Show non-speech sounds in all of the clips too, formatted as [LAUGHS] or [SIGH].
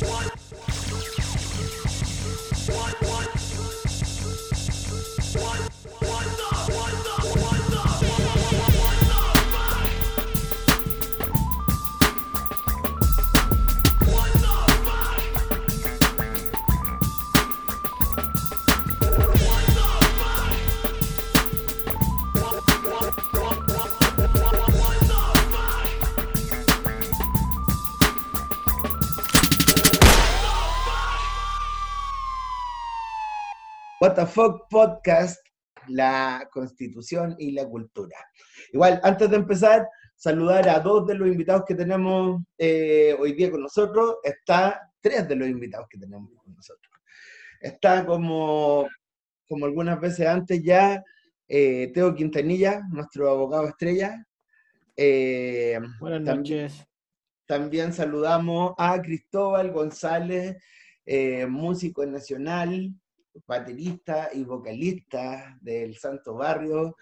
What the Fuck Podcast, la constitución y la cultura. Igual, antes de empezar, saludar a dos de los invitados que tenemos eh, hoy día con nosotros. Está tres de los invitados que tenemos con nosotros. Está como, como algunas veces antes ya, eh, Teo Quintanilla, nuestro abogado estrella. Eh, Buenas noches. También, saludamos a Cristóbal González, músico nacional, baterista y vocalista del Santo Barrio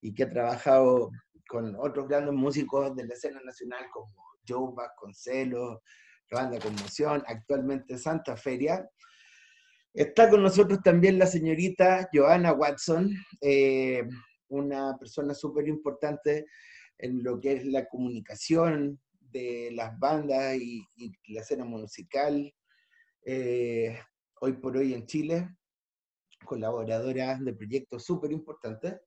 y que ha trabajado con otros grandes músicos de la escena nacional como Joe Vasconcelos, Banda Conmoción, actualmente Santa Feria. Está con nosotros también la señorita Joanna Watson, eh, una persona súper importante en lo que es la comunicación de las bandas y, la escena musical eh, hoy por hoy en Chile colaboradora de proyectos súper importantes.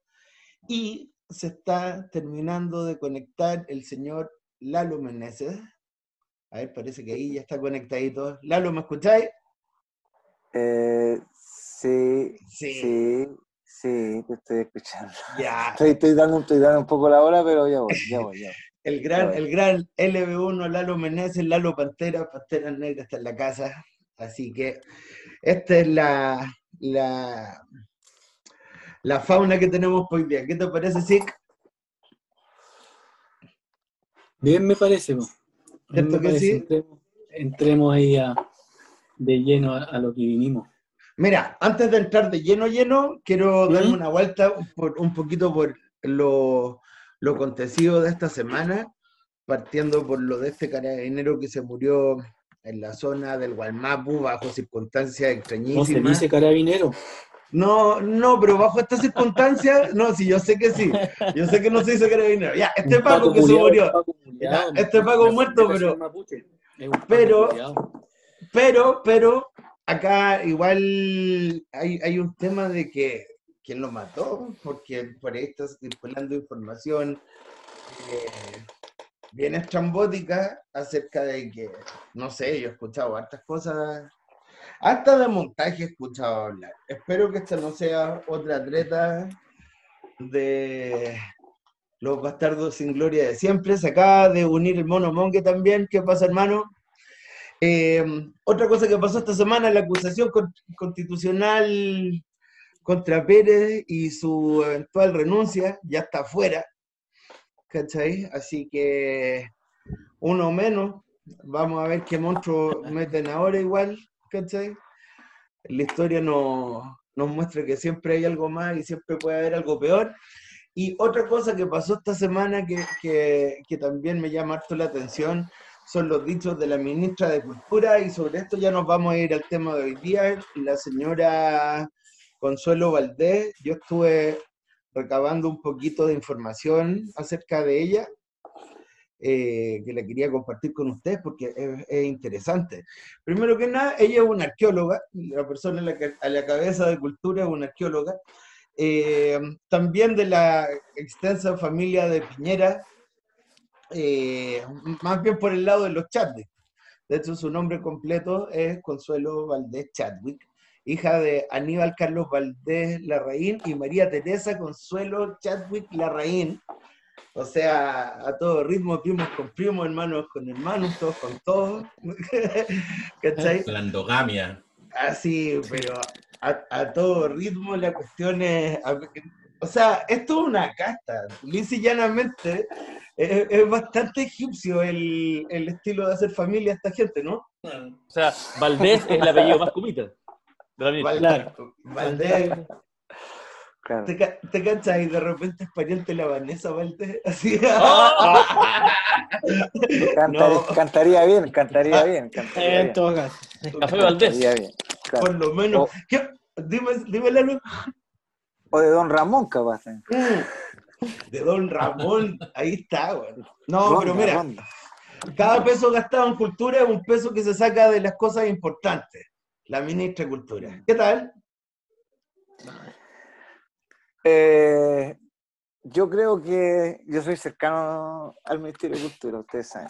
Y se está terminando de conectar el señor Lalo Meneses. A ver, parece que ahí ya está conectadito. Lalo, ¿me escucháis? Eh, sí, sí, sí, te estoy escuchando. Ya. [LAUGHS] Estoy, dando, estoy dando un poco la hora, pero ya voy, ya voy, ya [LAUGHS] El gran, el gran LB1 Lalo Meneses, Lalo Pantera, Pantera Negra está en la casa. Así que esta es la, la, la fauna que tenemos hoy día. ¿Qué te parece, Sick? Bien, me parece. que sí? Entremos, ahí de lleno a, lo que vinimos. Mira, antes de entrar de lleno lleno, quiero darme una vuelta por, un poquito por lo, lo acontecido de esta semana, partiendo por lo de este carabinero que se murió en la zona del Gualmapu bajo circunstancias extrañísimas. ¿No se dice carabinero? No, no, pero bajo estas circunstancias, no, sí, yo sé que sí. Yo sé que no se dice carabinero. Ya, este Paco, que se murió. este Paco muerto, pero. Pero, pero, pero, acá igual hay, hay un tema de que quién lo mató, porque por ahí está circulando información. Eh, bien estrambótica acerca de que, no sé, yo he escuchado hartas cosas, hasta de montaje he escuchado hablar. Espero que esta no sea otra treta de los bastardos sin gloria de siempre. Se acaba de unir el mono Monge también. ¿Qué pasa, hermano? Eh, otra cosa que pasó esta semana, la acusación constitucional contra Pérez y su eventual renuncia ya está fuera. ¿Cachai? Así que uno menos, vamos a ver qué monstruo [LAUGHS] meten ahora igual, ¿cachai? La historia nos, muestra que siempre hay algo más y siempre puede haber algo peor. Y otra cosa que pasó esta semana que, que, también me llama harto la atención son los dichos de la ministra de Cultura y sobre esto ya nos vamos a ir al tema de hoy día. La señora Consuelo Valdés, yo estuve recabando un poquito de información acerca de ella, eh, que la quería compartir con ustedes porque es, interesante. Primero que nada, ella es una arqueóloga, la persona a la, cabeza de cultura es una arqueóloga, eh, también de la extensa familia de Piñera, eh, más bien por el lado de los Chadwick. De hecho, su nombre completo es Consuelo Valdés Chadwick hija de Aníbal Carlos Valdés Larraín y María Teresa Consuelo Chadwick Larraín. O sea, a todo ritmo, primos con primos, hermanos con hermanos, todos con todos. [LAUGHS] ¿Cachai? La endogamia. Así, pero a, todo ritmo la cuestión es... O sea, esto es una casta. Lisa y llanamente es, bastante egipcio el, el, estilo de hacer familia a esta gente, ¿no? O sea, Valdés es el apellido más comita. Valdés. ¿Te, te cachas y de repente español te la Vanessa Valte? [LAUGHS] Así. ¡Oh! Cantaría bien, cantaría bien. Cantaría en todo caso. Café Valdés. Bien, Por lo menos. Dime, dime la luz. O de Don Ramón, capaz. Mm. De Don Ramón, ahí está, güey. No, pero mira, cada peso gastado en cultura es un peso que se saca de las cosas importantes. La ministra de Cultura. ¿Qué tal? Eh, yo creo que yo soy cercano al Ministerio de Cultura, ustedes saben.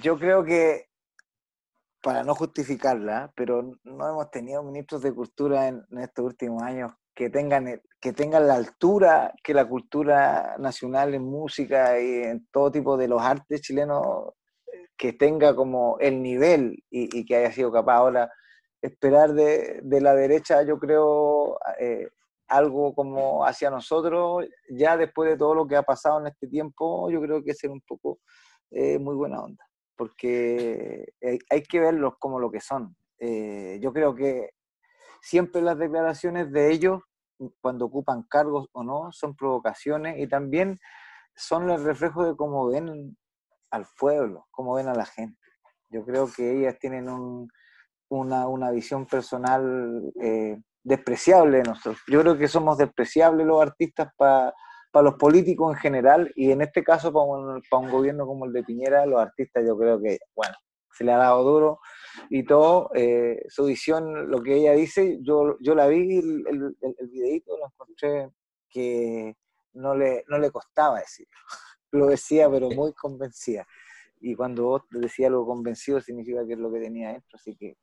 Yo creo que, para no justificarla, pero no hemos tenido ministros de Cultura en, estos últimos años que tengan, que tengan la altura que la cultura nacional en música y en todo tipo de los artes chilenos, que tenga como el nivel y, que haya sido capaz ahora esperar de, la derecha, yo creo, eh, algo como hacia nosotros, ya después de todo lo que ha pasado en este tiempo, yo creo que es un poco eh, muy buena onda, porque hay, que verlos como lo que son. Eh, yo creo que siempre las declaraciones de ellos, cuando ocupan cargos o no, son provocaciones y también son el reflejo de cómo ven al pueblo, cómo ven a la gente. Yo creo que ellas tienen una, una, visión personal eh, despreciable nosotros. Yo creo que somos despreciables los artistas para los políticos en general y en este caso para un, gobierno como el de Piñera, los artistas yo creo que, bueno, se le ha dado duro y todo. Eh, su visión, lo que ella dice, yo, yo la vi, el, el, videíto, lo encontré que no le, no le costaba decir. [LAUGHS] Lo decía, pero muy convencida. Y cuando vos decías algo convencido, significa que es lo que tenía dentro. Así que,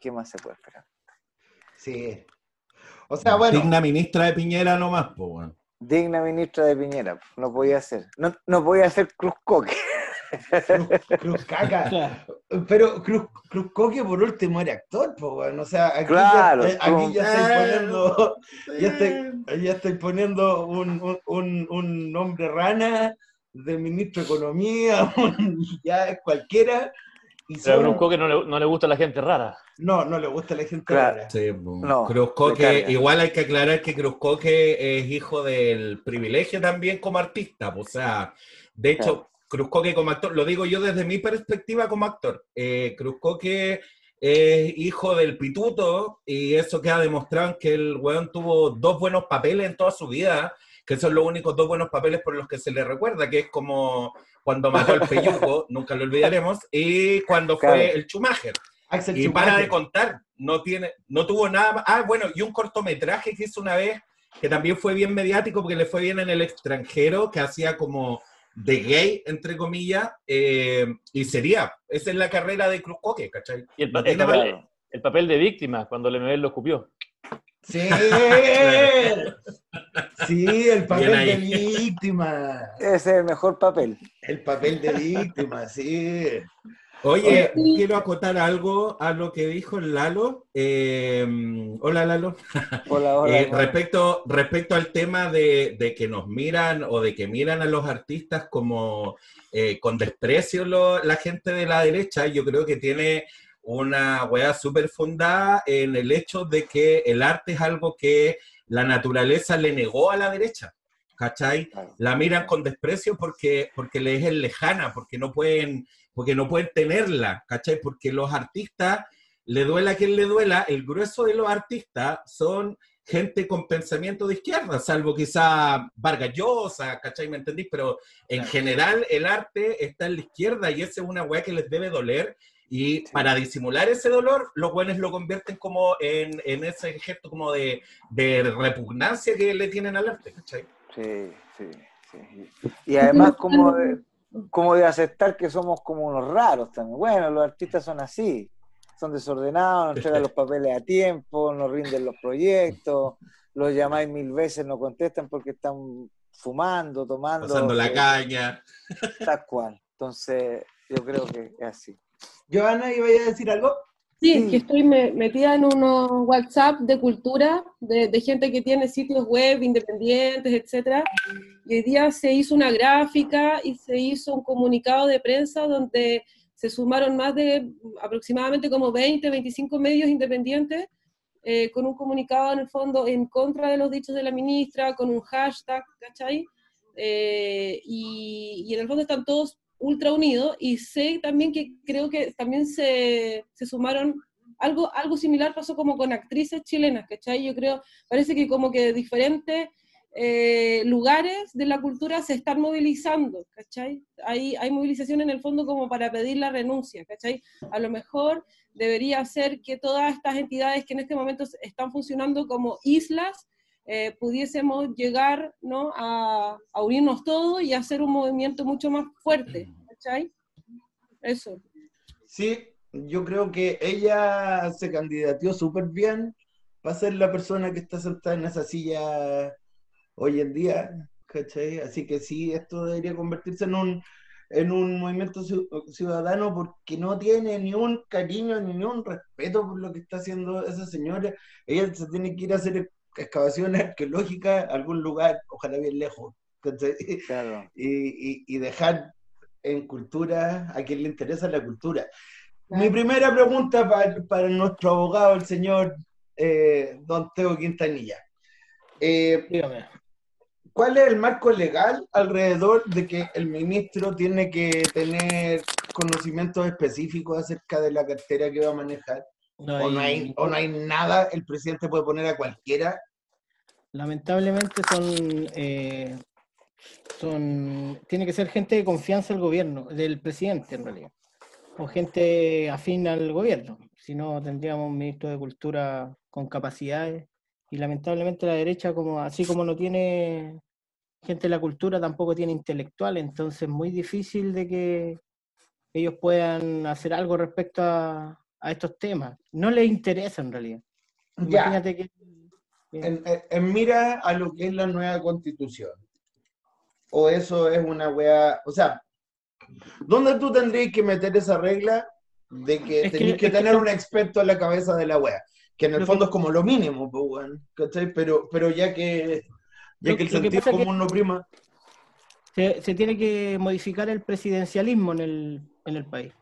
¿qué más se puede esperar? Sí, o sea, bueno. Digna ministra de Piñera nomás, pues, bueno. Digna ministra de Piñera, no podía hacer. No, no podía hacer Cruz Coque. Cruz, Caca. Pero Cruz, Cruz Coque por último era actor, pues, bueno. O sea, aquí claro, ya, aquí ya estoy poniendo, ya estoy, ya estoy poniendo un, un, un nombre rana de ministro de Economía, [LAUGHS] ya es cualquiera pero a Cruz Coque no le, no le, gusta la gente rara. No, no le gusta la gente rara. Sí, Cruz Coque, igual hay que aclarar que Cruz Coque es hijo del privilegio también como artista. O sea, de hecho, Cruz Coque como actor, lo digo yo desde mi perspectiva como actor. Eh, Cruz Coque es hijo del pituto y eso queda demostrado que el weón tuvo dos buenos papeles en toda su vida que son los únicos dos buenos papeles por los que se le recuerda, que es como cuando mató al [LAUGHS] Peyuco, nunca lo olvidaremos, y cuando fue el Schumacher. Y para de contar, no, tiene, no tuvo nada Ah, bueno, y un cortometraje que hizo una vez, que también fue bien mediático porque le fue bien en el extranjero, que hacía como de gay, entre comillas, eh, y sería, esa es la carrera de Cruz Coque, ¿cachai? Y el, papel, el papel de víctima, cuando Lemebel lo escupió. Sí, [LAUGHS] sí, el papel de víctima. Ese es el mejor papel. El papel de víctima, sí. Oye, quiero acotar algo a lo que dijo Lalo. Eh, hola, Lalo. Hola, hola, [LAUGHS] eh, respecto, respecto al tema de, que nos miran o de que miran a los artistas como eh, con desprecio la gente de la derecha, yo creo que tiene una weá súper fundada en el hecho de que el arte es algo que la naturaleza le negó a la derecha, ¿cachai? La miran con desprecio porque, porque les es lejana, porque no pueden, porque no pueden tenerla, ¿cachai? Porque los artistas, le duela a quien le duela, el grueso de los artistas son gente con pensamiento de izquierda, salvo quizá Vargas Llosa, ¿cachai? ¿Me entendís? Pero en general el arte está en la izquierda y esa es una weá que les debe doler y para disimular ese dolor, los buenos lo convierten como en, en ese gesto como de, de, repugnancia que le tienen al arte, ¿cachai? Sí, sí, sí. Y además como de, como de aceptar que somos como unos raros también. Bueno, los artistas son así, son desordenados, no entregan los papeles a tiempo, no rinden los proyectos, los llamáis mil veces, no contestan porque están fumando, tomando. Pasando la caña. Tal cual. Entonces, yo creo que es así. Joana, ¿iba a decir algo? Sí, que estoy metida en unos WhatsApp de cultura, de, gente que tiene sitios web independientes, etcétera. Y hoy día se hizo una gráfica y se hizo un comunicado de prensa donde se sumaron más de aproximadamente como 20, 25 medios independientes eh, con un comunicado en el fondo en contra de los dichos de la ministra, con un hashtag, ¿cachai? Eh, y, y, en el fondo están todos ultra unidos y sé también que creo que también se, se sumaron algo, algo similar pasó como con actrices chilenas, ¿cachai? Yo creo, parece que como que diferentes eh, lugares de la cultura se están movilizando, ¿cachai? Hay, hay movilización en el fondo como para pedir la renuncia, ¿cachai? A lo mejor debería ser que todas estas entidades que en este momento están funcionando como islas, eh, pudiésemos llegar ¿no? a, a, unirnos todos y hacer un movimiento mucho más fuerte, ¿cachai? Eso. Sí, yo creo que ella se candidateó súper bien para ser la persona que está sentada en esa silla hoy en día, ¿cachai? Así que sí, esto debería convertirse en un, en un movimiento ciudadano porque no tiene ni un cariño ni un respeto por lo que está haciendo esa señora. Ella se tiene que ir a hacer excavaciones [LAUGHS] arqueológicas a algún lugar, ojalá bien lejos. Y, y dejar en cultura a quien le interesa la cultura. Mi primera pregunta para, nuestro abogado, el señor eh, Don Teo Quintanilla. Eh, Dígame. ¿Cuál es el marco legal alrededor de que el ministro tiene que tener conocimientos específicos acerca de la cartera que va a manejar? ¿O, no hay, ¿O no hay nada? ¿El presidente puede poner a cualquiera? Lamentablemente son, eh, son, tiene que ser gente de confianza del gobierno, del presidente en realidad o gente afín al gobierno. Si no, tendríamos un ministro de Cultura con capacidades. Y lamentablemente la derecha, como, así como no tiene gente de la cultura, tampoco tiene intelectual. Entonces es muy difícil de que ellos puedan hacer algo respecto a, estos temas. No les interesa en realidad. Imagínate que... En, mira a lo que es la nueva constitución. O eso es una wea, o sea, ¿Dónde tú tendrías que meter esa regla de que tenéis que, tener un experto en la cabeza de la wea? Que en el fondo es como lo mínimo, ¿cachai? Pero, pero ya que, ya que el sentido común no prima. Se, tiene que modificar el presidencialismo en el, en el país.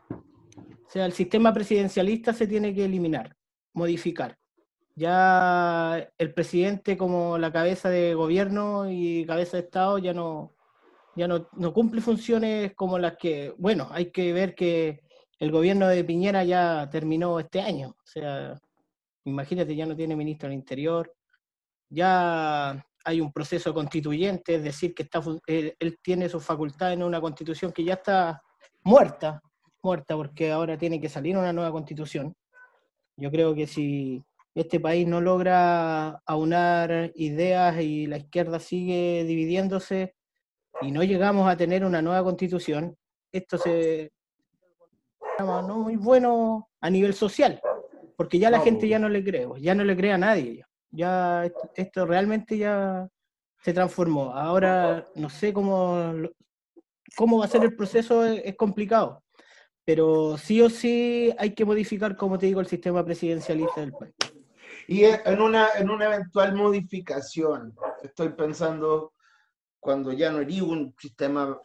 O sea, el sistema presidencialista se tiene que eliminar, modificar. Ya el presidente como la cabeza de gobierno y cabeza de Estado ya no, ya no, cumple funciones como las que, bueno, hay que ver que el gobierno de Piñera ya terminó este año, o sea, imagínate, ya no tiene ministro del Interior, ya hay un proceso constituyente, es decir, que está, él, tiene su facultad en una constitución que ya está muerta, muerta, porque ahora tiene que salir una nueva constitución. Yo creo que si este país no logra aunar ideas y la izquierda sigue dividiéndose, y no llegamos a tener una nueva constitución, esto se no muy bueno a nivel social, porque ya la gente ya no le cree, ya no le cree a nadie. Ya esto, realmente ya se transformó. Ahora no sé cómo, cómo va a ser el proceso, es, complicado, pero sí o sí hay que modificar, como te digo, el sistema presidencialista del país. Y en una, en una eventual modificación, estoy pensando, cuando ya no iría un sistema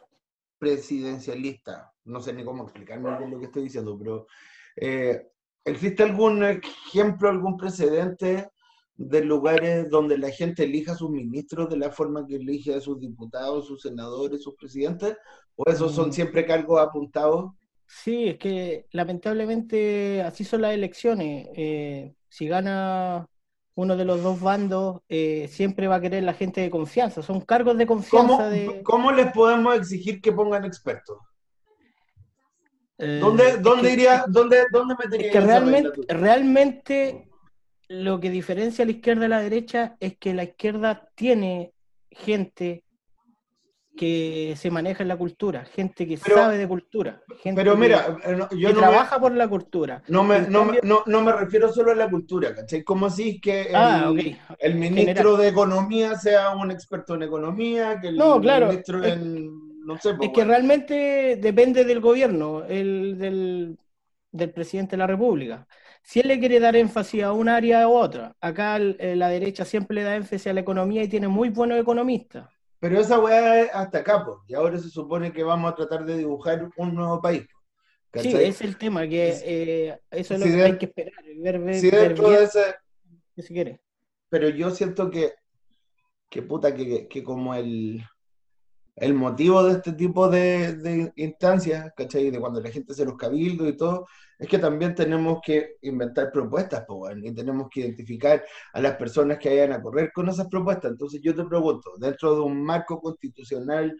presidencialista. No sé ni cómo explicarme lo que estoy diciendo, pero eh, ¿existe algún ejemplo, algún precedente de lugares donde la gente elija a sus ministros de la forma que elige a sus diputados, sus senadores, sus presidentes? ¿O esos son mm. siempre cargos apuntados? Sí, es que lamentablemente así son las elecciones. Eh, si gana uno de los dos bandos eh, siempre va a querer la gente de confianza. Son cargos de confianza. ¿Cómo, les podemos exigir que pongan expertos? Eh, ¿Dónde, iría, dónde, dónde metería es que realmente, realmente lo que diferencia a la izquierda y la derecha es que la izquierda tiene gente que se maneja en la cultura, gente que sabe de cultura, gente pero mira, eh, yo no trabaja por la cultura. No me, no, no, me refiero solo a la cultura, ¿cachai? ¿Cómo así que el, ah, el ministro de Economía sea un experto en economía, que el ministro en... No sé, es que realmente depende del gobierno, el, del, del presidente de la República. Si él le quiere dar énfasis a un área u otra, acá eh, la derecha siempre le da énfasis a la economía y tiene muy buenos economistas pero esa weá es hasta acá, y ahora se supone que vamos a tratar de dibujar un nuevo país. Sí, es el tema, que eh, eso es lo que hay que esperar. si, dentro de ese, si quiere. Pero yo siento que, que puta, que, que como el, el motivo de este tipo de, de, instancias, ¿cachai? De cuando la gente se los cabildos y todo, es que también tenemos que inventar propuestas, pues, y tenemos que identificar a las personas que vayan a correr con esas propuestas. Entonces yo te pregunto, dentro de un marco constitucional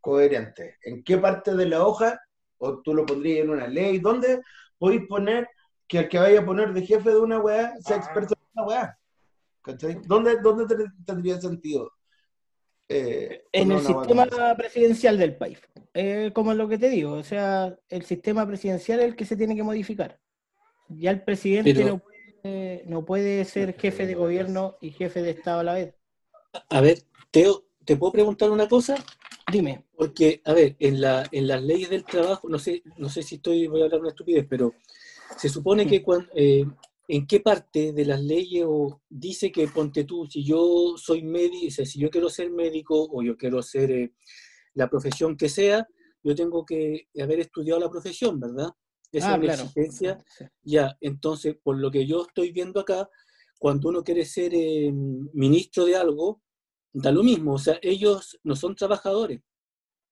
coherente, ¿en qué parte de la hoja, o tú lo pondrías en una ley, dónde podéis poner que el que vaya a poner de jefe de una weá sea experto en una weá? ¿Cachai? ¿Dónde, dónde tendría sentido? Eh, en el sistema presidencial del país. Eh, como lo que te digo, o sea, el sistema presidencial es el que se tiene que modificar. Ya el presidente no, puede, no, puede, ser jefe de gobierno y jefe de Estado a la vez. A ver, Teo, ¿te puedo preguntar una cosa? Dime. Porque, a ver, en, la, en las leyes del trabajo, no sé, no sé si estoy, voy a hablar una estupidez, pero se supone que cuando, eh, ¿en qué parte de las leyes o dice que ponte tú, si yo soy médico, si yo quiero ser médico o yo quiero ser eh, la profesión que sea, yo tengo que haber estudiado la profesión, ¿verdad? Esa ah, es la exigencia. Ya, entonces, por lo que yo estoy viendo acá, cuando uno quiere ser eh, ministro de algo, da lo mismo, o sea, ellos no son trabajadores.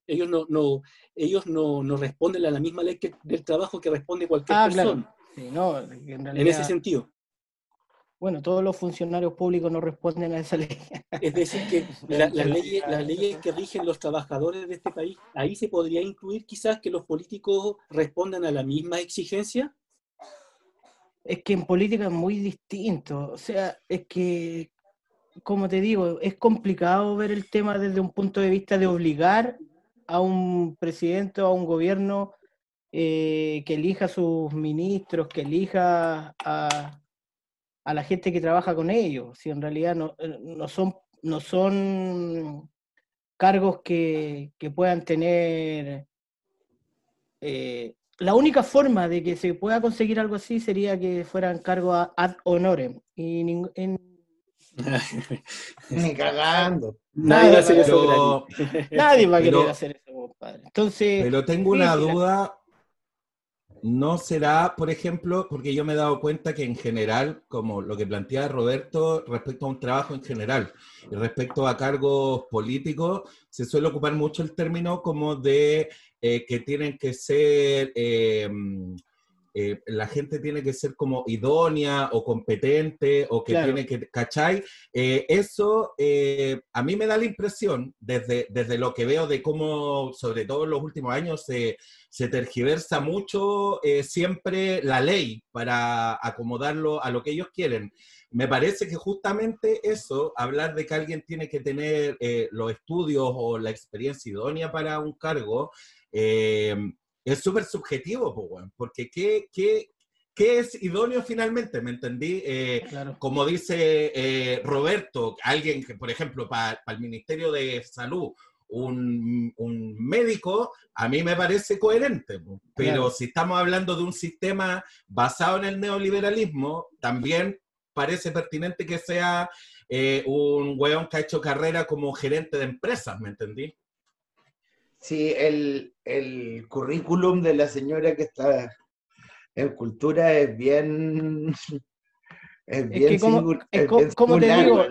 Ellos no, no, ellos no, no responden a la misma ley que, del trabajo que responde cualquier ah, persona en, ese sentido. Bueno, todos los funcionarios públicos no responden a esa [LAUGHS] ley. Es decir, que [LAUGHS] las leyes, que rigen los trabajadores de este país, ahí se podría incluir quizás que los políticos respondan a la misma exigencia. Es que en política es muy distinto. O sea, es que, como te digo, es complicado ver el tema desde un punto de vista de obligar a un presidente o a un gobierno eh, que elija a sus ministros, que elija a, la gente que trabaja con ellos. Si en realidad no, eh, no son, no son cargos que, puedan tener... Eh, la única forma de que se pueda conseguir algo así sería que fueran cargos ad honorem. Y [LAUGHS] Ni cagando. Nadie va a hacer eso. Nadie va a querer hacer eso, compadre. Entonces. Pero tengo una duda no será, por ejemplo, porque yo me he dado cuenta que en general, como lo que plantea Roberto respecto a un trabajo en general respecto a cargos políticos, se suele ocupar mucho el término como de eh, que tienen que ser eh, eh, la gente tiene que ser como idónea o competente o que tiene que, ¿cachai? Eh, eso eh, a mí me da la impresión, desde, desde lo que veo de cómo, sobre todo en los últimos años, se, se tergiversa mucho siempre la ley para acomodarlo a lo que ellos quieren. Me parece que justamente eso, hablar de que alguien tiene que tener los estudios o la experiencia idónea para un cargo, es súper subjetivo, porque ¿qué, qué, qué es idóneo finalmente? ¿Me entendí? Eh, como dice eh, Roberto, alguien que, por ejemplo, para el Ministerio de Salud, un, un, médico, a mí me parece coherente, pero si estamos hablando de un sistema basado en el neoliberalismo, también parece pertinente que sea eh, un weón que ha hecho carrera como gerente de empresas, ¿me entendí? Sí, el, currículum de la señora que está en cultura es bien. [LAUGHS] Es bien. Es como, te digo,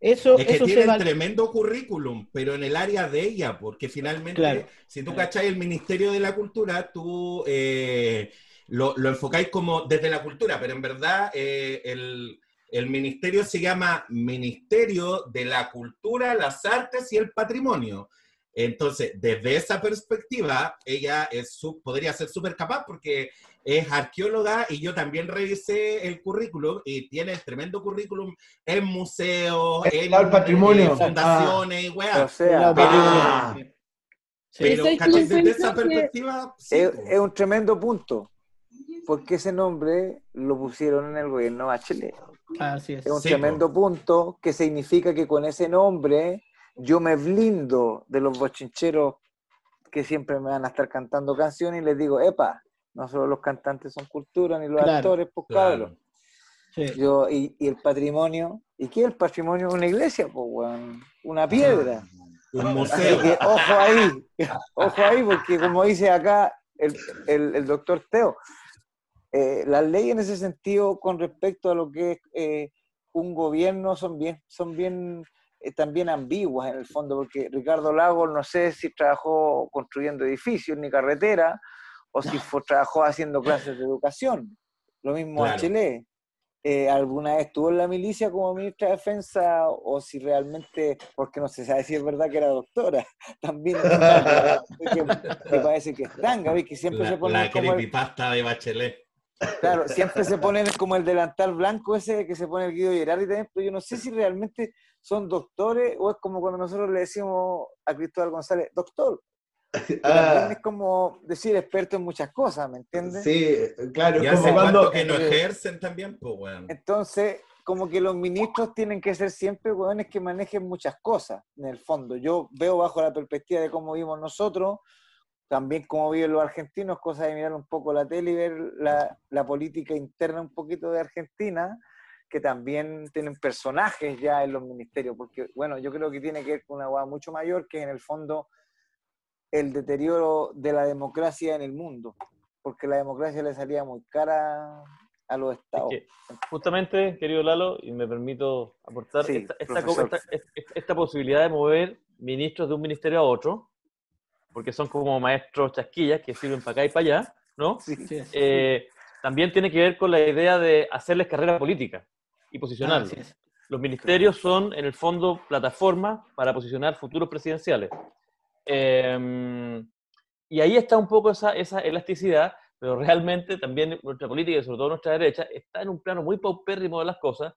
eso, es que tiene tremendo currículum, pero en el área de ella, porque finalmente, si tú cacháis el Ministerio de la Cultura, tú eh, lo, enfocáis como desde la cultura, pero en verdad eh, el, el ministerio se llama Ministerio de la Cultura, las Artes y el Patrimonio. Entonces, desde esa perspectiva, ella es podría ser súper capaz porque es arqueóloga y yo también revisé el currículum y tiene tremendo currículum en museos, en, patrimonio. fundaciones y weá. O sea, ah. pero, desde esa perspectiva... es, un tremendo punto, porque ese nombre lo pusieron en el gobierno Bachelet. Así es. es un tremendo punto que significa que con ese nombre yo me blindo de los bochincheros que siempre me van a estar cantando canciones y les digo, epa, no solo los cantantes son cultura, ni los actores, pues claro. Yo, y, el patrimonio, ¿y qué es el patrimonio? Una iglesia, pues, una piedra. Un museo. ojo ahí, ojo ahí, porque como dice acá el, el, doctor Teo, eh, la ley en ese sentido con respecto a lo que es eh, un gobierno son bien, son bien eh, también ambiguas en el fondo, porque Ricardo Lagos no sé si trabajó construyendo edificios ni carretera, o si fue, trabajó haciendo clases de educación. Lo mismo a Chile. Eh, alguna vez estuvo en la milicia como ministra de defensa o si realmente, porque no se sabe si es verdad que era doctora, [LAUGHS] también que, parece que es tanga, que siempre se pone la como creepypasta de Bachelet. Claro, siempre se ponen como el delantal blanco ese que se pone el Guido Gerardi también, pero yo no sé si realmente son doctores o es como cuando nosotros le decimos a Cristóbal González, doctor, [LAUGHS] Ah. Es como decir experto en muchas cosas, ¿me entiendes? Sí, claro. Y como cuando que no ejercen también, pues bueno. Entonces, como que los ministros tienen que ser siempre hueones que manejen muchas cosas, en el fondo. Yo veo bajo la perspectiva de cómo vivimos nosotros, también como viven los argentinos, cosa de mirar un poco la tele y ver la, la política interna un poquito de Argentina, que también tienen personajes ya en los ministerios, porque, bueno, yo creo que tiene que ver con una hueá mucho mayor, que en el fondo el deterioro de la democracia en el mundo, porque la democracia le salía muy cara a los estados. justamente, querido Lalo, y me permito aportar esta, posibilidad de mover ministros de un ministerio a otro, porque son como maestros chasquillas que sirven para acá y para allá, ¿no? Eh, también tiene que ver con la idea de hacerles carrera política y posicionarlos. Los ministerios son, en el fondo, plataformas para posicionar futuros presidenciales. Em, y ahí está un poco esa, esa elasticidad, pero realmente también nuestra política y sobre todo nuestra derecha está en un plano muy paupérrimo de las cosas,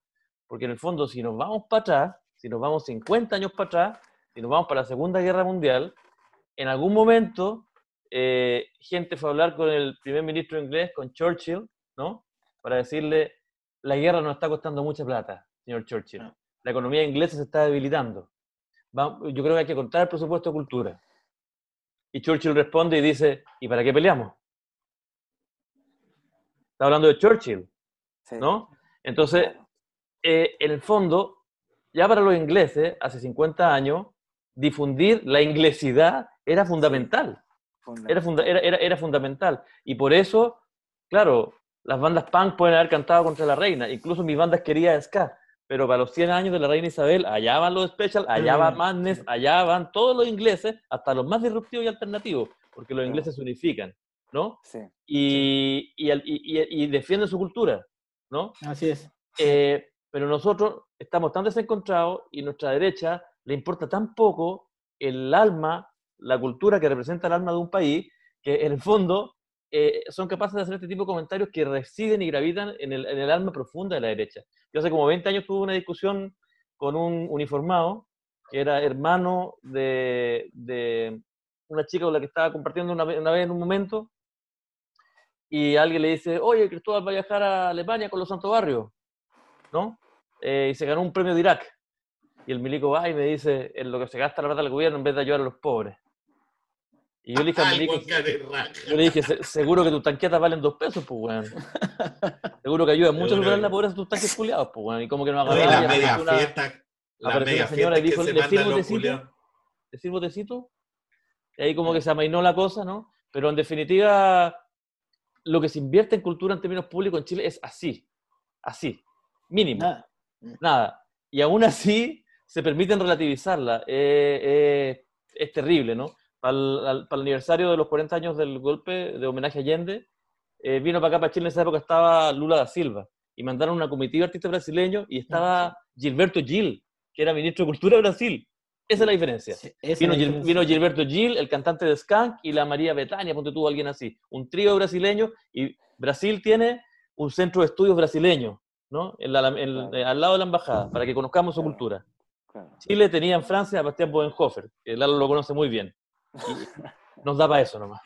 porque en el fondo si nos vamos para atrás, si nos vamos 50 años para atrás, si nos vamos para la Segunda Guerra Mundial, en algún momento eh, gente fue a hablar con el primer ministro inglés, con Churchill, ¿no? Para decirle, la guerra nos está costando mucha plata, señor Churchill. Ah. La economía inglesa se está debilitando yo creo que hay que contar el presupuesto de cultura. Y Churchill responde y dice, ¿y para qué peleamos? Está hablando de Churchill, ¿no? Entonces, eh, en el fondo, ya para los ingleses, hace 50 años, difundir la inglesidad era fundamental. Era, era, era, fundamental. Y por eso, claro, las bandas punk pueden haber cantado contra la reina, incluso mis bandas querían ska, pero para los 100 años de la reina Isabel, allá van los special, allá va mm. Madness, allá van todos los ingleses, hasta los más disruptivos y alternativos, porque los ingleses se unifican, ¿no? Sí. Y, y, y, defienden su cultura, ¿no? Así es. Eh, pero nosotros estamos tan desencontrados y nuestra derecha le importa tan poco el alma, la cultura que representa el alma de un país, que en el fondo eh, son capaces de hacer este tipo de comentarios que residen y gravitan en el, en el, alma profunda de la derecha. Yo hace como 20 años tuve una discusión con un uniformado que era hermano de, de una chica con la que estaba compartiendo una, una, vez en un momento y alguien le dice, oye, Cristóbal va a viajar a Alemania con los Santos Barrios, ¿no? Eh, y se ganó un premio de Irak. Y el milico va y me dice, en lo que se gasta la plata del gobierno en vez de ayudar a los pobres. Y yo le dije, yo le dije, seguro que tus tanquetas valen dos pesos, pues, weón. [LAUGHS] Seguro que ayuda mucho a superar la pobreza de tus tanques culiados, pues, weón. Y como que no. La media fiesta. La media señora y dijo, ¿le sirvo tecito? ¿Le sirvo tecito? Y ahí como que se amainó la cosa, ¿no? Pero en definitiva, lo que se invierte en cultura en términos públicos en Chile es así. Así. Mínimo. Nada. Nada. Y aún así se permiten relativizarla. Eh, eh, es terrible, ¿no? Para el, aniversario de los 40 años del golpe de homenaje a Allende, eh, vino para acá, para Chile, en esa época estaba Lula da Silva, y mandaron una comitiva de artistas brasileños, y estaba Gilberto Gil, que era ministro de Cultura de Brasil. Esa es la diferencia. vino, Gilberto Gil, el cantante de Skank, y la María Betania, ponte tú alguien así. Un trío brasileño, y Brasil tiene un centro de estudios brasileño, ¿no? En eh, al lado de la embajada, para que conozcamos su cultura. Chile tenía en Francia a Bastián Bodenhofer, que Lalo lo conoce muy bien. Nos daba eso nomás.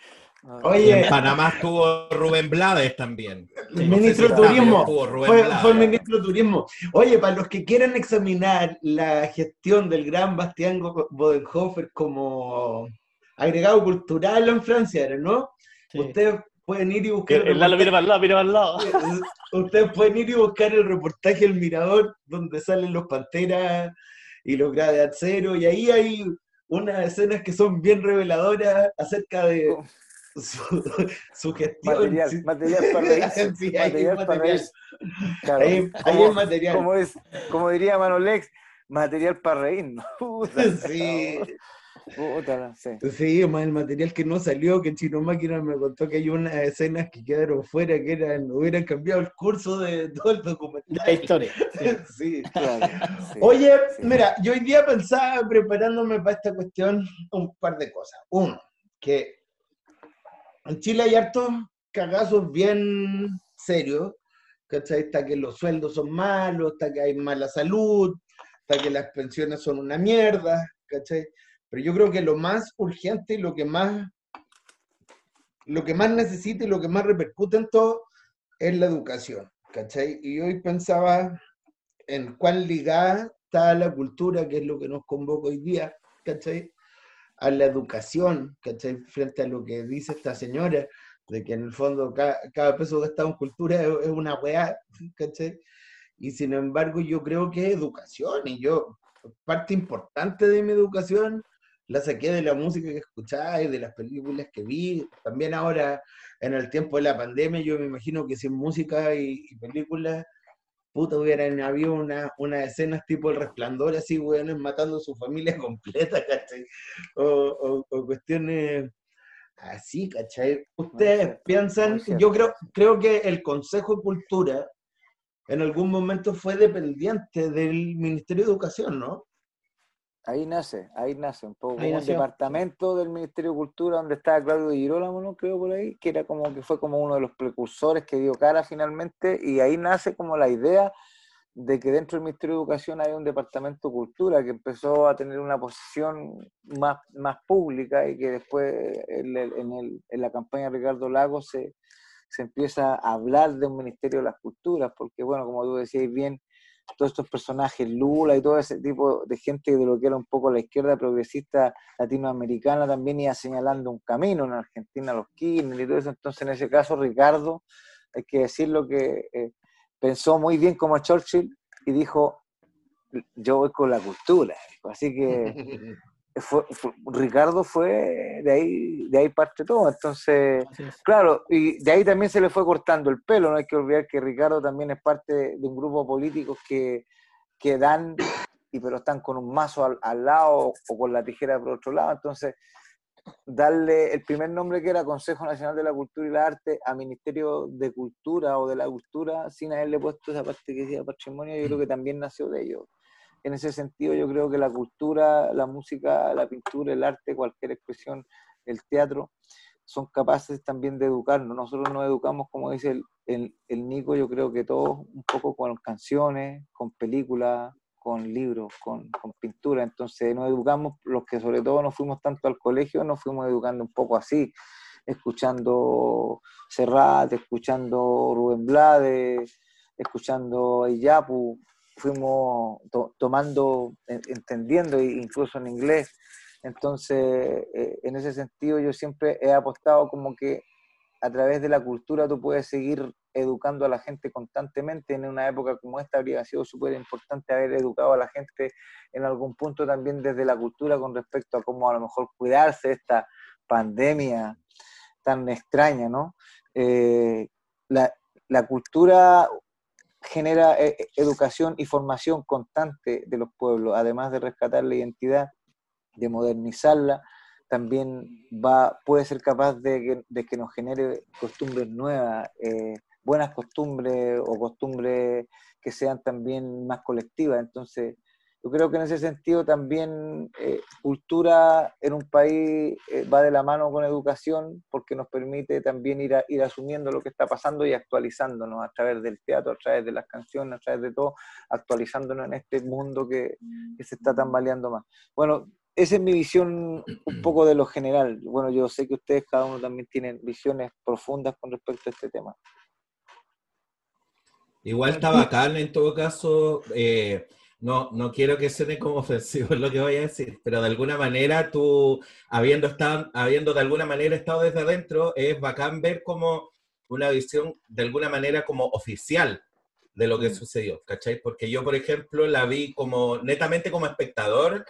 Oye, en Panamá estuvo Rubén Blades también. El ministro de Turismo. Fue, el ministro de Turismo. Oye, para los que quieran examinar la gestión del gran Bastián Bodenhofer como agregado cultural en Francia, ¿no? Ustedes pueden ir y buscar. El, lado, mira para el lado, mira para el lado. Ustedes pueden ir y buscar el reportaje El Mirador, donde salen los panteras y los cero y ahí hay unas escenas que son bien reveladoras acerca de, [LAUGHS] su, gestión. Material, material para reír. sí, material, para [LAUGHS] reír. ahí, como, material. Como, es, como diría Manolex, material para reír. [LAUGHS] sí. sí. más el material que no salió, que Chino Máquina me contó que hay unas escenas que quedaron fuera, que eran, hubieran cambiado el curso de todo el documental. La historia. Sí, [LAUGHS] claro. Oye, mira, yo hoy día pensaba, preparándome para esta cuestión, un par de cosas. Uno, que en Chile hay hartos cagazos bien serios, ¿cachai? Está que los sueldos son malos, está que hay mala salud, está que las pensiones son una mierda, ¿cachai? Pero yo creo que lo más urgente y lo que más, lo que más necesita y lo que más repercute en todo es la educación, ¿cachai? Y hoy pensaba en cuán ligada está la cultura, que es lo que nos convoca hoy día, ¿cachai? A la educación, ¿cachai? Frente a lo que dice esta señora, de que en el fondo cada, cada peso gastado en cultura es, una weá, ¿cachai? Y sin embargo yo creo que es educación, y yo, parte importante de mi educación la saqué de la música que escuchaba y de las películas que vi. También ahora, en el tiempo de la pandemia, yo me imagino que sin música y, películas, puta, hubieran habido una, unas escenas tipo El Resplandor, así, weones, matando a su familia [LAUGHS] completa, ¿cachai? O, cuestiones así, ¿cachai? Ustedes piensan, yo creo, creo que el Consejo de Cultura en algún momento fue dependiente del Ministerio de Educación, ¿no? Ahí nace, ahí nace un poco como un departamento del Ministerio de Cultura donde estaba Claudio de Girolamo, creo por ahí, que era como que fue como uno de los precursores que dio cara finalmente, y ahí nace como la idea de que dentro del Ministerio de Educación hay un departamento de cultura que empezó a tener una posición más, más pública y que después en, el, en, la campaña de Ricardo Lagos se, se empieza a hablar de un Ministerio de las Culturas, porque bueno, como tú decías bien, todos estos personajes, Lula y todo ese tipo de gente de lo que era un poco la izquierda progresista latinoamericana también iba señalando un camino en Argentina, los Kirchner y todo eso. Entonces, en ese caso, Ricardo, hay que decirlo que eh, pensó muy bien como Churchill y dijo, yo voy con la cultura. Así que [LAUGHS] Ricardo fue de ahí, de ahí parte todo. Entonces, claro, y de ahí también se le fue cortando el pelo. No hay que olvidar que Ricardo también es parte de un grupo de políticos que, que dan, y pero están con un mazo al, lado o con la tijera por otro lado. Entonces, darle el primer nombre que era Consejo Nacional de la Cultura y la Arte a Ministerio de Cultura o de la Cultura, sin haberle puesto esa parte que decía patrimonio, yo creo que también nació de ellos en ese sentido yo creo que la cultura, la música, la pintura, el arte, cualquier expresión, el teatro, son capaces también de educarnos. Nosotros nos educamos, como dice el, el, Nico, yo creo que todos un poco con canciones, con películas, con libros, con, con, pintura. Entonces nos educamos, los que sobre todo no fuimos tanto al colegio, nos fuimos educando un poco así, escuchando Serrat, escuchando Rubén Blades, escuchando Iyapu, fuimos tomando, entendiendo, incluso en inglés. Entonces, eh, en ese sentido, yo siempre he apostado como que a través de la cultura tú puedes seguir educando a la gente constantemente. En una época como esta habría sido súper importante haber educado a la gente en algún punto también desde la cultura con respecto a cómo a lo mejor cuidarse de esta pandemia tan extraña, ¿no? Eh, la, la cultura genera eh, eh, educación y formación constante de los pueblos, además de rescatar la identidad, de modernizarla, también va, puede ser capaz de que, nos genere costumbres nuevas, eh, buenas costumbres o costumbres que sean también más colectivas. Entonces, yo creo que en ese sentido también eh, cultura en un país eh, va de la mano con educación porque nos permite también ir, asumiendo lo que está pasando y actualizándonos a través del teatro, a través de las canciones, a través de todo, actualizándonos en este mundo que, que se está tambaleando más. Bueno, esa es mi visión un poco de lo general. Bueno, yo sé que ustedes cada uno también tienen visiones profundas con respecto a este tema. Igual está bacán en todo caso. Eh, no, no quiero que suene como ofensivo [LAUGHS] lo que voy a decir, pero de alguna manera tú, habiendo, estado, habiendo de alguna manera estado desde adentro, es bacán ver como una visión de alguna manera como oficial de lo que mm. sucedió, ¿cachai? Porque yo, por ejemplo, la vi como netamente como espectador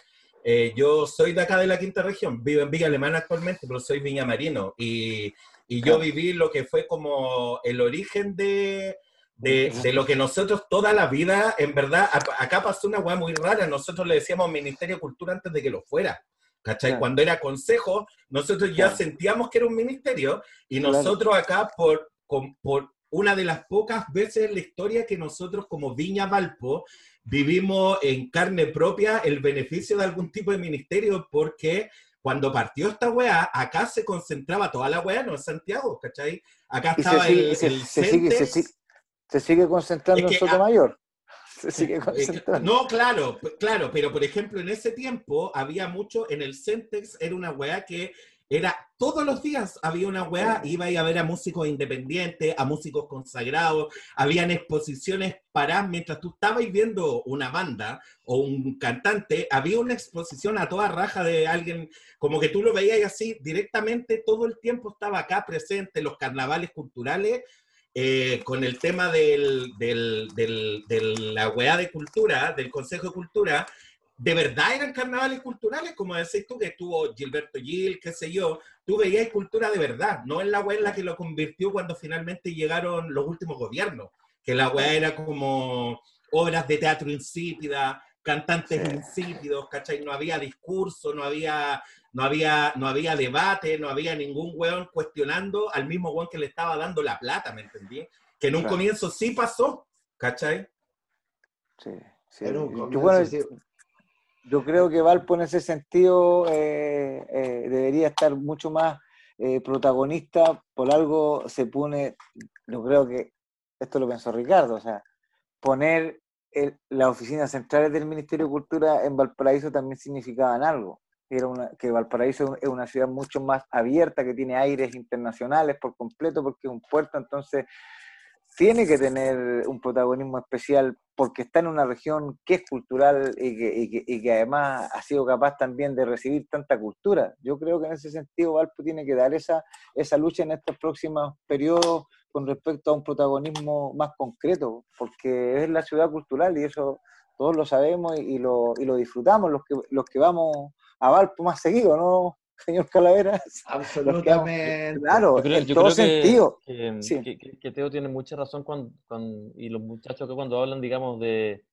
eh, yo soy de acá de la quinta región, vivo en Villa Alemana actualmente, pero soy viñamarino y, y yo viví lo que fue como el origen de, de, de, lo que nosotros toda la vida, en verdad, acá pasó una weá muy rara, nosotros le decíamos Ministerio de Cultura antes de que lo fuera. ¿Cachai? Cuando era consejo, nosotros ya sentíamos que era un ministerio y nosotros acá, por, por una de las pocas veces en la historia que nosotros como Viña Valpo vivimos en carne propia el beneficio de algún tipo de ministerio porque cuando partió esta weá, acá se concentraba toda la weá, no en Santiago, ¿cachai? Acá estaba el, se, sigue, se, sigue, concentrando en Sotomayor. Se sigue concentrando. No, claro, claro, pero por ejemplo, en ese tiempo había mucho, en el Centex era una weá que era todos los días había una weá, iba a ver a músicos independientes, a músicos consagrados, habían exposiciones paradas mientras tú estabas viendo una banda o un cantante, había una exposición a toda raja de alguien, como que tú lo veías así directamente, todo el tiempo estaba acá presente, los carnavales culturales, eh, con el tema del, del, de la weá de cultura, del Consejo de Cultura, de verdad eran carnavales culturales, como decís tú, que estuvo Gilberto Gil, qué sé yo, tú veías cultura de verdad, no en la web la que lo convirtió cuando finalmente llegaron los últimos gobiernos, que la web era como obras de teatro insípida, cantantes insípidos, ¿cachai? No había discurso, no había, no había, no había debate, no había ningún weón cuestionando al mismo weón que le estaba dando la plata, ¿me entendí? Que en un comienzo sí pasó, ¿cachai? Sí, sí. bueno, yo creo que Valpo en ese sentido eh, eh, debería estar mucho más eh, protagonista, por algo se pone, yo creo que esto lo pensó Ricardo, o sea, poner las oficinas centrales del Ministerio de Cultura en Valparaíso también significaban algo. Era una, que Valparaíso es una ciudad mucho más abierta, que tiene aires internacionales por completo, porque es un puerto, entonces tiene que tener un protagonismo especial porque está en una región que es cultural y que, y que, además ha sido capaz también de recibir tanta cultura. Yo creo que en ese sentido Valpo tiene que dar esa, esa lucha en estos próximos periodos con respecto a un protagonismo más concreto, porque es la ciudad cultural y eso todos lo sabemos y, lo, y lo disfrutamos los que, los que vamos a Valpo más seguido, ¿no? señor Calaveras. [LAUGHS] Absolutamente. Claro, en todo sentido. Que, Teo tiene mucha razón cuando, y los muchachos que cuando hablan, digamos, de,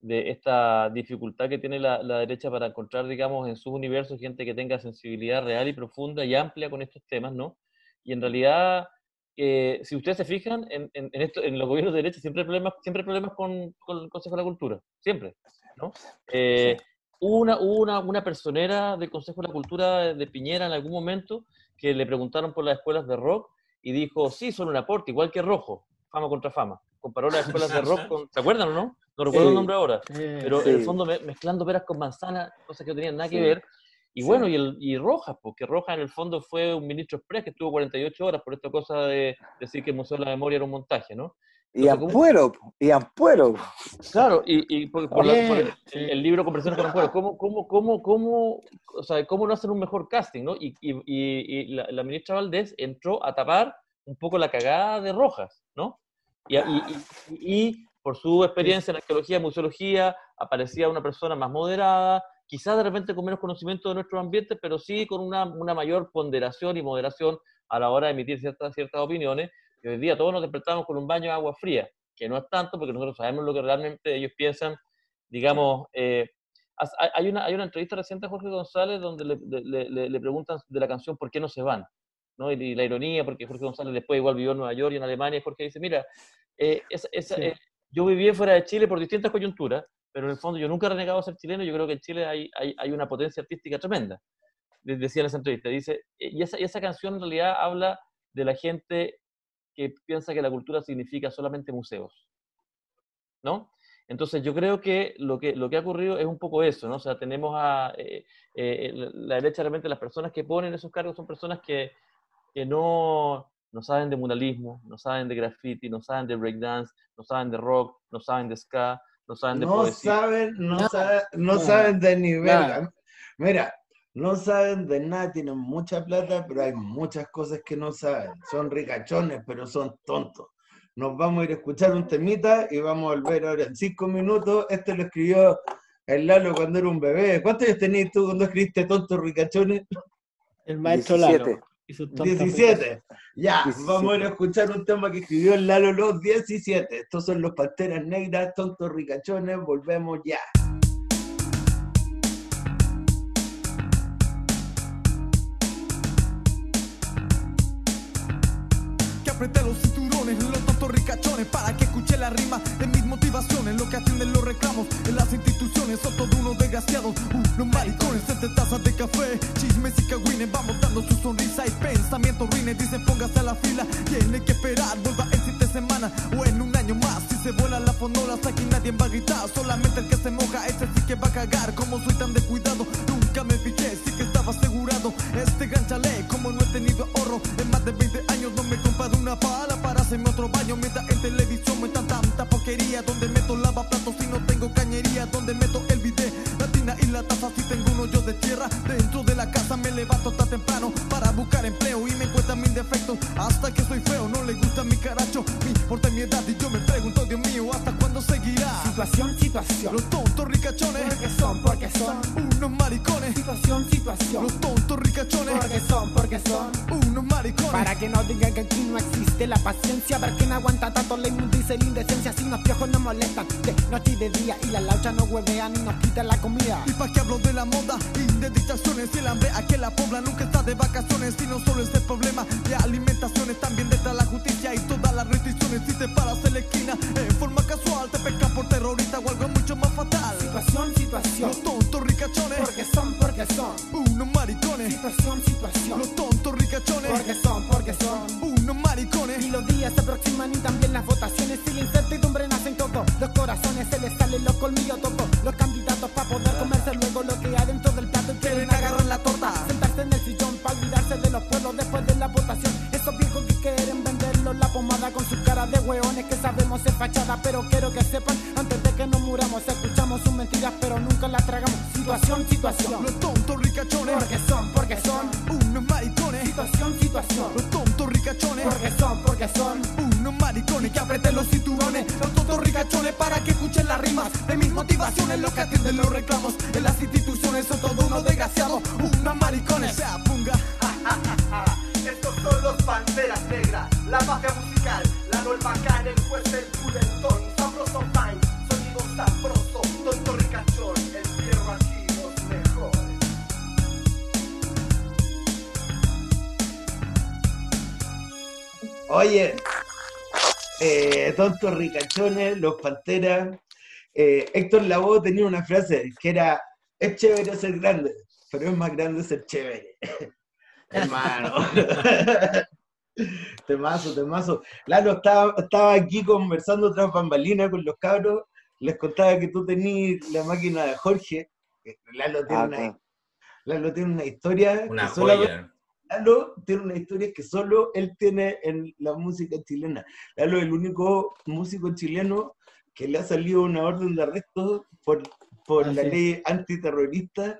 de esta dificultad que tiene la, la, derecha para encontrar, digamos, en sus universos gente que tenga sensibilidad real y profunda y amplia con estos temas, ¿no? Y en realidad, eh, si ustedes se fijan, en, en, esto, en los gobiernos de derecha siempre hay problemas, siempre problemas con, con el Consejo de la Cultura, siempre, ¿no? Eh, una, una, una personera del Consejo de la Cultura de Piñera en algún momento que le preguntaron por las escuelas de rock y dijo, sí, son un aporte, igual que Rojo, fama contra fama. Comparó las escuelas de rock con... ¿Se acuerdan o no? No recuerdo el nombre ahora. pero en el fondo mezclando peras con manzana, cosas que no tenían nada que ver. Y bueno, y, el, y Rojas, porque Rojas en el fondo fue un ministro express que estuvo 48 horas por esta cosa de decir que el Museo de la Memoria era un montaje, ¿no? Y Ampuero, y Ampuero. Claro, y, por, el, libro Conversaciones con Ampuero, ¿cómo, cómo, cómo, cómo, o sea, cómo no hacer un mejor casting, no? Y, y la, ministra Valdés entró a tapar un poco la cagada de Rojas, ¿no? Y, por su experiencia en arqueología, museología, aparecía una persona más moderada, quizás de repente con menos conocimiento de nuestro ambiente, pero sí con una, una mayor ponderación y moderación a la hora de emitir ciertas, ciertas opiniones, y hoy día todos nos despertamos con un baño de agua fría, que no es tanto porque nosotros sabemos lo que realmente ellos piensan. Digamos, eh, hay, una, hay una entrevista reciente a Jorge González donde le, le, preguntan de la canción ¿Por qué no se van? ¿no? Y, la ironía, porque Jorge González después igual vivió en Nueva York y en Alemania, y Jorge dice, mira, eh, eh, yo viví fuera de Chile por distintas coyunturas, pero en el fondo yo nunca he renegado a ser chileno, yo creo que en Chile hay, hay, hay una potencia artística tremenda, decía en esa entrevista. Dice, y esa, y esa canción en realidad habla de la gente que piensa que la cultura significa solamente museos, ¿no? Entonces yo creo que lo que, lo que ha ocurrido es un poco eso, ¿no? O sea, tenemos a eh, eh, la derecha realmente, las personas que ponen esos cargos son personas que, que no, no saben de muralismo, no saben de graffiti, no saben de breakdance, no saben de rock, no saben de ska, no saben de no Saben, no, saben, no, saben de nivel. Mira, no saben de nada, tienen mucha plata, pero hay muchas cosas que no saben. Son ricachones, pero son tontos. Nos vamos a ir a escuchar un temita y vamos a volver ahora en cinco minutos. Este lo escribió El Lalo cuando era un bebé. ¿Cuántos años tenías tú cuando escribiste Tontos Ricachones? El maestro 17. Lalo. 17. Ya, vamos a escuchar un tema que escribió el Lalo los 17. Estos son los Panteras Negras, Tontos Ricachones. Volvemos ya. Apreté los cinturones, los tontos ricachones, para que escuche la rima de mis motivaciones, lo que atienden los reclamos en las instituciones, son todos unos desgraciados, unos maricones, entre tazas de café, chismes y cagüines, vamos dando su sonrisa y pensamientos ruines, dicen póngase a la fila, tiene que esperar, vuelva en siete semanas o en un año más, si se vuela la fondola, aquí nadie va a gritar, solamente el que se moja, ese sí que va a cagar, como soy tan descuidado, nunca me fijé, sí que estaba asegurado, este gran chalet, como no he tenido ahorro, en más de 20 años no me he comprado una pala para hacerme otro baño, mientras en televisión me están tanta porquería, donde meto lavaplatos si no tengo cañería, donde meto el bidet, la tina y la taza. Si tengo un hoyo de tierra, dentro de la casa me levanto tan temprano para buscar empleo y me encuentran mis defectos, hasta que soy feo, no le gusta mi caracho, mi porte mi edad y yo me pregunto, Dios mío, ¿hasta cuándo seguirá? Situación, situación. Los tontos ricachones, para que no digan que aquí no existe la paciencia, ver no aguanta tanto la inmundicia y la indecencia, si los piojos no molestan de noche y de día. Y la laucha no huevean y nos quitan la comida. Y pa' que hablo de la moda y de dictaciones y el hambre a que la pobla nunca está de vacaciones. Y no solo es el problema de alimentaciones, también detrás la justicia y todas las restricciones. Si te paras en la esquina en forma eh, tontos ricachones, los panteras. Eh, Héctor Lavoe tenía una frase que era: Es chévere ser grande, pero es más grande ser chévere. [LAUGHS] Hermano. [LAUGHS] temazo, temazo. Lalo, estaba, estaba aquí conversando tras bambalinas con los cabros. Les contaba que tú tenías la máquina de Jorge. Lalo tiene, Ah, una. Lalo tiene una historia. Una solamente- joya. Lalo tiene una historia que solo él tiene en la música chilena. Lalo es el único músico chileno que le ha salido una orden de arresto por, por Ah, la sí. ley antiterrorista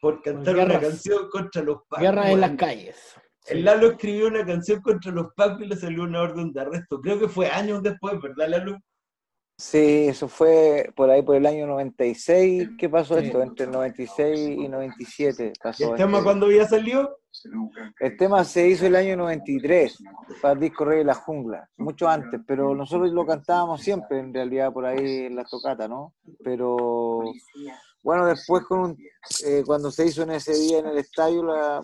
por cantar guerras. una canción contra los pacos. Guerra en las calles. El Lalo escribió una canción contra los pacos y le salió una orden de arresto. Creo que fue años después, ¿verdad, Lalo? Sí, eso fue por ahí por el año 96. ¿Qué pasó Sí. esto? Entre el 96 y 97 ¿Y pasó el tema este- cuando había salido? El tema se hizo el año 93 para el disco Rey de la Jungla, mucho antes, pero nosotros lo cantábamos siempre en realidad por ahí en la tocata, ¿no? Pero bueno, después con un, eh, cuando se hizo en ese día en el estadio, la,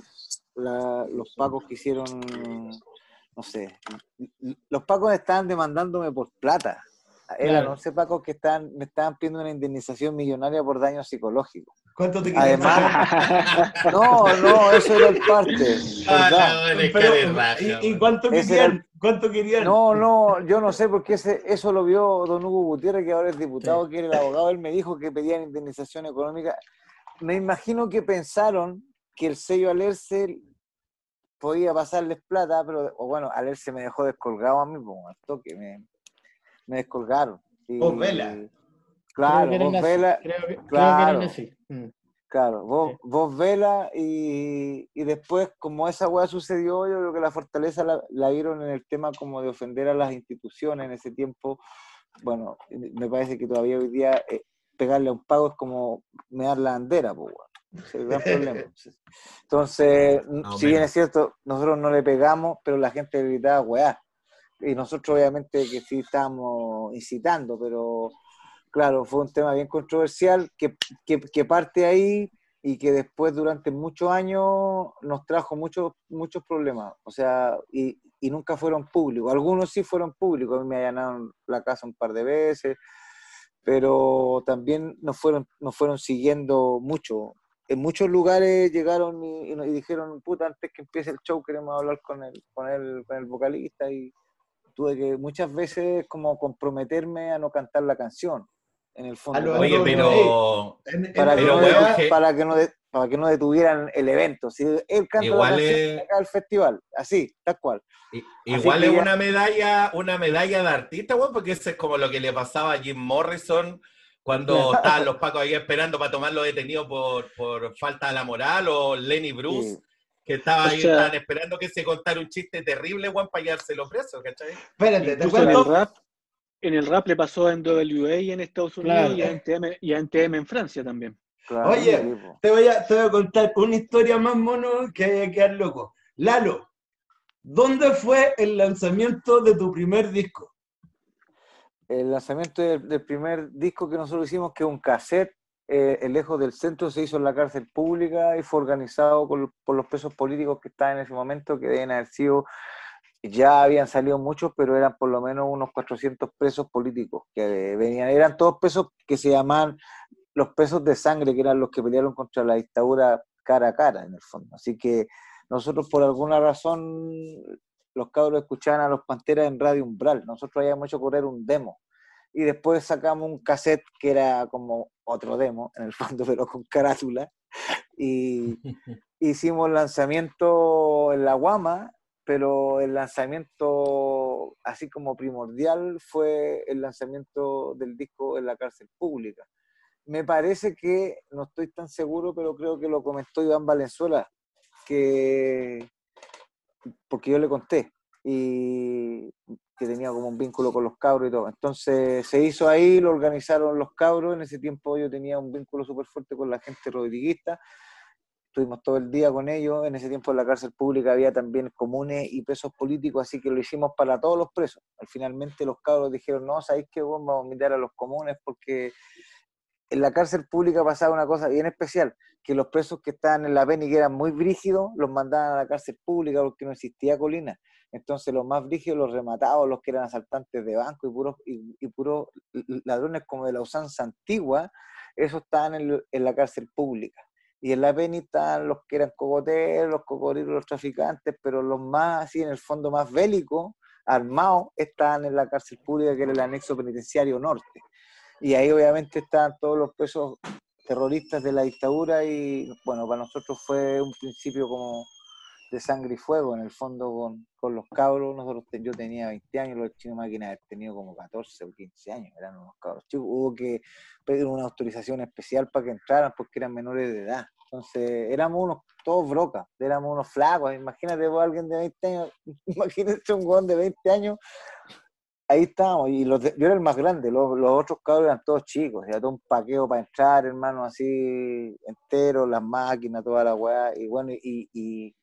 la- los pacos quisieron, no sé, los pacos estaban demandándome por plata. Eran Claro. 11 pacos que estaban, me estaban pidiendo una indemnización millonaria por daño psicológico. ¿Cuánto te querían Además, [LAUGHS] no, no, eso era el parte. Ah, Pero, carerraja, ¿y, cuánto querían? ¿Cuánto querían? No, no, yo no sé porque ese, eso lo vio don Hugo Gutiérrez, que ahora es diputado, que era el abogado. Él me dijo que pedían indemnización económica. Me imagino que pensaron que el sello Alerce podía pasarles plata, pero o bueno, Alerce me dejó descolgado a mí, pues, al toque, me, me descolgaron. Y- Vos vela. Claro, Creo que vos así, vela, creo que- creo que claro. así. Mm. Claro, vos, Sí. vos vela y, y después, como esa weá sucedió, yo creo que la fortaleza la, la vieron en el tema como de ofender a las instituciones en ese tiempo. Bueno, me parece que todavía hoy día eh, pegarle a un pago es como me dar la bandera, pues, es el gran problema. [LAUGHS] Entonces, si bien es cierto, nosotros no le pegamos, pero la gente gritaba, weá. Y nosotros obviamente que sí estábamos incitando, pero claro, fue un tema bien controversial que, que, parte ahí y que después durante muchos años nos trajo muchos muchos problemas. O sea, y, y nunca fueron públicos. Algunos sí fueron públicos, a mí me allanaron la casa un par de veces, pero también nos fueron, nos fueron siguiendo mucho. En muchos lugares llegaron y, y, dijeron, puta, antes que empiece el show queremos hablar con el, con el, con el vocalista y tuve que muchas veces como comprometerme a no cantar la canción en el fondo. Oye, pero... Para, que, no, para, que no, para que no detuvieran el evento. Si él canta igual la al festival, así, tal cual. igual es una medalla, una medalla de artista, bueno, porque eso es como lo que le pasaba a Jim Morrison cuando [LAUGHS] estaban los pacos ahí esperando para tomarlo detenido por, por falta de la moral, o Lenny Bruce, que estaba ahí, estaban esperando que se contara un chiste terrible, Juan, para llevárselo preso, ¿cachai? Espérate, ¿te acuerdas? En el rap le pasó en WA en Estados Unidos y, a NTM, y en Francia también. Oye, te voy, a, te voy a contar una historia más mono que hay que quedar loco. Lalo, ¿dónde fue el lanzamiento de tu primer disco? El lanzamiento del, primer disco que nosotros hicimos, que es un cassette, eh, el lejos del centro, se hizo en la cárcel pública y fue organizado por los presos políticos que estaban en ese momento, que deben haber sido ya habían salido muchos, pero eran por lo menos unos 400 presos políticos que venían, eran todos presos que se llamaban los presos de sangre, que eran los que pelearon contra la dictadura cara a cara, en el fondo. Así que nosotros por alguna razón, los cabros escuchaban a los Panteras en Radio Umbral, nosotros habíamos hecho correr un demo. Y después sacamos un cassette que era como otro demo, en el fondo, [LAUGHS] pero con carátula. Y [LAUGHS] hicimos lanzamiento en la Guama pero el lanzamiento así como primordial fue el lanzamiento del disco en la cárcel pública. Me parece que, no estoy tan seguro, pero creo que lo comentó Iván Valenzuela, que, porque yo le conté, y que tenía como un vínculo con los cabros y todo. Entonces se hizo ahí, lo organizaron los cabros, en ese tiempo yo tenía un vínculo súper fuerte con la gente rodriguista, estuvimos todo el día con ellos. En ese tiempo en la cárcel pública había también comunes y presos políticos, así que lo hicimos para todos los presos. Al finalmente los cabros dijeron, no, ¿sabéis qué? Vamos a invitar a los comunes porque en la cárcel pública pasaba una cosa bien especial, que los presos que estaban en la PEN y que eran muy brígidos, los mandaban a la cárcel pública porque no existía colina. Entonces los más brígidos los remataban, los que eran asaltantes de banco y puros, y, ladrones como de la usanza antigua, esos estaban en, la cárcel pública. Y en la PENI estaban los que eran cogoteros, los cocodrilos, los traficantes, pero los más, así en el fondo más bélicos, armados, estaban en la cárcel pública, que era el anexo penitenciario norte. Y ahí obviamente estaban todos los presos terroristas de la dictadura y bueno, para nosotros fue un principio como de sangre y fuego, en el fondo con, con los cabros, nosotros yo tenía 20 años, los chinos máquinas habían tenido como 14 o 15 años, eran unos cabros chicos, hubo que pedir una autorización especial para que entraran porque eran menores de edad, entonces éramos unos, todos brocas, éramos unos flacos, imagínate vos alguien de 20 años, [LAUGHS] imagínate un guón de 20 años, ahí estábamos, y los yo era el más grande, los, los otros cabros eran todos chicos, era todo un paqueo para entrar, hermano, así entero, las máquinas, toda la weá, y bueno, y, y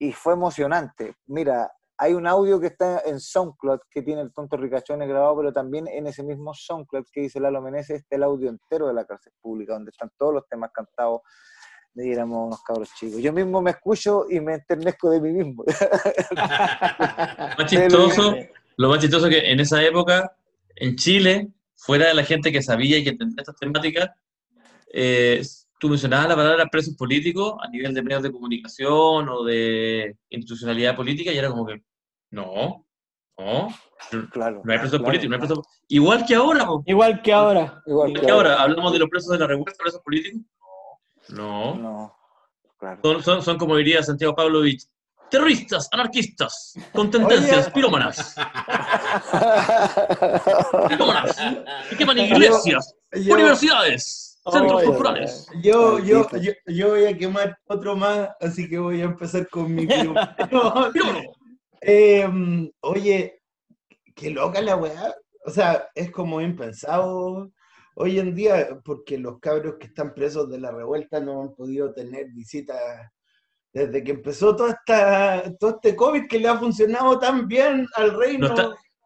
y fue emocionante. Mira, hay un audio que está en SoundCloud que tiene el tonto Ricachones grabado, pero también en ese mismo SoundCloud que dice Lalo Meneses está el audio entero de la cárcel pública, donde están todos los temas cantados de éramos unos cabros chicos. Yo mismo me escucho y me enternezco de mí mismo. [LAUGHS] [LAUGHS] más chistoso, lo más chistoso que en esa época, en Chile, fuera de la gente que sabía y que entendía estas temáticas, eh, tú mencionabas la palabra presos políticos a nivel de medios de comunicación o de institucionalidad política y era como que, no, no, claro, no hay presos políticos, no hay presos Igual que ahora. Igual que ahora. Igual, que, ahora. ¿Hablamos de los presos de la revuelta, presos políticos? No. No, claro. Son, son, son como diría Santiago Pavlovich, terroristas, anarquistas, con tendencias pirómanas. [LAUGHS] pirómanas, que queman iglesias, universidades centros culturales. Yo, yo, yo, voy a quemar otro más, así que voy a empezar con mi [LAUGHS] eh, oye, qué loca la weá. O sea, es como impensado. hoy en día, porque los cabros que están presos de la revuelta no han podido tener visitas desde que empezó toda esta, todo este COVID que le ha funcionado tan bien al reino.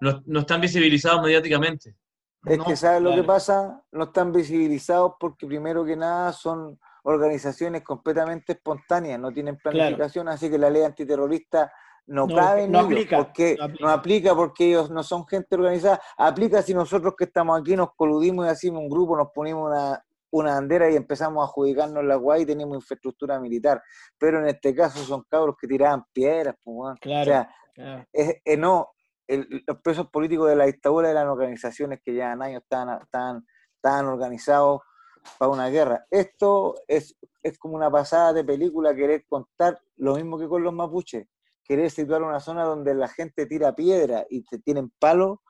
No, están visibilizados mediáticamente. Es que, ¿sabes lo que pasa? No están visibilizados porque primero que nada son organizaciones completamente espontáneas, no tienen planificación, así que la ley antiterrorista no, cabe no aplica, porque no aplica. porque ellos no son gente organizada, aplica si nosotros que estamos aquí nos coludimos y hacemos un grupo, nos ponemos una, una bandera y empezamos a adjudicarnos la guay y tenemos infraestructura militar. Pero en este caso son cabros que tiraban piedras, pues, claro, Es, no, los presos políticos de la dictadura eran organizaciones que ya en años estaban, estaban, estaban organizados para una guerra. Esto es, es como una pasada de película querer contar lo mismo que con los mapuches, querer situar una zona donde la gente tira piedra y te tienen palo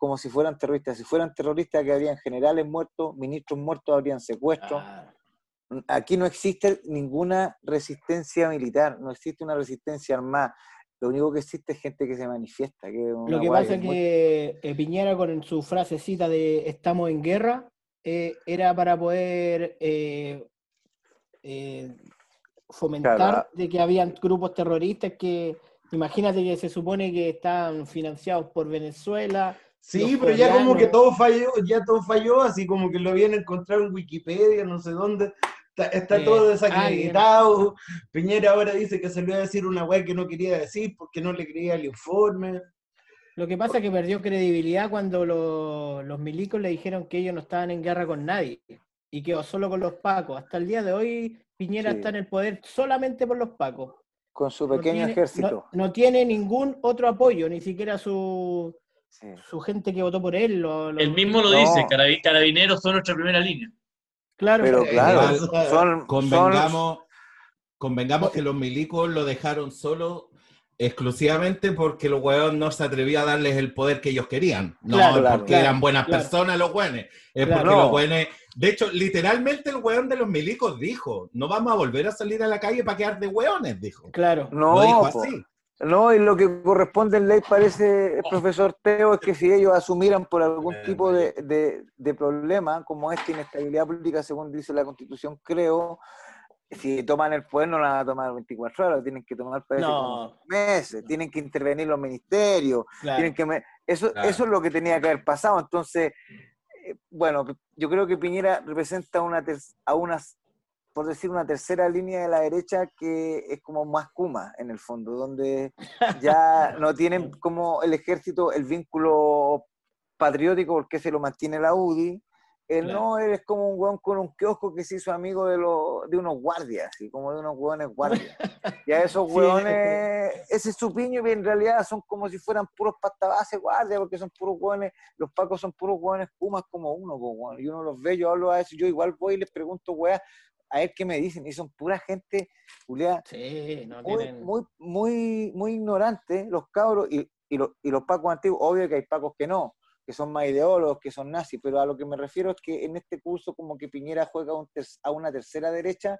como si fueran terroristas. Si fueran terroristas, que habrían generales muertos, ministros muertos, habrían secuestros. Aquí no existe ninguna resistencia militar, no existe una resistencia armada. Lo único que existe es gente que se manifiesta. Lo que pasa es que eh, Piñera con su frasecita de estamos en guerra, eh, era para poder eh, eh, fomentar de que habían grupos terroristas que, imagínate que se supone que están financiados por Venezuela. Sí, pero ya como que todo falló, ya todo falló, así como que lo habían encontrado en Wikipedia, no sé dónde. Está, todo desacreditado. Piñera ahora dice que se le iba a decir una web que no quería decir porque no le creía el informe. Lo que pasa es que perdió credibilidad cuando los milicos le dijeron que ellos no estaban en guerra con nadie y quedó solo con los pacos. Hasta el día de hoy Piñera está en el poder solamente por los pacos. Con su pequeño ejército. No, tiene ningún otro apoyo, ni siquiera su, su gente que votó por él. Él mismo lo dice, carabineros son nuestra primera línea. Claro, pero claro, son, convengamos, convengamos que los milicos lo dejaron solo exclusivamente porque los hueones no se atrevían a darles el poder que ellos querían. No porque eran buenas personas los hueones. Es porque los hueones. De hecho, literalmente el hueón de los milicos dijo: No vamos a volver a salir a la calle para quedar de hueones, dijo. Claro. No, lo dijo así. No, y lo que corresponde en ley parece, el profesor Teo, es que si ellos asumieran por algún tipo de, de, de problema, como esta inestabilidad política, según dice la Constitución, creo, si toman el poder no lo van a tomar 24 horas, tienen que tomar meses, tienen que intervenir los ministerios, tienen que eso, eso es lo que tenía que haber pasado. Entonces, eh, bueno, yo creo que Piñera representa una a unas, por decir, una tercera línea de la derecha que es como más Kuma en el fondo, donde ya [LAUGHS] no tienen como el ejército el vínculo patriótico porque se lo mantiene la UDI, él no, eres como un weón con un kiosco que se hizo amigo de, los, de unos guardias, así como de unos hueones guardias. [LAUGHS] y a esos hueones, ese supiño que en realidad son como si fueran puros pastabase guardias, porque son puros hueones, los pacos son puros hueones pumas como uno, y uno los ve, yo hablo a eso, yo igual voy y les pregunto, weá, a ver qué me dicen, y son pura gente, Julia, muy, muy, muy, muy ignorante, los cabros, y, y, los, y los pacos antiguos, obvio que hay pacos que no, que son más ideólogos, que son nazis, pero a lo que me refiero es que en este curso como que Piñera juega a una tercera derecha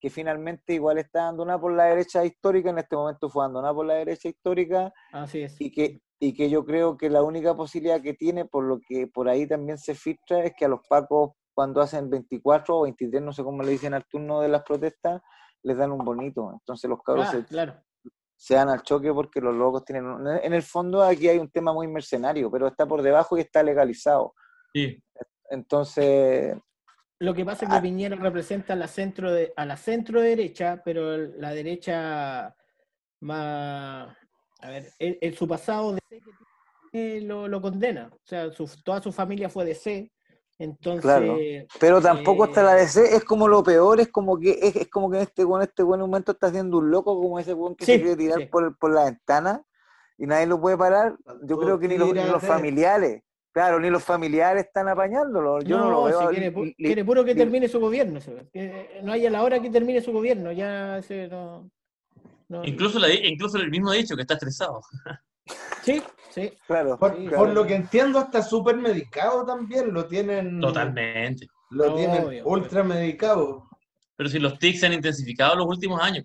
que finalmente igual está abandonada por la derecha histórica, en este momento fue abandonada por la derecha histórica, Así es. y que y que yo creo que la única posibilidad que tiene, por lo que por ahí también se filtra, es que a los pacos cuando hacen 24 o 23, no sé cómo le dicen al turno de las protestas, les dan un bonito. Entonces los cabros ah, claro se dan al choque porque los locos tienen... En el fondo aquí hay un tema muy mercenario, pero está por debajo y está legalizado. Sí. Entonces... Lo que pasa es que ah. Piñera representa a la centro, de, a la centro derecha, pero la derecha más... A ver, en, su pasado de lo, lo, condena. O sea, toda su familia fue de C, entonces, claro. Pero tampoco hasta la DC es como lo peor, es como que es, como que en este buen este buen momento está haciendo un loco como ese buen que se quiere tirar por, por, la ventana y nadie lo puede parar. Yo creo que ni los, familiares, claro, ni los familiares están apañándolo. Yo no, lo veo. quiere, puro que termine su gobierno, no hay a la hora que termine su gobierno, ya ese no, Incluso, la, incluso el mismo ha dicho que está estresado. [LAUGHS] Sí, sí. Claro. Por, lo que entiendo, está súper medicado también. Lo tienen. Totalmente. Lo tienen ultra medicado. Pero si los tics se han intensificado en los últimos años.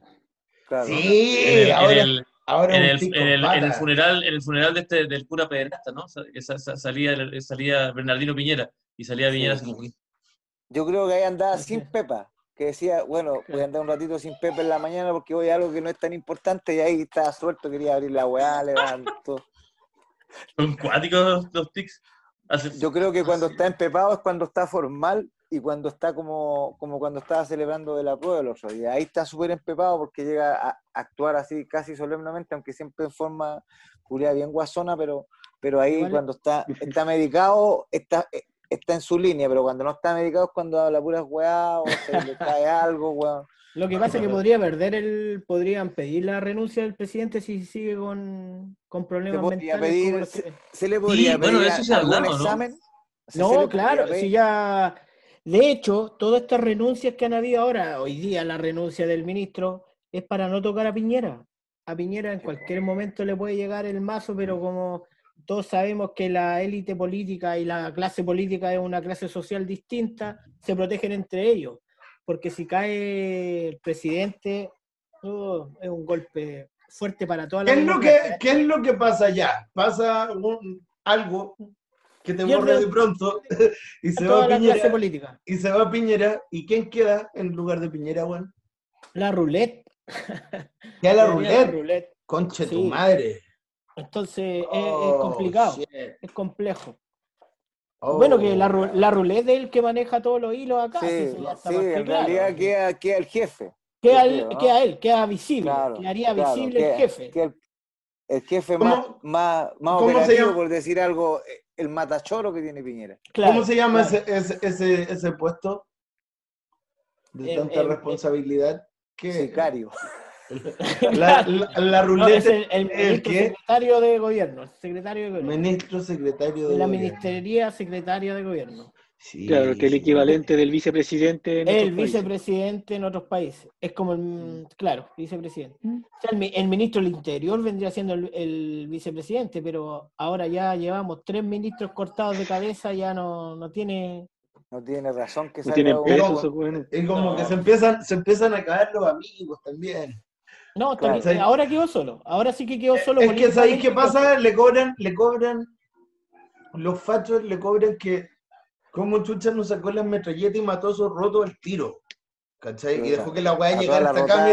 Sí, en el, ahora, en, el, en, el, funeral, en el funeral de este, del cura pederasta, ¿no? Que salía, salía Bernardino Piñera. Y salía Piñera así como... Yo creo que ahí andaba sin Pepa, que decía, bueno, voy a andar un ratito sin Pepa en la mañana porque voy a algo que no es tan importante y ahí estaba suelto, quería abrir la weá, levanto. Son cuáticos los tics. Yo creo que cuando está empepado es cuando está formal y cuando está como, como cuando estaba celebrando de la prueba el otro día. Ahí está súper empepado porque llega a actuar así casi solemnemente, aunque siempre en forma curia bien guasona, pero, pero ahí cuando está, está medicado, está, está en su línea, pero cuando no está medicado es cuando habla puras weá o se le cae [LAUGHS] algo, weón. Lo que pasa es que podría perder el, podrían pedir la renuncia del presidente si sigue con, con problemas se mentales. Pedir, se, le podría pedir bueno, eso algún examen? No, claro, si ya... De hecho, todas estas renuncias que han habido ahora, hoy día la renuncia del ministro, es para no tocar a Piñera. A Piñera en cualquier momento le puede llegar el mazo, pero como todos sabemos que la élite política y la clase política es una clase social distinta, se protegen entre ellos porque si cae el presidente, oh, es un golpe fuerte para toda la ¿Qué es lo que ¿Qué es lo que pasa ya? Pasa algo que te borra de pronto [LAUGHS] y se va a Piñera. Política. Y se va a Piñera. ¿Y quién queda en lugar de Piñera, Juan? La roulette. ¿Qué la roulette? Conche tu madre. Entonces es, oh, complicado, es complejo. Bueno, que la, oh. la roulette es el que maneja todos los hilos acá. Sí, sí, en realidad queda, el jefe. Queda, el, queda él, queda visible. quedaría visible el jefe. el, jefe más, más, más operativo, por decir algo, el matachoro que tiene Piñera. ¿Cómo se llama ese, ese, ese, puesto de tanta responsabilidad? ¿Qué? Sicario. La, la, [LAUGHS] ruleta. el, ministro secretario de gobierno. Secretario de gobierno. Ministro secretario de, la ministería secretaria de gobierno. claro, que el equivalente del vicepresidente en El vicepresidente en otros países. Es como el, mm. claro, vicepresidente. Mm. el, ministro del Interior vendría siendo el, vicepresidente, pero ahora ya llevamos tres ministros cortados de cabeza, ya no, no tiene no tiene razón que no tiene peso, Es como que se empiezan, se empiezan a caer los amigos también. No, ahora quedó solo. Ahora sí que quedó solo. Es que ¿sabéis qué pasa? Le cobran, le cobran, los fachos le cobran que como Chucha nos sacó las metralletas y mató a esos rotos al tiro. ¿Cachai? Y dejó que la weá llegara hasta acá.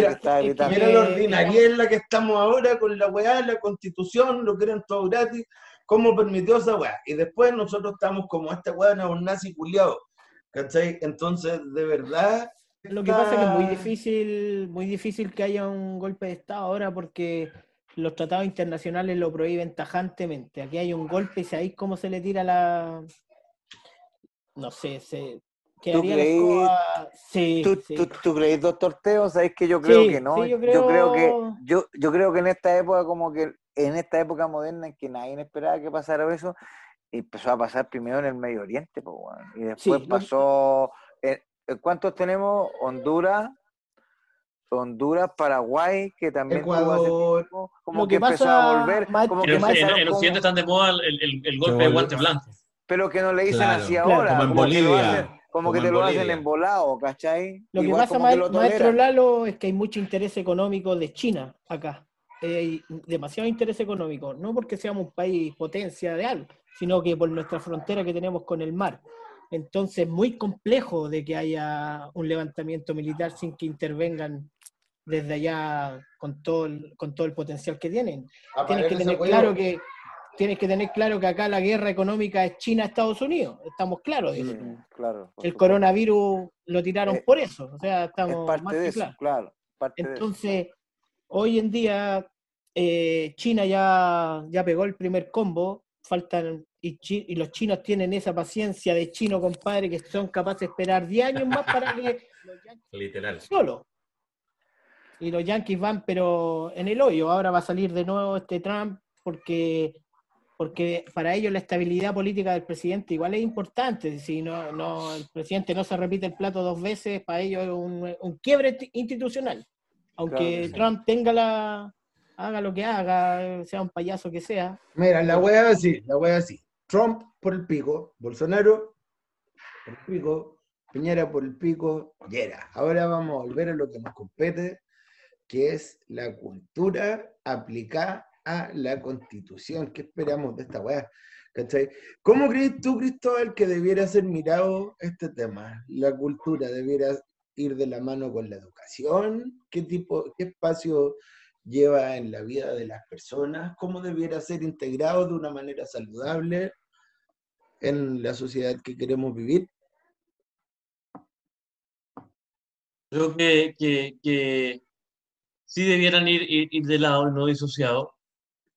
Mira, mira la ordinaria en la que estamos ahora con la weá, la constitución, lo que eran todo gratis. ¿Cómo permitió esa weá? Y después nosotros estamos como esta weá, un nazi culiado. ¿Cachai? Entonces, de verdad, lo que pasa es que es muy difícil, muy difícil que haya un golpe de Estado ahora porque los tratados internacionales lo prohíben tajantemente. Aquí hay un golpe y sabéis cómo se le tira la. No sé, se. ¿Tú creí, sí, ¿Tú, sí. ¿tú, doctor Teo? Sabéis que yo creo que no. Yo creo... que yo, yo creo que en esta época, como que en esta época moderna en que nadie esperaba que pasara eso, empezó a pasar primero en el Medio Oriente, pues, y después pasó ¿Cuántos tenemos? Honduras, Honduras, Paraguay, que también Ecuador, como que, empezó a volver. Como que en, Occidente están de moda el, el, golpe de guante blanco. Pero que no le dicen así ahora. Como en Bolivia. como, que te lo hacen en volado, ¿cachai? Lo que pasa, maestro Lalo, es que hay mucho interés económico de China acá. hay demasiado interés económico, no porque seamos un país potencia de algo, sino que por nuestra frontera que tenemos con el mar. Entonces, muy complejo de que haya un levantamiento militar sin que intervengan desde allá con todo el, con todo el potencial que tienen. Tienes que tener claro que tienes que tener claro que acá la guerra económica es China-Estados Unidos, estamos claros. claro, el coronavirus lo tiraron eh, por eso, o sea, estamos parte de eso, claro. Entonces, hoy en día eh, China ya, ya pegó el primer combo, faltan y, los chinos tienen esa paciencia de chino, compadre, que son capaces de esperar 10 años más para que los yankees [LAUGHS] Literal. solo. Y los yankees van, pero en el hoyo. Ahora va a salir de nuevo este Trump porque, porque para ellos la estabilidad política del presidente igual es importante. Si no, no, el presidente no se repite el plato dos veces, para ellos es un, quiebre institucional. Aunque Trump tenga la, haga lo que haga, sea un payaso que sea. Mira, la wea así, la wea así. Trump por el pico, Bolsonaro por el pico, Piñera por el pico, Yera. Ahora vamos a volver a lo que nos compete, que es la cultura aplicada a la constitución. ¿Qué esperamos de esta weá? ¿Cachai? ¿Cómo crees tú, Cristóbal, que debiera ser mirado este tema? ¿La cultura debiera ir de la mano con la educación? ¿Qué tipo, qué espacio lleva en la vida de las personas? ¿Cómo debiera ser integrado de una manera saludable en la sociedad que queremos vivir? Creo que, que, sí debieran ir, ir, de lado, no disociado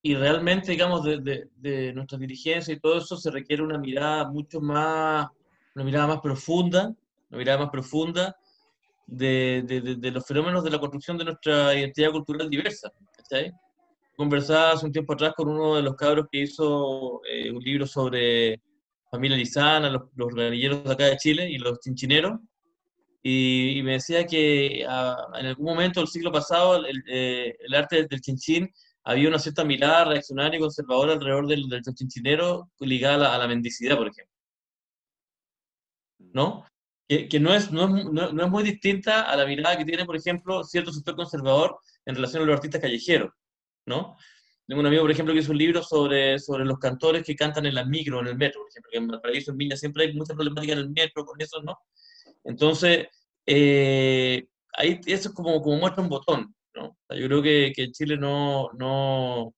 y realmente, digamos, de, de, nuestra dirigencia y todo eso se requiere una mirada mucho más, una mirada más profunda, una mirada más profunda de, de, los fenómenos de la construcción de nuestra identidad cultural diversa. Conversaba hace un tiempo atrás con uno de los cabros que hizo eh, un libro sobre familia Lizana, los, los de acá de Chile y los chinchineros, y, me decía que ah, en algún momento del siglo pasado el, eh, el arte del chinchín había una cierta mirada reaccionaria y conservadora alrededor del, del chinchinero ligada a la, mendicidad, por ejemplo. ¿No? Que, que no, es, no, es, no, es muy distinta a la mirada que tiene, por ejemplo, cierto sector conservador en relación a los artistas callejeros, ¿no? Tengo un amigo, por ejemplo, que hizo un libro sobre, sobre los cantores que cantan en las micro, en el metro, por ejemplo, que en Valparaíso, en Viña, siempre hay mucha problemática en el metro con eso, ¿no? Entonces, eh, ahí eso es como, como muestra un botón yo creo que, que, en Chile no, no,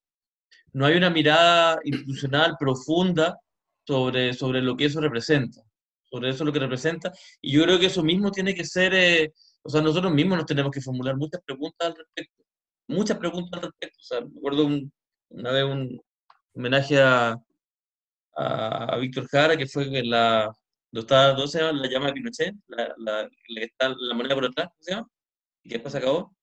no hay una mirada institucional profunda sobre, sobre lo que eso representa, sobre eso lo que representa, y yo creo que eso mismo tiene que ser, eh, o sea, nosotros mismos nos tenemos que formular muchas preguntas al respecto, muchas preguntas al respecto, o sea, me acuerdo una vez un homenaje a, a, Víctor Jara, que fue la, ¿dónde se llama? La llama de Pinochet, la, la, la, la moneda por atrás, ¿cómo se llama? Y que después se acabó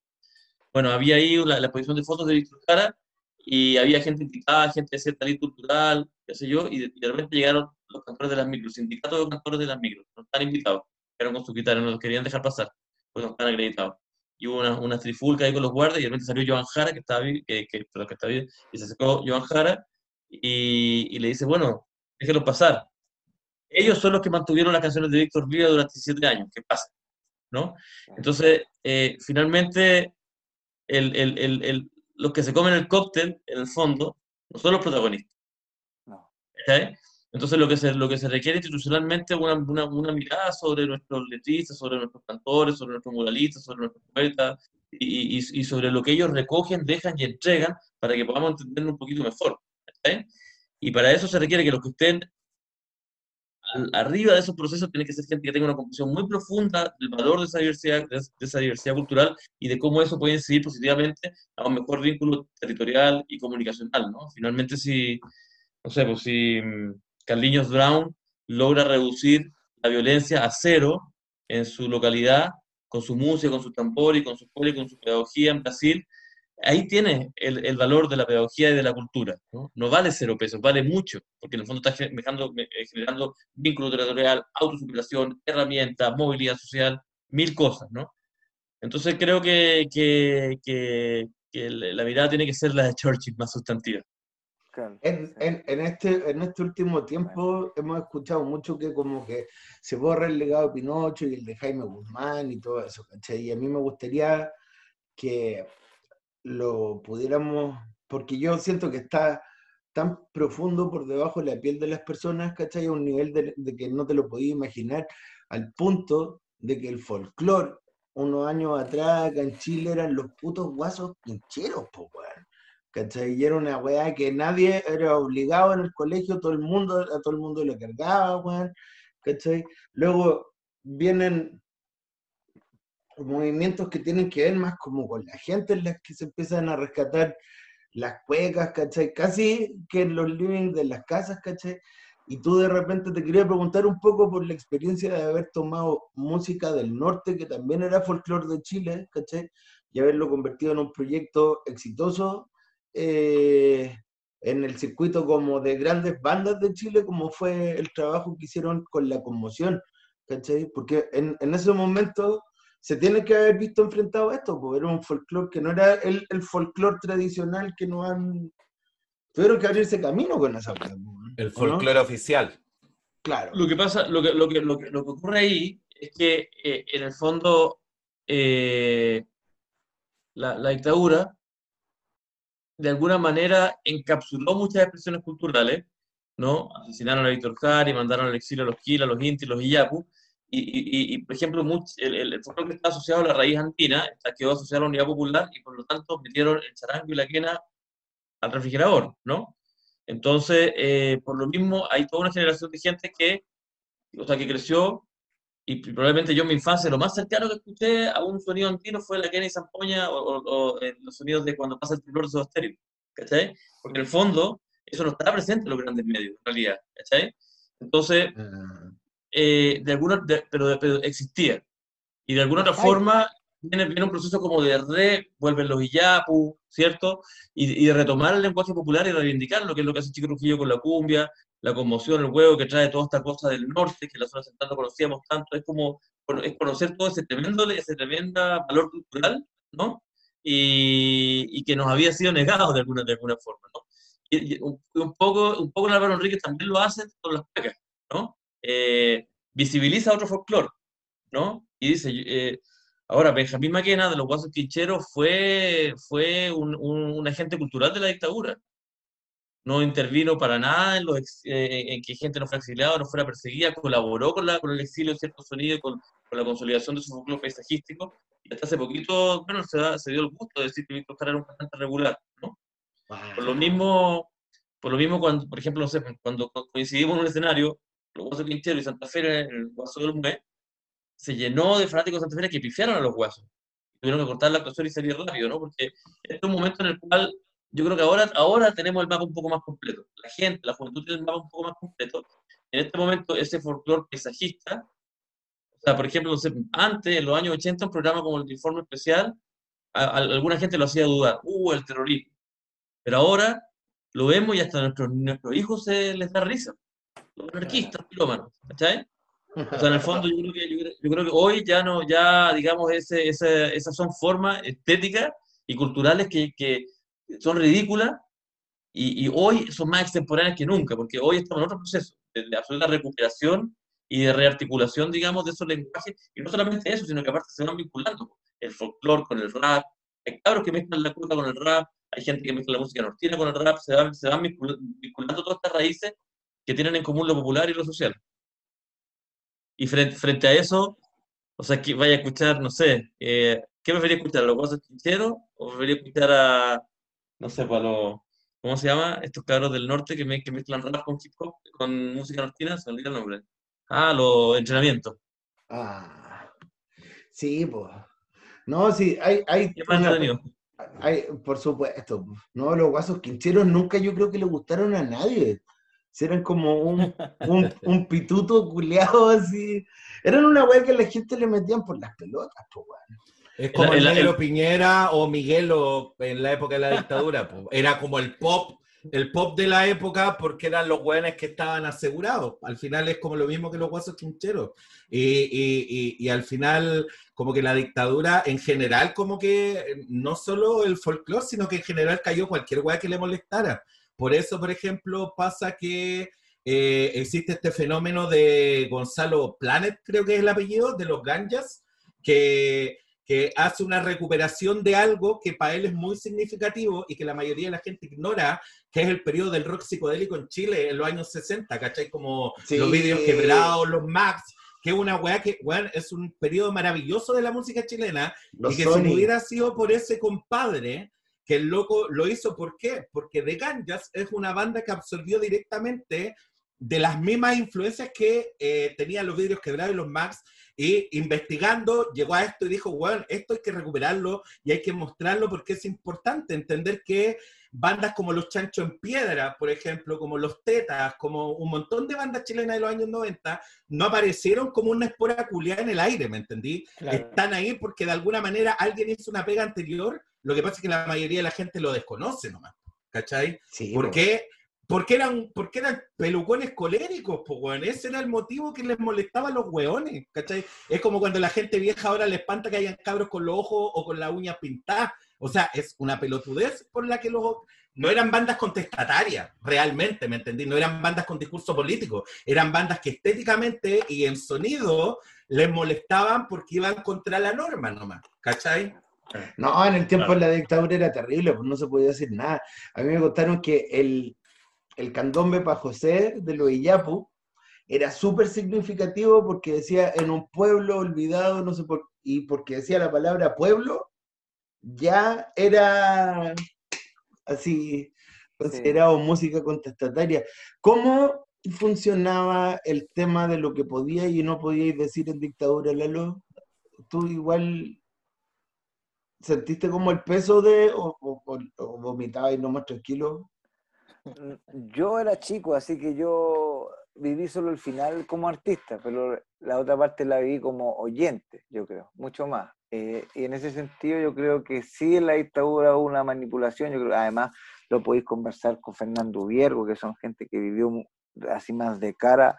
bueno, había ahí la, exposición de fotos de Víctor Jara y había gente indicada, gente de cierta ley cultural, qué sé yo, y de, repente llegaron los cantores de las micros, sindicatos de cantores de las micros, no están invitados, pero con su guitarra, no los querían dejar pasar, porque no están acreditados. Y hubo una, una trifulca ahí con los guardias y de repente salió Joan Jara, que estaba que, que, que está bien, y se acercó Joan Jara y, y le dice, bueno, déjenlos pasar. Ellos son los que mantuvieron las canciones de Víctor Viva durante 17 años, ¿qué pasa? ¿No? Entonces, eh, finalmente, el, el, el, los que se comen el cóctel, en el fondo, no son los protagonistas. Entonces, lo que, se, lo que se requiere institucionalmente es una, una, una, mirada sobre nuestros letristas, sobre nuestros cantores, sobre nuestros muralistas, sobre nuestros poetas y, y, y, sobre lo que ellos recogen, dejan y entregan para que podamos entenderlo un poquito mejor. Y para eso se requiere que los que estén arriba de esos procesos tiene que ser gente que tenga una comprensión muy profunda del valor de esa diversidad, de, esa diversidad cultural y de cómo eso puede incidir positivamente a un mejor vínculo territorial y comunicacional, ¿no? Finalmente, si, no sé, pues si mm, Carliños Brown logra reducir la violencia a cero en su localidad, con su música, con su tambor y con su y con su pedagogía en Brasil, ahí tiene el, valor de la pedagogía y de la cultura. ¿no? vale cero pesos, vale mucho, porque en el fondo está generando, eh, generando vínculo territorial, autosuperación, herramientas, movilidad social, mil cosas. Entonces creo que, que la mirada tiene que ser la de Churchill, más sustantiva. En, en, en, este, en este último tiempo hemos escuchado mucho que como que se borra el legado de Pinocho y el de Jaime Guzmán y todo eso, ¿cachai? Y a mí me gustaría que lo pudiéramos, porque yo siento que está tan profundo por debajo de la piel de las personas, ¿cachai? A un nivel de, que no te lo podías imaginar, al punto de que el folclore, unos años atrás acá en Chile, eran los putos guasos pincheros, po, ¿cachai? Y era una weá que nadie era obligado en el colegio, todo el mundo, a todo el mundo le cargaba, weón, ¿cachai? Luego vienen movimientos que tienen que ver más como con la gente en las que se empiezan a rescatar las cuecas, ¿cachai? Casi que en los living de las casas, ¿cachai? Y tú de repente te quería preguntar un poco por la experiencia de haber tomado música del norte, que también era folclore de Chile, ¿cachai? Y haberlo convertido en un proyecto exitoso eh, en el circuito como de grandes bandas de Chile, como fue el trabajo que hicieron con la conmoción, ¿cachai? Porque en, en ese momento se tiene que haber visto enfrentado a esto, porque era un folclore que no era el, el folclore tradicional que no han... Tuvieron que abrirse camino con esa cosa. El folclore oficial. Claro. Lo que pasa, lo que, lo que, lo que, lo que ocurre ahí es que eh, en el fondo eh, la, la dictadura de alguna manera encapsuló muchas expresiones culturales ¿no? Asesinaron a Víctor Jara y mandaron al exilio a los Quila, a los Inti, a los Iyapu. Y, por ejemplo, el, el, folclore que está asociado a la raíz andina quedó asociado a la unidad popular y por lo tanto metieron el charango y la quena al refrigerador, ¿no? Entonces, eh, por lo mismo, hay toda una generación de gente que, o sea, que creció y probablemente yo en mi infancia lo más cercano que escuché a un sonido andino fue la quena y zampoña o, o, eh, los sonidos de cuando pasa el temblor de Soda ¿cachai? Porque en el fondo eso no estaba presente en los grandes medios, en realidad, ¿cachai? Entonces, ah. eh, de alguna, pero, existía. Y de alguna otra forma viene, viene, un proceso como de re, vuelven los iyapu, ¿cierto? Y, y, de retomar el lenguaje popular y reivindicarlo, que es lo que hace Chico Trujillo con la cumbia, la conmoción, el huevo que trae toda esta cosa del norte, que la zona central no conocíamos tanto, es como es conocer todo ese tremendo, ese tremendo valor cultural, ¿no? Y, y, que nos había sido negado de alguna, de alguna forma, ¿no? y, un, poco, un poco Álvaro Enrique también lo hace con las pecas, ¿no? Eh, visibiliza otro folclore, ¿no? Y dice, eh, ahora, Benjamín Maquena, de los Guasos Quincheros, fue, fue un, un, agente cultural de la dictadura. No intervino para nada en, los, eh, en que gente no fuera exiliada, no fuera perseguida, colaboró con, la, con el exilio de ciertos sonidos, con, con la consolidación de su folclore paisajístico. Y hasta hace poquito, bueno, se, se dio el gusto de decir que Víctor Jara era un cantante regular, ¿no? Por lo mismo, por lo mismo cuando, por ejemplo, no sé, cuando coincidimos en un escenario, los Guasos Quintero y Santa Fe, el Guaso del Mue, se llenó de fanáticos de Santa Fe que pifiaron a los Guasos. Tuvieron que cortar la actuación y salir rápido, ¿no? Porque este es un momento en el cual yo creo que ahora, ahora tenemos el mapa un poco más completo. La gente, la juventud tiene el mapa un poco más completo. En este momento, ese folclore paisajista, o sea, por ejemplo, antes, en los años 80, un programa como el Informe Especial, alguna gente lo hacía dudar. Uh, el terrorismo. Pero ahora lo vemos y hasta a nuestros, nuestros hijos se les da risa. Los anarquistas, pilómanos, ¿cachai? O sea, en el fondo yo creo que, yo creo, que hoy ya no, ya digamos, ese, ese, esas son formas estéticas y culturales que, que son ridículas y, y, hoy son más extemporáneas que nunca, porque hoy estamos en otro proceso de, absoluta recuperación y de rearticulación, digamos, de esos lenguajes, y no solamente eso, sino que aparte se van vinculando el folclore con el rap, hay cabros que mezclan la cultura con el rap, hay gente que mezcla la música nortina con el rap, se van, se van vinculando todas estas raíces que tienen en común lo popular y lo social. Y frente, frente a eso, o sea, que vaya a escuchar, no sé, eh, ¿qué prefería escuchar? ¿A los guasos quincheros? ¿O prefería escuchar a, no sé, para los, ¿cómo se llama? Estos cabros del norte que, me, que mezclan rap con hip hop, con música nortina, se me olvida el nombre. Ah, los entrenamientos. Ah, sí, pues. No, sí, hay... hay ¿Qué más por supuesto. No, los guasos quincheros nunca yo creo que le gustaron a nadie. Eran como un, un, [LAUGHS] pituto culeado así. Eran una weá que la gente le metían por las pelotas, pues, Es como el, Miguel Piñera o Miguelo en la época de la dictadura. Era como el pop el pop de la época porque eran los weones que estaban asegurados. Al final es como lo mismo que los guasos quincheros. Y, y, al final, como que la dictadura en general, como que no solo el folclore, sino que en general cayó cualquier weá que le molestara. Por eso, por ejemplo, pasa que eh, existe este fenómeno de Gonzalo Planet, creo que es el apellido, de los ganjas, que que hace una recuperación de algo que para él es muy significativo y que la mayoría de la gente ignora, que es el periodo del rock psicodélico en Chile en los años 60, ¿cachai? Como los vídeos quebrados, los Max, que es una weá que, weá, es un periodo maravilloso de la música chilena y que si no hubiera sido por ese compadre, que el loco lo hizo, ¿por qué? Porque The Ganjas es una banda que absorbió directamente de las mismas influencias que eh, tenían los vidrios quebrados y los Max y investigando, llegó a esto y dijo, bueno, esto hay que recuperarlo y hay que mostrarlo porque es importante entender que bandas como Los Chanchos en Piedra, por ejemplo, como Los Tetas, como un montón de bandas chilenas de los años 90, no aparecieron como una espora culiada en el aire, ¿me entendí? Están ahí porque de alguna manera alguien hizo una pega anterior, lo que pasa es que la mayoría de la gente lo desconoce nomás, ¿cachai? Sí, porque porque eran, porque eran pelucones coléricos, pues, Ese era el motivo que les molestaba a los weones, ¿cachai? Es como cuando la gente vieja ahora le espanta que hayan cabros con los ojos o con la uña pintada. O sea, es una pelotudez por la que los... No eran bandas contestatarias, realmente, ¿me entendí? No eran bandas con discurso político. Eran bandas que estéticamente y en sonido les molestaban porque iban contra la norma nomás, ¿cachai? No, en el tiempo de la dictadura era terrible, pues no se podía decir nada. A mí me contaron que el, el candombe para José de los Iyapu era súper significativo porque decía en un pueblo olvidado, no sé por y porque decía la palabra pueblo, ya era así considerado música contestataria. ¿Cómo funcionaba el tema de lo que podía y no podíais decir en dictadura, Lalo? ¿Tú igual sentiste como el peso de o, o, vomitabas y no más tranquilo? Mm, yo era chico, así que yo viví solo el final como artista, pero la otra parte la viví como oyente, yo creo, mucho más. Eh, y en ese sentido yo creo que sí en la dictadura hubo una manipulación, yo creo además lo podéis conversar con Fernando Viergo, que son gente que vivió así más de cara,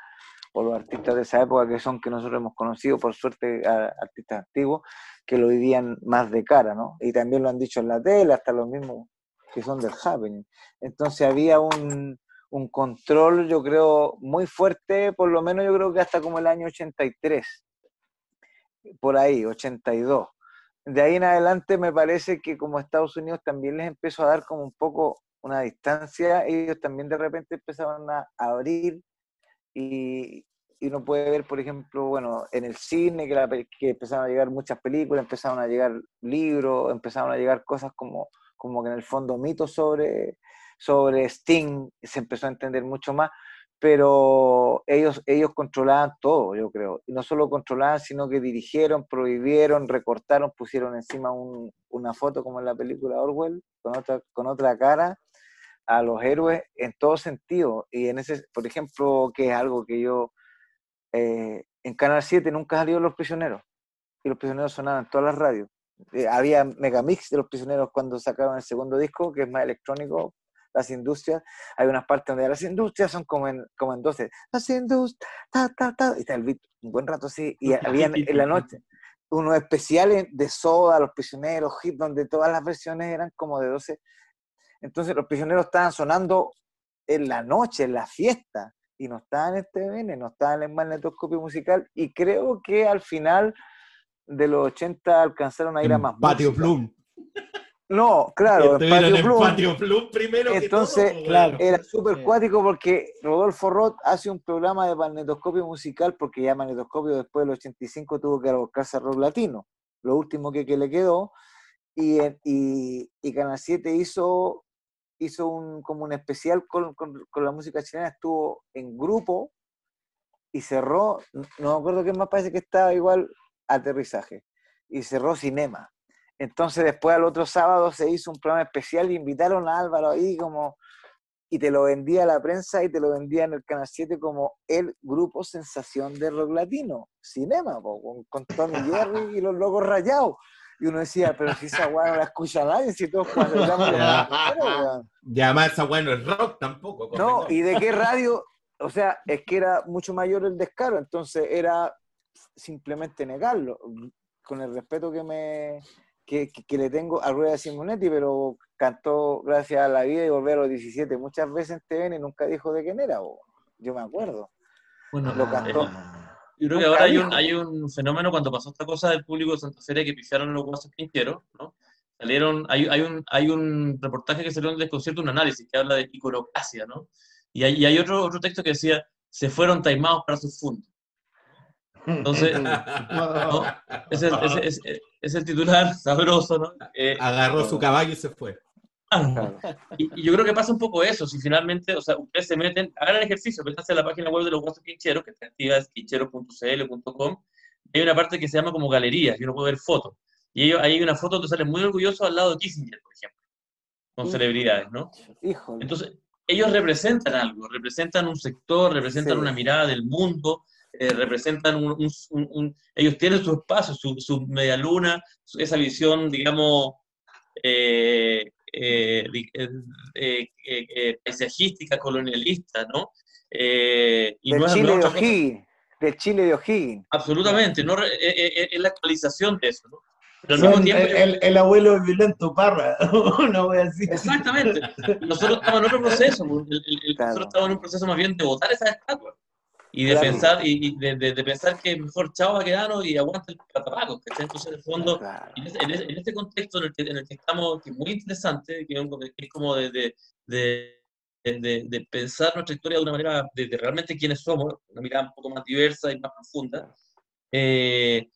o los artistas de esa época que son que nosotros hemos conocido, por suerte, artistas antiguos, que lo vivían más de cara, ¿no? Y también lo han dicho en la tele, hasta los mismos que son del happening. Entonces había un, un control, yo creo, muy fuerte, por lo menos yo creo que hasta como el año 83, por ahí, 82. De ahí en adelante me parece que como Estados Unidos también les empezó a dar como un poco una distancia, ellos también de repente empezaron a abrir y, y uno puede ver, por ejemplo, bueno, en el cine que, que empezaron a llegar muchas películas, empezaron a llegar libros, empezaron a llegar cosas como, como que en el fondo mitos sobre, sobre Sting se empezó a entender mucho más, pero ellos, ellos controlaban todo, yo creo. Y no solo controlaban, sino que dirigieron, prohibieron, recortaron, pusieron encima una foto como en la película Orwell, con otra, con otra cara, a los héroes en todo sentido. Y en ese, por ejemplo, que es algo que yo, eh, en Canal 7 nunca salieron Los Prisioneros. Y Los Prisioneros sonaban en todas las radios. Eh, había megamix de Los Prisioneros cuando sacaron el segundo disco, que es más electrónico, las industrias, hay unas partes donde las industrias son como en, como en 12, las industrias, ta, ta, ta, y está el beat un buen rato así, y [LAUGHS] había en la noche [LAUGHS] unos especiales de Soda, Los Prisioneros, Hip, donde todas las versiones eran como de 12. Entonces los prisioneros estaban sonando en la noche, en la fiesta, y no estaban en TVN, no estaban en el magnetoscopio musical, y creo que al final de los 80 alcanzaron a ir a más Patio Plum. No, claro, en Patio, Plum. primero Entonces, que claro, era súper cuático porque Rodolfo Roth hace un programa de magnetoscopio musical, porque ya magnetoscopio después del 85 tuvo que buscarse a rock latino, lo último que, le quedó, y, y, y, Canal 7 hizo, hizo un, como un especial con, con, la música chilena, estuvo en grupo y cerró, no me acuerdo qué más parece que estaba igual, aterrizaje, y cerró Cinema entonces después al otro sábado se hizo un programa especial y invitaron a Álvaro ahí como, y te lo vendía la prensa y te lo vendía en el Canal 7 como el grupo sensación de rock latino, cinema, con, con, Tony Jerry y los locos rayados. Y uno decía, pero si esa weá no la escucha nadie, si todos cuando [LAUGHS] Ya más esa weá no es rock tampoco. No, y de qué radio, o sea, es que era mucho mayor el descaro, entonces era simplemente negarlo, con el respeto que me, que, le tengo a Rueda Simonetti, pero cantó Gracias a la vida y volver a los 17 muchas veces en TVN y nunca dijo de quién era, yo me acuerdo. Bueno, lo cantó. Eh, yo creo que ahora hay un, hay un, fenómeno cuando pasó esta cosa del público de Santa Fe que pifiaron los guasos quinqueros, ¿no? Salieron, hay, hay, un, hay un reportaje que salió en el desconcierto, un análisis que habla de iconoclasia, ¿no? Y hay, y hay otro, otro texto que decía, se fueron taimados para sus fundos. Entonces, [LAUGHS] ese, es el titular [LAUGHS] sabroso, ¿no? Eh, Agarró su caballo y se fue. [LAUGHS] Y, yo creo que pasa un poco eso, si finalmente, o sea, ustedes se meten, hagan el ejercicio, métanse a la página web de los guasos quincheros, que está activa, es quinchero.cl.com, hay una parte que se llama como galerías, y uno puede ver fotos. Y ellos, ahí hay una foto donde salen muy orgullosos al lado de Kissinger, por ejemplo, con celebridades, ¿no? Entonces, ellos representan algo, representan un sector, representan una mirada del mundo, eh, representan un, ellos tienen su espacio, su, su media luna, esa visión, digamos, eh, eh, paisajística, colonialista, ¿no? y del, Chile de O'Higgins, del Chile de O'Higgins. Absolutamente, no, es la actualización de eso, ¿no? el, abuelo violento Parra, no voy a decir. Exactamente. Nosotros estamos en otro proceso, [LAUGHS] nosotros estamos en un proceso más bien de votar esas estatuas y de pensar y, de, de, pensar que mejor chao Baquedano y aguanta el patapaco, ¿cachai? Entonces, en el fondo, en, en, este contexto en el, que, en el que estamos, que es muy interesante, que es como de, de, de, pensar nuestra historia de una manera, de, realmente quiénes somos, una mirada un poco más diversa y más profunda. Eh,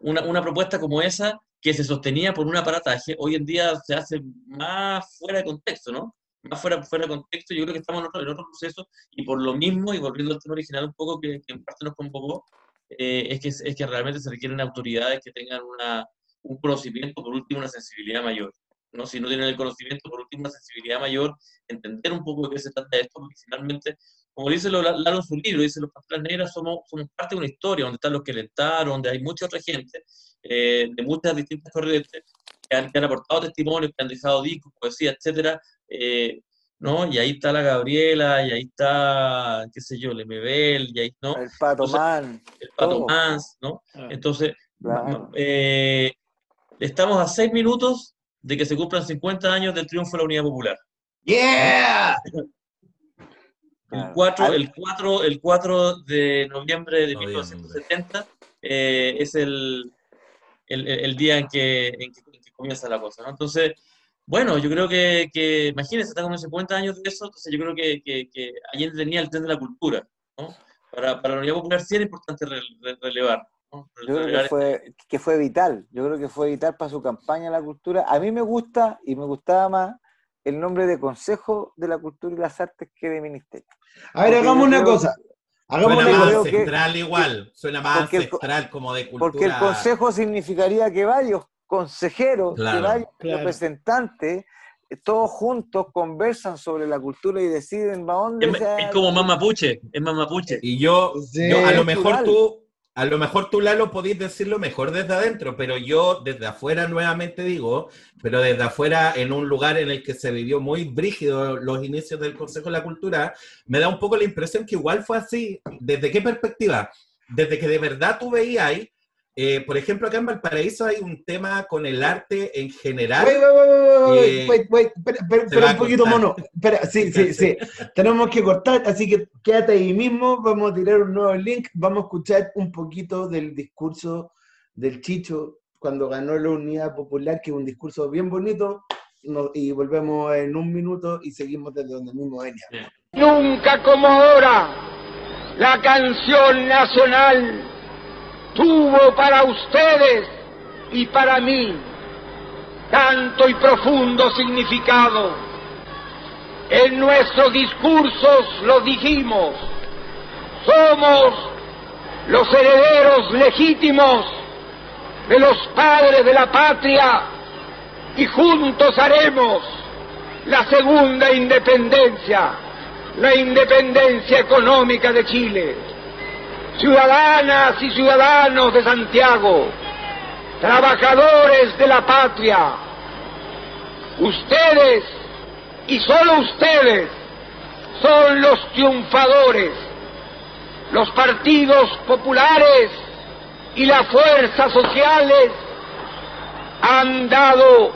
una, una, propuesta como esa, que se sostenía por un aparataje, hoy en día se hace más fuera de contexto, ¿no? Más fuera, fuera de contexto, yo creo que estamos en otro, en otro proceso, y por lo mismo, y volviendo al tema original un poco que, en parte nos convocó, eh, es, que, es que realmente se requieren autoridades que tengan una, un conocimiento, por último, una sensibilidad mayor. ¿no? Si no tienen el conocimiento, por último, una sensibilidad mayor, entender un poco de qué se trata esto, porque finalmente, como dice Lalo en su libro, dice, los pastelas negras somos, somos parte de una historia, donde están los que alentaron, donde hay mucha otra gente, eh, de muchas distintas corrientes, que han, que han, aportado testimonios, que han dejado discos, poesía, etcétera, eh, ¿no? Y ahí está la Gabriela, y ahí está, qué sé yo, Lemebel, y ahí, ¿no? El Pato Man. El Pato Mans, ¿no? Ah. Entonces, eh, estamos a seis minutos de que se cumplan 50 años del triunfo de la Unidad Popular. ¡Yeah! El 4, el 4, el 4 de noviembre de 1970 eh, es el, el, el, día en que, en que, comienza la cosa. ¿no? Entonces, bueno, yo creo que, que imagínense, están como 50 años de eso, entonces yo creo que, que, que Allende tenía el tren de la cultura. ¿no? Para, para la Unidad Popular sí era importante relevar. Yo creo que fue, que fue vital, yo creo que fue vital para su campaña la cultura. A mí me gusta y me gustaba más el nombre de Consejo de la Cultura y las Artes que de Ministerio. A ver, hagamos una cosa. Hagamos suena más ancestral igual, suena más ancestral como de cultura. Porque el consejo significaría que varios consejeros, que varios representantes, eh, todos juntos conversan sobre la cultura y deciden va dónde. Es, es como más mapuche, es más mapuche. Y yo, yo a lo mejor tú a lo mejor tú, Lalo, podéis decirlo mejor desde adentro, pero yo desde afuera nuevamente digo, pero desde afuera en un lugar en el que se vivió muy brígido los inicios del Consejo de la Cultura, me da un poco la impresión que igual fue así. ¿Desde qué perspectiva? Desde que de verdad tú veías ahí eh, por ejemplo, acá en Valparaíso hay un tema con el arte en general. Wait, wait, wait, espera, un poquito, mono. Espera, sí, sí, sí. Tenemos que cortar, así que quédate ahí mismo. Vamos a tirar un nuevo link. Vamos a escuchar un poquito del discurso del Chicho cuando ganó la Unidad Popular, que es un discurso bien bonito. y volvemos en un minuto y seguimos desde donde mismo venía. Nunca como ahora, la canción nacional tuvo para ustedes y para mí tanto y profundo significado. En nuestros discursos lo dijimos, somos los herederos legítimos de los padres de la patria y juntos haremos la segunda independencia, la independencia económica de Chile ciudadanas y ciudadanos de Santiago, trabajadores de la patria, ustedes y solo ustedes son los triunfadores, los partidos populares y las fuerzas sociales han dado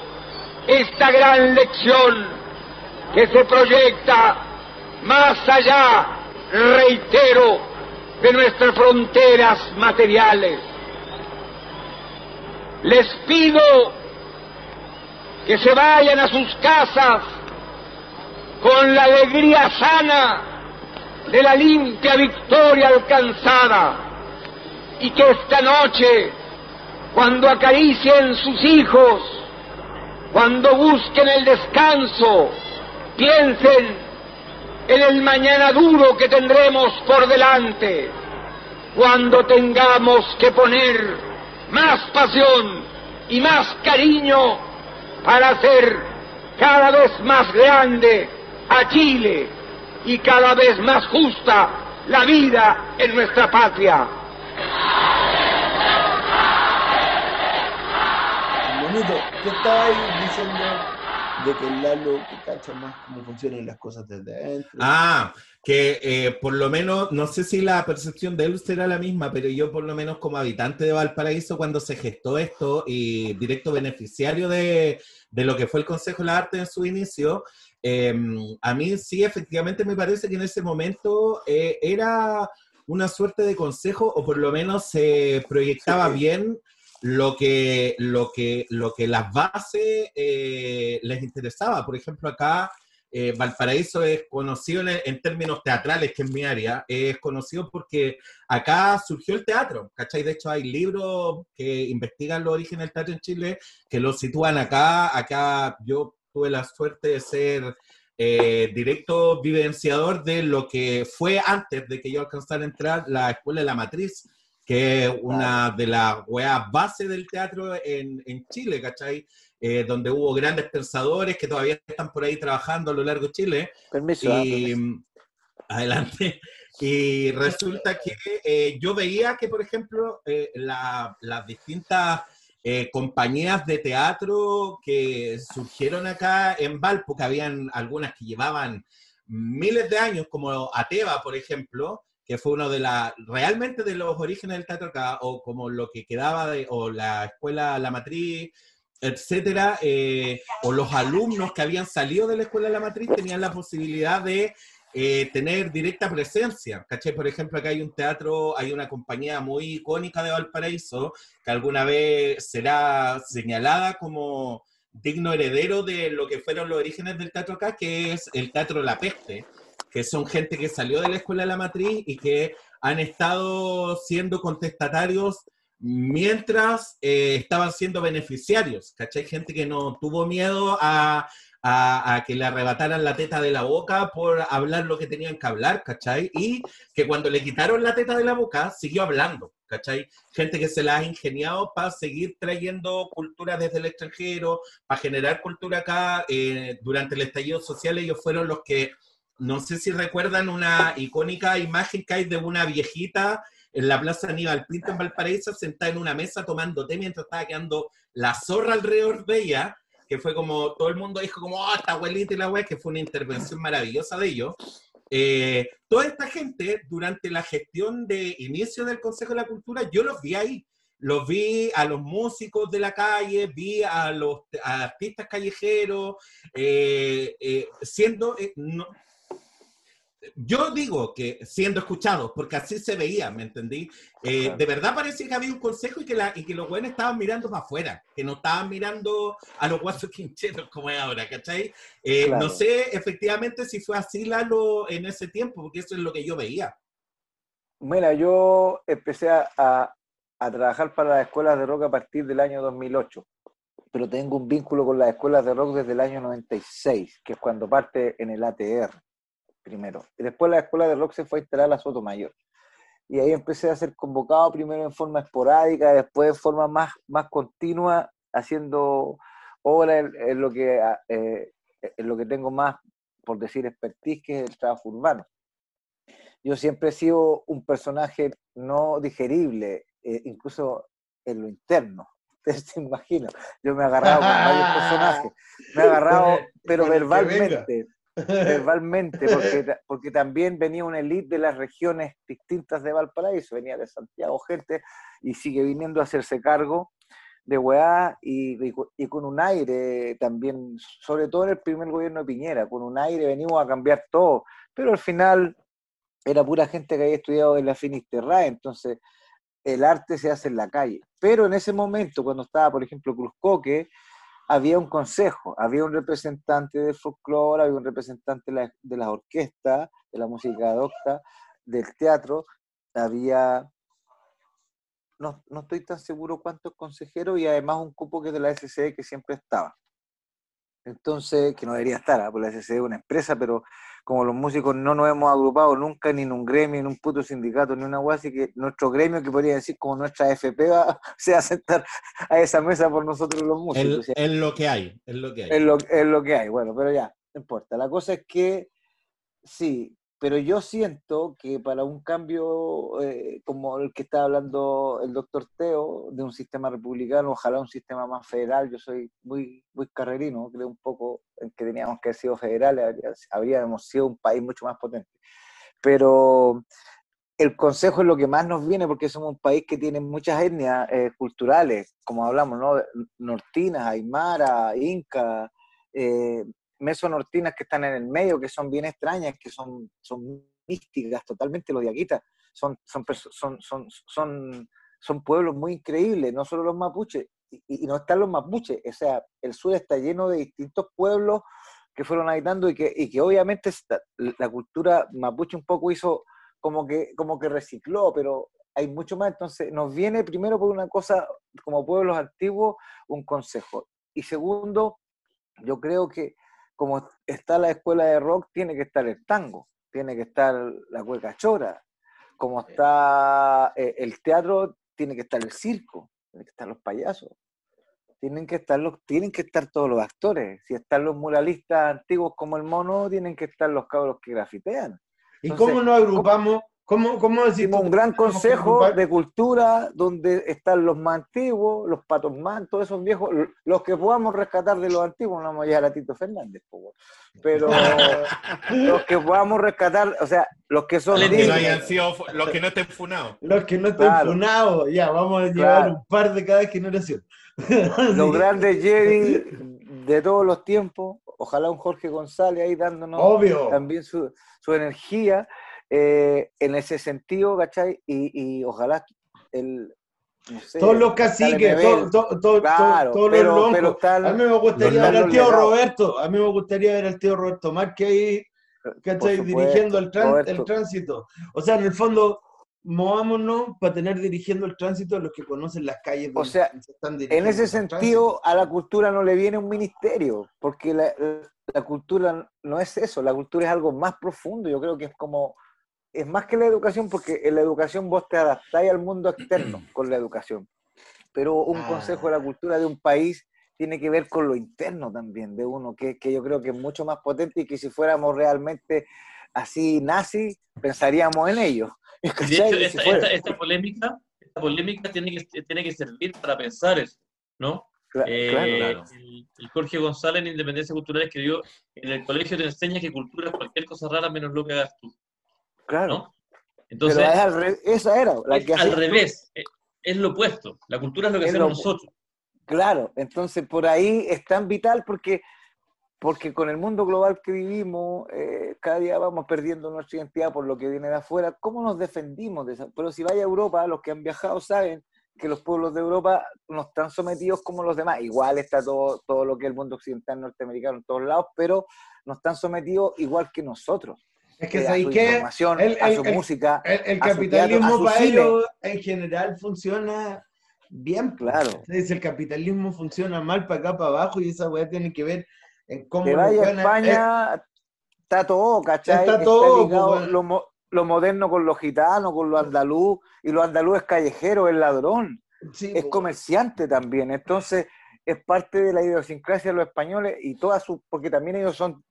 esta gran lección que se proyecta más allá, reitero, de nuestras fronteras materiales. Les pido que se vayan a sus casas con la alegría sana de la limpia victoria alcanzada y que esta noche, cuando acaricien sus hijos, cuando busquen el descanso, piensen en el mañana duro que tendremos por delante, cuando tengamos que poner más pasión y más cariño para hacer cada vez más grande a Chile y cada vez más justa la vida en nuestra patria. ¿qué estáis diciendo de que el Lalo que cacha más cómo funcionan las cosas desde adentro. Ah, que eh, por lo menos, no sé si la percepción de él será la misma, pero yo por lo menos como habitante de Valparaíso, cuando se gestó esto y directo beneficiario de, de lo que fue el Consejo de la Arte en su inicio, em, a mí sí efectivamente me parece que en ese momento eh, era una suerte de consejo o por lo menos se proyectaba bien lo que, lo que, lo que las bases eh, les interesaba. Por ejemplo, acá eh, Valparaíso es conocido en, términos teatrales, que es mi área, es conocido porque acá surgió el teatro, ¿cachai? De hecho hay libros que investigan los orígenes del teatro en Chile, que lo sitúan acá, acá yo tuve la suerte de ser eh, directo vivenciador de lo que fue antes de que yo alcanzara a entrar la Escuela de la Matriz, que es una de las weas base del teatro en, en Chile, ¿cachai? Eh, donde hubo grandes pensadores que todavía están por ahí trabajando a lo largo de Chile. Permiso. Y, mm, [LAUGHS] adelante. Y resulta que eh, yo veía que, por ejemplo, eh, las distintas compañías de teatro que surgieron acá en Valpo, que habían algunas que llevaban miles de años, como Ateva, por ejemplo, que fue uno de las, realmente de los orígenes del teatro acá, o como lo que quedaba de, o la escuela La Matriz, etcétera, eh, o los alumnos que habían salido de la escuela la matriz tenían la posibilidad de eh, tener directa presencia. ¿Cachai? Por ejemplo, acá hay un teatro, hay una compañía muy icónica de Valparaíso que alguna vez será señalada como digno heredero de lo que fueron los orígenes del teatro acá, que es el Teatro La Peste, que son gente que salió de la escuela de la matriz y que han estado siendo contestatarios mientras eh, estaban siendo beneficiarios, ¿cachai? Gente que no tuvo miedo a, que le arrebataran la teta de la boca por hablar lo que tenían que hablar, ¿cachai? Y que cuando le quitaron la teta de la boca, siguió hablando, ¿cachai? Gente que se la ha ingeniado para seguir trayendo cultura desde el extranjero, para generar cultura acá. Eh, durante el estallido social ellos fueron los que, no sé si recuerdan una icónica imagen que hay de una viejita en la Plaza Aníbal Pinto en Valparaíso, sentada en una mesa tomando té mientras estaba quedando la zorra alrededor de ella, que fue como, todo el mundo dijo como, oh, esta abuelita y la wea, que fue una intervención maravillosa de ellos. Eh, toda esta gente, durante la gestión de inicio del Consejo de la Cultura, yo los vi ahí. Los vi a los músicos de la calle, vi a los artistas callejeros, eh, eh, siendo, yo digo que siendo escuchados, porque así se veía, ¿me entendí? Eh, de verdad parecía que había un consejo y que, la, y que los buenos estaban mirando para afuera, que no estaban mirando a los guasos [LAUGHS] quincheros como es ahora, ¿cachai? Eh, no sé efectivamente si fue así, Lalo, en ese tiempo, porque eso es lo que yo veía. Mira, yo empecé a, a trabajar para las escuelas de rock a partir del año 2008 pero tengo un vínculo con las escuelas de rock desde el año 96, que es cuando parte en el ATR primero. Y después la escuela de rock se fue a instalar a Soto Mayor. Y ahí empecé a ser convocado primero en forma esporádica, después de forma más, más continua, haciendo obras en, lo que, eh, en lo que tengo más, por decir, expertise, que es el trabajo urbano. Yo siempre he sido un personaje no digerible, eh, incluso en lo interno. [LAUGHS] Se imaginan. Yo me he agarrado con varios [LAUGHS] personajes. Me he agarrado, pero verbalmente verbalmente, porque, [LAUGHS] porque también venía una élite de las regiones distintas de Valparaíso, venía de Santiago gente y sigue viniendo a hacerse cargo de weá y, y, con un aire también, sobre todo en el primer gobierno de Piñera, con un aire venimos a cambiar todo, pero al final era pura gente que había estudiado en la Finisterra, entonces el arte se hace en la calle. Pero en ese momento, cuando estaba, por ejemplo, Cruzcoque, había un consejo, había un representante de folclore, había un representante de la, de la orquesta, de la música adopta, del teatro, había, no, no, estoy tan seguro cuántos consejeros y además un cupo que es de la SCE que siempre estaba. Entonces, que no debería estar, ¿ah? porque la SCE es una empresa, pero como los músicos no nos hemos agrupado nunca ni en un gremio, ni en un puto sindicato, ni una hueá, así que nuestro gremio, que podría decir como nuestra FP, va, [LAUGHS] se va a sentar a esa mesa por nosotros los músicos. Es lo que hay, es lo que hay. Es lo, es lo que hay, bueno, pero ya, no importa. La cosa es que, sí, pero yo siento que para un cambio eh, como el que está hablando el doctor Teo, de un sistema republicano, ojalá un sistema más federal, yo soy muy, muy carrerino, creo un poco en que teníamos que haber sido federales, habríamos sido un país mucho más potente. Pero el consejo es lo que más nos viene porque somos un país que tiene muchas etnias eh, culturales, como hablamos, ¿no? Nortinas, Aymara, Inca, eh, mesonortinas que están en el medio, que son bien extrañas, que son, son místicas totalmente, los diaquitas, son, son, son, son, son, son pueblos muy increíbles, no solo los mapuches, y, no están los mapuches, o sea, el sur está lleno de distintos pueblos que fueron habitando y que, y que obviamente la cultura mapuche un poco hizo como que, como que recicló, pero hay mucho más. Entonces, nos viene primero por una cosa, como pueblos antiguos, un consejo. Y segundo, yo creo que como está la escuela de rock, tiene que estar el tango, tiene que estar la cueca chora. Como está eh, el teatro, tiene que estar el circo, tienen que estar los payasos. Tienen que estar los, tienen que estar todos los actores. Si están los muralistas antiguos como el mono, tienen que estar los cabros que grafitean. ¿Y cómo nos agrupamos? ¿Cómo, cómo decimos? Un gran consejo de cultura donde están los más antiguos, los patos más, todos esos viejos, los que podamos rescatar de los antiguos, no vamos a llegar a Tito Fernández, pero [LAUGHS] los que podamos rescatar, o sea, los que son... Los que no, hayan sido, los que no estén funados. Los que no estén funados, ya, vamos a llevar un par de cada generación. [LAUGHS] los grandes Jedi [LAUGHS] de todos los tiempos, ojalá un Jorge González ahí dándonos también su, su energía eh, en ese sentido, ¿cachai? Y, y ojalá el, no sé, todos los caciques, todos los loncos. a mí me gustaría ver al tío Roberto, a mí me gustaría ver al tío Roberto más que ahí, ¿cachai? Dirigiendo el, el, tránsito. O sea, en el fondo, movámonos para tener dirigiendo el tránsito a los que conocen las calles. O sea, en ese sentido, a la cultura no le viene un ministerio, porque la, la cultura no es eso, la cultura es algo más profundo. Yo creo que es como es más que la educación, porque en la educación vos te adaptáis al mundo externo [CLEARS THROAT] con la educación. Pero un ah. consejo de la cultura de un país tiene que ver con lo interno también de uno, que, que yo creo que es mucho más potente y que si fuéramos realmente así nazi, pensaríamos en ello. [LAUGHS] De hecho, esta, polémica, esta polémica tiene que, tiene que servir para pensar eso, ¿no? Eh, el, Jorge González en Independencia Cultural escribió, en el colegio te enseña que cultura es cualquier cosa rara menos lo que hagas tú. Claro. Entonces, esa era la que al revés, eh, es lo opuesto. La cultura es lo que hacemos nosotros. Claro, entonces por ahí es tan vital porque, porque con el mundo global que vivimos, eh, cada día vamos perdiendo nuestra identidad por lo que viene de afuera. ¿Cómo nos defendimos de eso? Pero si vaya a Europa, los que han viajado saben que los pueblos de Europa no están sometidos como los demás. Igual está todo, todo lo que es el mundo occidental norteamericano en todos lados, pero no están sometidos igual que nosotros. Es que ¿sabéis que el, a su música, el, capitalismo para ellos en general funciona bien. Claro. Dice, el capitalismo funciona mal para acá, para abajo, y esa weá tiene que ver en cómo. Que vaya a España, está todo, ¿cachai? Está todo. Pues, lo, moderno con los gitanos, con los andaluz, y los andaluz es callejero, es ladrón, es pues, comerciante también. Entonces, es parte de la idiosincrasia de los españoles y todas sus, porque también ellos son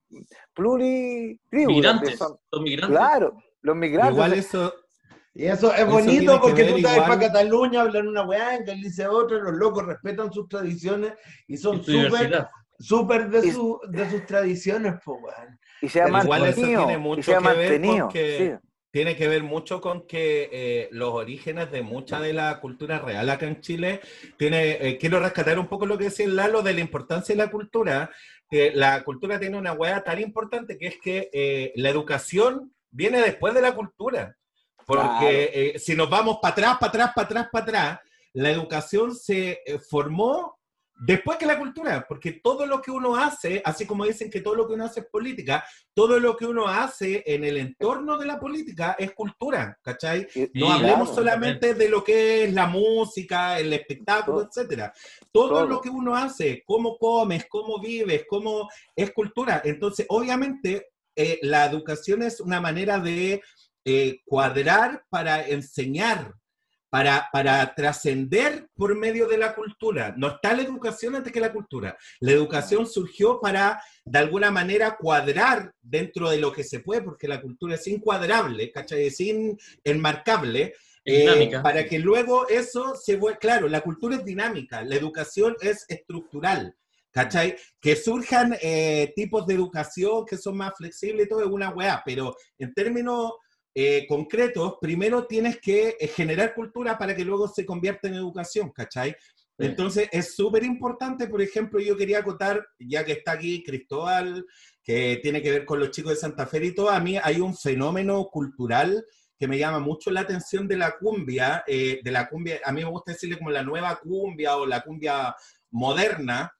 pluritribus. Migrantes, son, migrantes. Claro, los migrantes. Igual eso, y eso es bonito porque tú estás para Cataluña, hablan una weá, en dice otra, los locos respetan sus tradiciones y son súper súper de, su, de sus tradiciones, pues weón. Y se ha Igual eso tiene mucho que ver porque tiene que ver mucho con que eh, los orígenes de mucha de la cultura real acá en Chile, tiene, eh, quiero rescatar un poco lo que decía Lalo de la importancia de la cultura, que la cultura tiene una hueá tan importante que es que eh, la educación viene después de la cultura. Porque si nos vamos para atrás, para atrás, para atrás, para atrás, la educación se formó Después que la cultura, porque todo lo que uno hace, así como dicen que todo lo que uno hace es política, todo lo que uno hace en el entorno de la política es cultura, ¿cachai? no hablemos solamente de lo que es la música, el espectáculo, etcétera. Todo, lo que uno hace, cómo comes, cómo vives, cómo es cultura. Entonces, obviamente, eh, la educación es una manera de eh, cuadrar para enseñar, para, para trascender por medio de la cultura. No está la educación antes que la cultura. La educación surgió para, de alguna manera, cuadrar dentro de lo que se puede, porque la cultura es incuadrable, ¿cachai? Es enmarcable. Eh, para que luego eso se vuelva, claro, la cultura es dinámica, la educación es estructural, ¿cachai? Que surjan eh, tipos de educación que son más flexibles y todo es una weá, pero en términos eh, concretos, primero tienes que eh, generar cultura para que luego se convierta en educación, ¿cachai? Entonces es súper importante, por ejemplo, yo quería acotar, ya que está aquí Cristóbal, que tiene que ver con los chicos de Santa Fe y todo, a mí hay un fenómeno cultural que me llama mucho la atención de la cumbia, eh, de la cumbia, a mí me gusta decirle como la nueva cumbia o la cumbia moderna,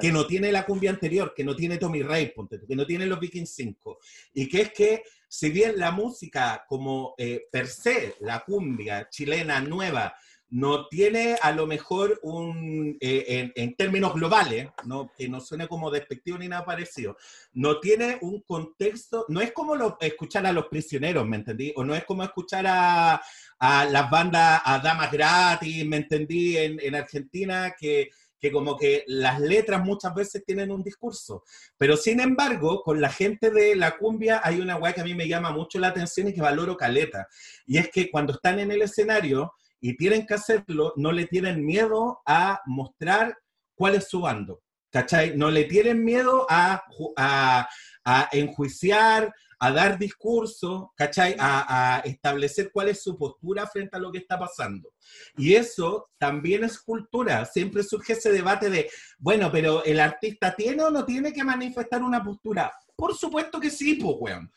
que no tiene la cumbia anterior, que no tiene Tommy Ray, que no tiene los Vikings 5. Y que es que, si bien la música como eh, per se, la cumbia chilena nueva, no tiene a lo mejor un, eh, en, términos globales, ¿no? que no suene como despectivo ni nada parecido, no tiene un contexto, no es como escuchar a los prisioneros, ¿me entendí? O no es como escuchar a, a las bandas, a Damas Gratis, ¿me entendí? En, en Argentina, que que como que las letras muchas veces tienen un discurso. Pero sin embargo, con la gente de la cumbia hay una weá que a mí me llama mucho la atención y que valoro caleta. Y es que cuando están en el escenario y tienen que hacerlo, no le tienen miedo a mostrar cuál es su bando. ¿Cachai? No le tienen miedo a, a, a enjuiciar, a dar discurso, ¿cachai? A, establecer cuál es su postura frente a lo que está pasando. Y eso también es cultura. Siempre surge ese debate de, bueno, pero ¿el artista tiene o no tiene que manifestar una postura? Por supuesto que sí, pues, weón.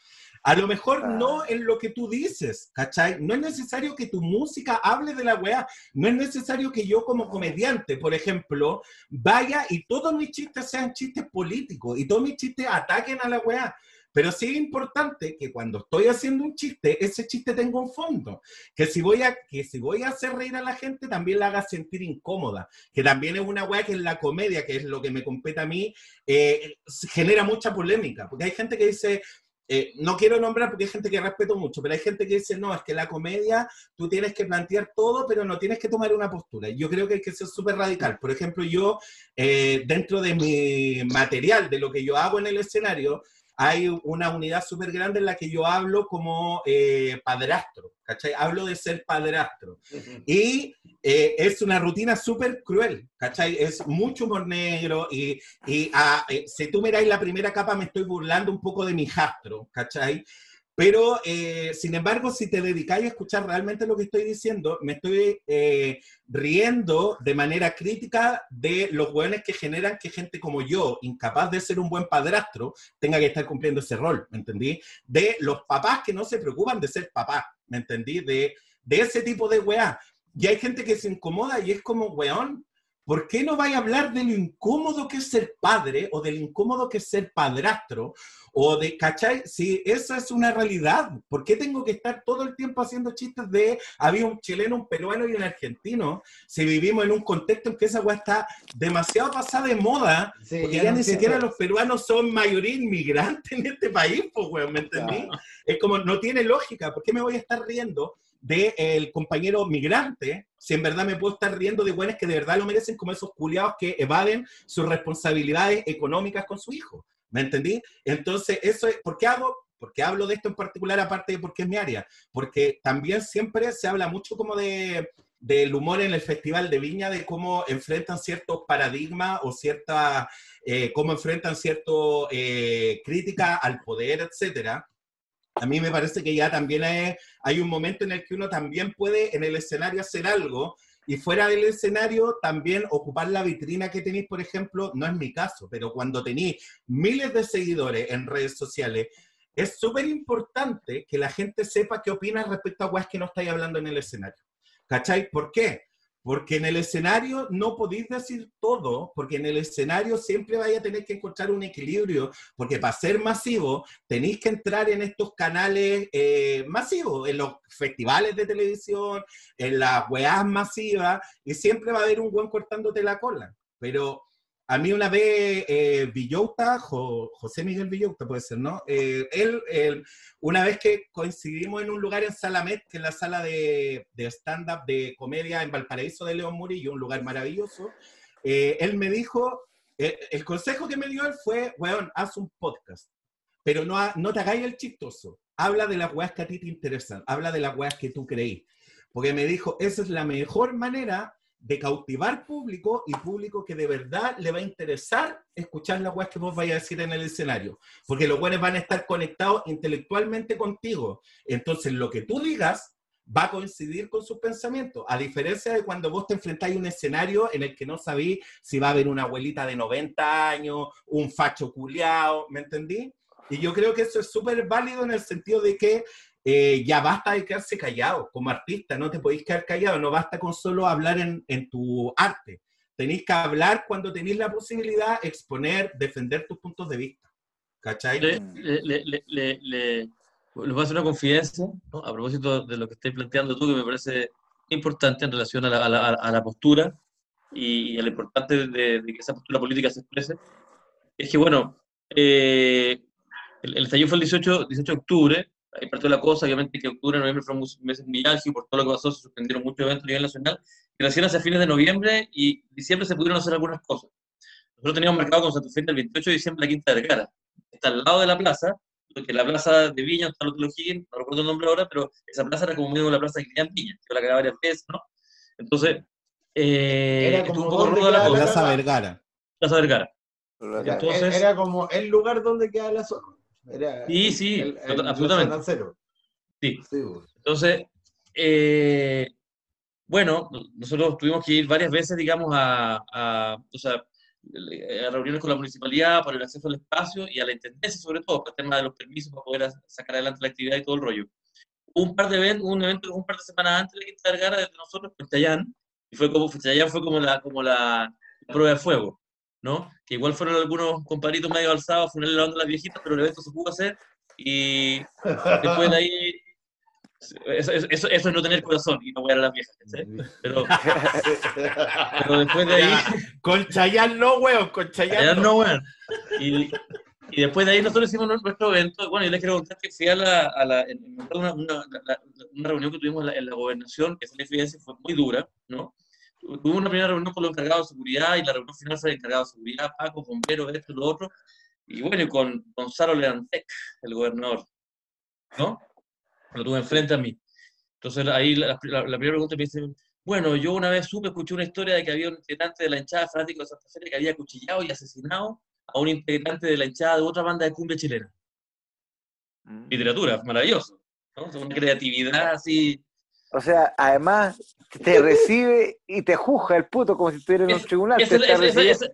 A lo mejor no en lo que tú dices, ¿cachai? No es necesario que tu música hable de la weá. No es necesario que yo como comediante, por ejemplo, vaya y todos mis chistes sean chistes políticos y todos mis chistes ataquen a la weá. Pero sí es importante que cuando estoy haciendo un chiste, ese chiste tenga un fondo. Que si voy a, que si voy a hacer reír a la gente, también la haga sentir incómoda. Que también es una weá que en la comedia, que es lo que me compete a mí, eh, genera mucha polémica. Porque hay gente que dice, eh, no quiero nombrar porque hay gente que respeto mucho, pero hay gente que dice, no, es que la comedia tú tienes que plantear todo, pero no tienes que tomar una postura. Yo creo que hay que ser súper radical. Por ejemplo, yo, eh, dentro de mi material, de lo que yo hago en el escenario, hay una unidad súper grande en la que yo hablo como eh, padrastro, ¿cachai? Hablo de ser padrastro. Y eh, es una rutina súper cruel, ¿cachai? Es mucho humor negro y, y ah, eh, si tú miráis la primera capa me estoy burlando un poco de mi jastro, ¿cachai? Pero, eh, sin embargo, si te dedicáis a escuchar realmente lo que estoy diciendo, me estoy eh, riendo de manera crítica de los buenos que generan que gente como yo, incapaz de ser un buen padrastro, tenga que estar cumpliendo ese rol, ¿me entendí? De los papás que no se preocupan de ser papás, ¿me entendí? De, de ese tipo de weá. Y hay gente que se incomoda y es como, weón, ¿Por qué no vais a hablar de lo incómodo que es ser padre o de lo incómodo que es ser padrastro? O de, ¿cachai? Si esa es una realidad, ¿por qué tengo que estar todo el tiempo haciendo chistes de había un chileno, un peruano y un argentino? Si vivimos en un contexto en que esa weá está demasiado pasada de moda, porque ya, ni siquiera los peruanos son mayoría inmigrante en este país, pues, weón, ¿me entendí? Es como, no tiene lógica, ¿por qué me voy a estar riendo? Del compañero migrante, si en verdad me puedo estar riendo de buenas que de verdad lo merecen, como esos culiados que evaden sus responsabilidades económicas con su hijo. ¿Me entendí? Entonces, eso es, ¿por qué hago? Porque hablo de esto en particular, aparte de porque es mi área, porque también siempre se habla mucho como de, del humor en el Festival de Viña, de cómo enfrentan ciertos paradigmas o cierta, eh, cómo enfrentan cierto eh, crítica al poder, etcétera a mí me parece que ya también hay, un momento en el que uno también puede en el escenario hacer algo y fuera del escenario también ocupar la vitrina que tenéis, por ejemplo, no es mi caso, pero cuando tenéis miles de seguidores en redes sociales, es súper importante que la gente sepa qué opinas respecto a cosas que no estáis hablando en el escenario. ¿Cachai? ¿Por qué? Porque en el escenario no podéis decir todo, porque en el escenario siempre vais a tener que encontrar un equilibrio, porque para ser masivo tenéis que entrar en estos canales eh, masivos, en los festivales de televisión, en las weas masivas, y siempre va a haber un buen cortándote la cola. Pero a mí una vez eh, Villota, José Miguel Villota puede ser, ¿no? Eh, él, una vez que coincidimos en un lugar en Salamet, que es la sala de, stand-up de comedia en Valparaíso de León Murillo, un lugar maravilloso, eh, él me dijo, eh, el consejo que me dio él fue, weón, haz un podcast, pero no, no te hagáis el chistoso, habla de las weas que a ti te interesan, habla de las weas que tú creís, porque me dijo, esa es la mejor manera de cautivar público y público que de verdad le va a interesar escuchar las weas que vos vayas a decir en el escenario. Porque los buenos van a estar conectados intelectualmente contigo. Entonces, lo que tú digas va a coincidir con sus pensamientos. A diferencia de cuando vos te enfrentáis a un escenario en el que no sabís si va a haber una abuelita de 90 años, un facho culiao, ¿me entendí? Y yo creo que eso es súper válido en el sentido de que eh, ya basta de quedarse callado como artista, no te podéis quedar callado, no basta con solo hablar en, tu arte, tenéis que hablar cuando tenéis la posibilidad, exponer, defender tus puntos de vista. ¿Cachai? Le, le, le, le, voy a hacer una confidencia, ¿no? a propósito de lo que estáis planteando tú, que me parece importante en relación a la, a la, a la postura y a lo importante de, de, que esa postura política se exprese. Es que, bueno, eh, el, el estallido fue el 18, 18 de octubre, ahí partió la cosa, obviamente que octubre, noviembre fueron meses muy álgidos, por todo lo que pasó, se suspendieron muchos eventos a nivel nacional, y recién hacia fines de noviembre y diciembre se pudieron hacer algunas cosas. Nosotros teníamos marcado con Santa Fe el 28 de diciembre la Quinta de Vergara, está al lado de la plaza, porque la plaza de Viña, está el Higgins, no recuerdo el nombre ahora, pero esa plaza era como medio de la plaza que en Viña, yo la quedaba varias veces, ¿no? Entonces, eh, era como un poco la cosa. Plaza Vergara. Plaza Vergara. Entonces, era como el lugar donde queda la zona. Era sí, sí, el, el, absolutamente. Sí. sí. Entonces, eh, bueno, nosotros tuvimos que ir varias veces, digamos, a, a, o sea, a reuniones con la municipalidad para el acceso al espacio y a la intendencia, sobre todo, para el tema de los permisos para poder sacar adelante la actividad y todo el rollo. Un par de eventos, un evento un par de semanas antes de que Quinta Vergara de nosotros, Chayán, y fue como, Chayán fue como la, como la prueba de fuego. ¿No? Que igual fueron algunos comparitos medio alzados, fueron lavando las viejitas, pero el evento se pudo hacer y después de ahí eso, eso, eso, es no tener corazón y no voy a las viejas, Pero, pero después de ahí. [LAUGHS] Con Chayanne no, weón, con Chayanne, no, weón. Y, y, después de ahí nosotros hicimos nuestro evento. Bueno, yo les quiero contar que fui a la, a la una, una, una, reunión que tuvimos en la, en la gobernación, que esa fue muy dura, ¿no? Hubo una primera reunión con los encargados de seguridad y la reunión final fue el encargado de seguridad, Paco, bomberos, esto, lo otro. Y bueno, con Gonzalo Leantec, el gobernador, ¿no? Lo tuve enfrente a mí. Entonces ahí la, la, primera pregunta me dice, bueno, yo una vez supe, escuché una historia de que había un integrante de la hinchada fanático de Santa Fe que había cuchillado y asesinado a un integrante de la hinchada de otra banda de cumbia chilena. Mm. Literatura, maravilloso. ¿no? Una creatividad así o sea, además te [LAUGHS] recibe y te juzga el puto como si estuviera en un tribunal. Esa, esa, esa,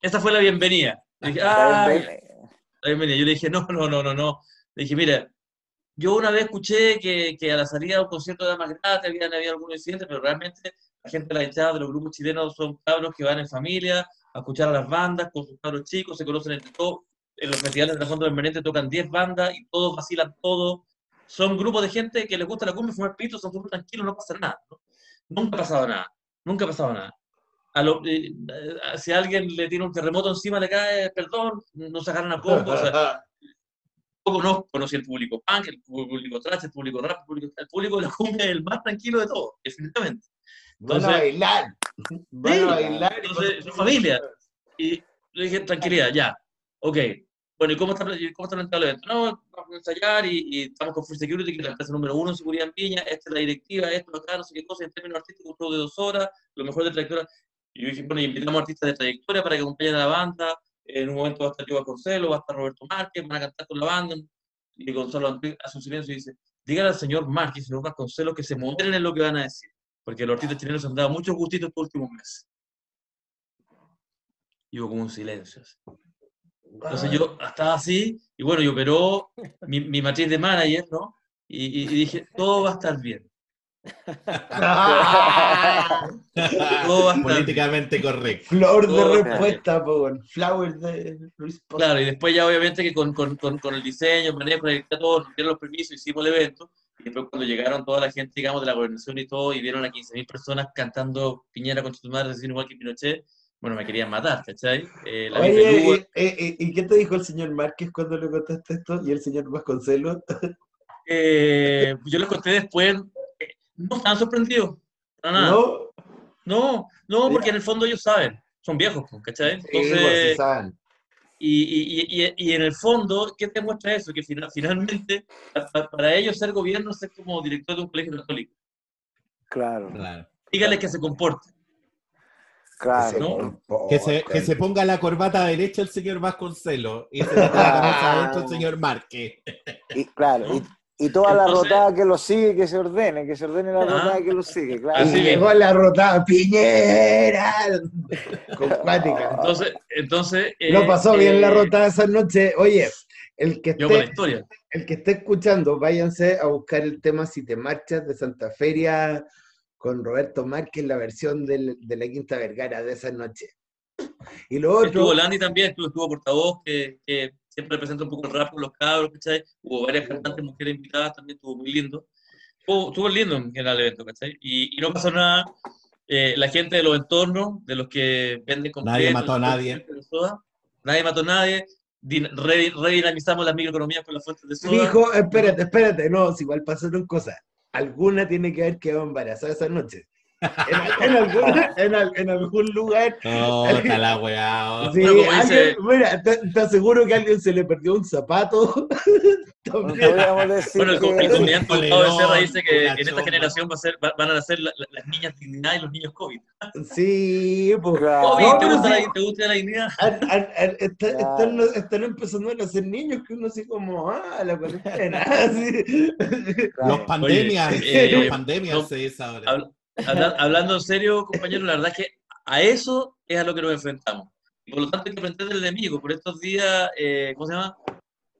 esa, fue la bienvenida. Dije, la, bienvenida. la bienvenida. Yo le dije, no, no, no, no, no. Le dije, mira, yo una vez escuché que, que a la salida de un concierto de Magrate habían había algún incidente, pero realmente la gente de la hinchada de los grupos chilenos son cabros que van en familia a escuchar a las bandas con sus cabros chicos, se conocen entre todos. En los festivales de la Fondo Permanente tocan 10 bandas y todos vacilan todos son grupos de gente que les gusta la cumbia, fumar pito, son súper tranquilos, no pasa nada. ¿no? Nunca ha pasado nada, nunca ha pasado nada. A lo, eh, si a alguien le tiene un terremoto encima, le cae, perdón, no se agarran a poco. O sea, [LAUGHS] poco no conocí el público punk, el público trash, el público rap, el público, el público de la cumbia es el más tranquilo de todo, definitivamente. Entonces, van a bailar. Van a bailar. Entonces, su familia. Y le dije, tranquilidad, ya, ok, bueno, ¿y cómo está, cómo está planteado el evento? No, vamos a ensayar y, estamos con Free Security, que es la empresa número uno seguridad en Piña, esta es la directiva, esto, acá, no sé qué cosa, en términos artísticos, un show de dos horas, lo mejor de trayectoria. Y yo dije, bueno, invitamos artistas de trayectoria para que acompañen a la banda, en un momento va a estar Yo Concelo, va a estar Roberto Márquez, van a cantar con la banda, y Gonzalo hace un silencio y dice, dígale al señor Márquez señor Vasconcelos que se moderen en lo que van a decir, porque los artistas chilenos han dado muchos gustitos estos últimos meses. Y hubo como un silencio. Así. Entonces yo estaba así, y bueno, yo operó mi, mi matriz de manager, ¿no? Y, y, dije, todo va a estar bien. [LAUGHS] todo va a estar Políticamente bien. correcto. Flor de respuesta, por flower de respuesta. Claro, y después ya obviamente que con, con, con, con el diseño, manejo, todo, nos dieron los permisos, hicimos el evento, y después cuando llegaron toda la gente, digamos, de la gobernación y todo, y vieron a 15.000 personas cantando Piñera con tu madre, igual que Pinochet, bueno, me querían matar, ¿cachai? Eh, la Oye, eh, eh, ¿y qué te dijo el señor Márquez cuando le contaste esto? ¿Y el señor Vasconcelos? [LAUGHS] Eh, yo les conté después, no estaban sorprendidos, para nada. No, no, no porque en el fondo ellos saben, son viejos, ¿cachai? Entonces, sí, y, y, y, y, en el fondo, ¿qué te muestra eso? Que finalmente, para ellos ser gobierno es ser como director de un colegio católico. Claro. claro. Dígale que se comporte. Claro. Que, se, que, se, ponga la corbata derecha el señor Vasconcelo y se la cabeza adentro el señor Márquez. Y, claro, y, y toda la rotada que lo sigue, que se ordene, que se ordene la rotada que lo sigue, claro. Así llegó la rotada Piñera cuática. Entonces, entonces eh, no pasó bien la eh, rotada esa noche. Oye, el que esté, el que esté escuchando, váyanse a buscar el tema Si te marchas de Santa Feria con Roberto Márquez la versión del, de la Quinta Vergara de esa noche. Y lo otro... Estuvo Landy también, estuvo, estuvo portavoz, que, que, siempre representa un poco el rap con los cabros, ¿cachai? Hubo varias cantantes mujeres invitadas, también estuvo muy lindo. Estuvo, estuvo lindo en general el evento, ¿cachai? Y, y no pasó nada. Eh, la gente de los entornos, de los que venden con Nadie mató a nadie. nadie mató a nadie. Redinamizamos las microeconomías con las fuentes de soda. Dijo, espérate, espérate, no, si igual pasaron cosas alguna tiene que haber quedado embarazada esa noche. En, en, algún lugar. Oh, está la weá. Sí, alguien, mira, ¿te, aseguro que a alguien se le perdió un zapato? [LAUGHS] bueno, el, comediante Gustavo Becerra dice que en esta generación va a ser, van a nacer las niñas dignidad y los niños COVID. Sí, pues. COVID, ¿te, gusta la, ¿te, gusta la, dignidad? están, están, empezando a nacer niños que uno así como, ah, la cuarentena. [LAUGHS] Los pandemias, eh, los pandemias se es ahora hablando en serio, compañero, la verdad es que a eso es a lo que nos enfrentamos. Por lo tanto, hay que aprender del enemigo. Por estos días, eh, ¿cómo se llama?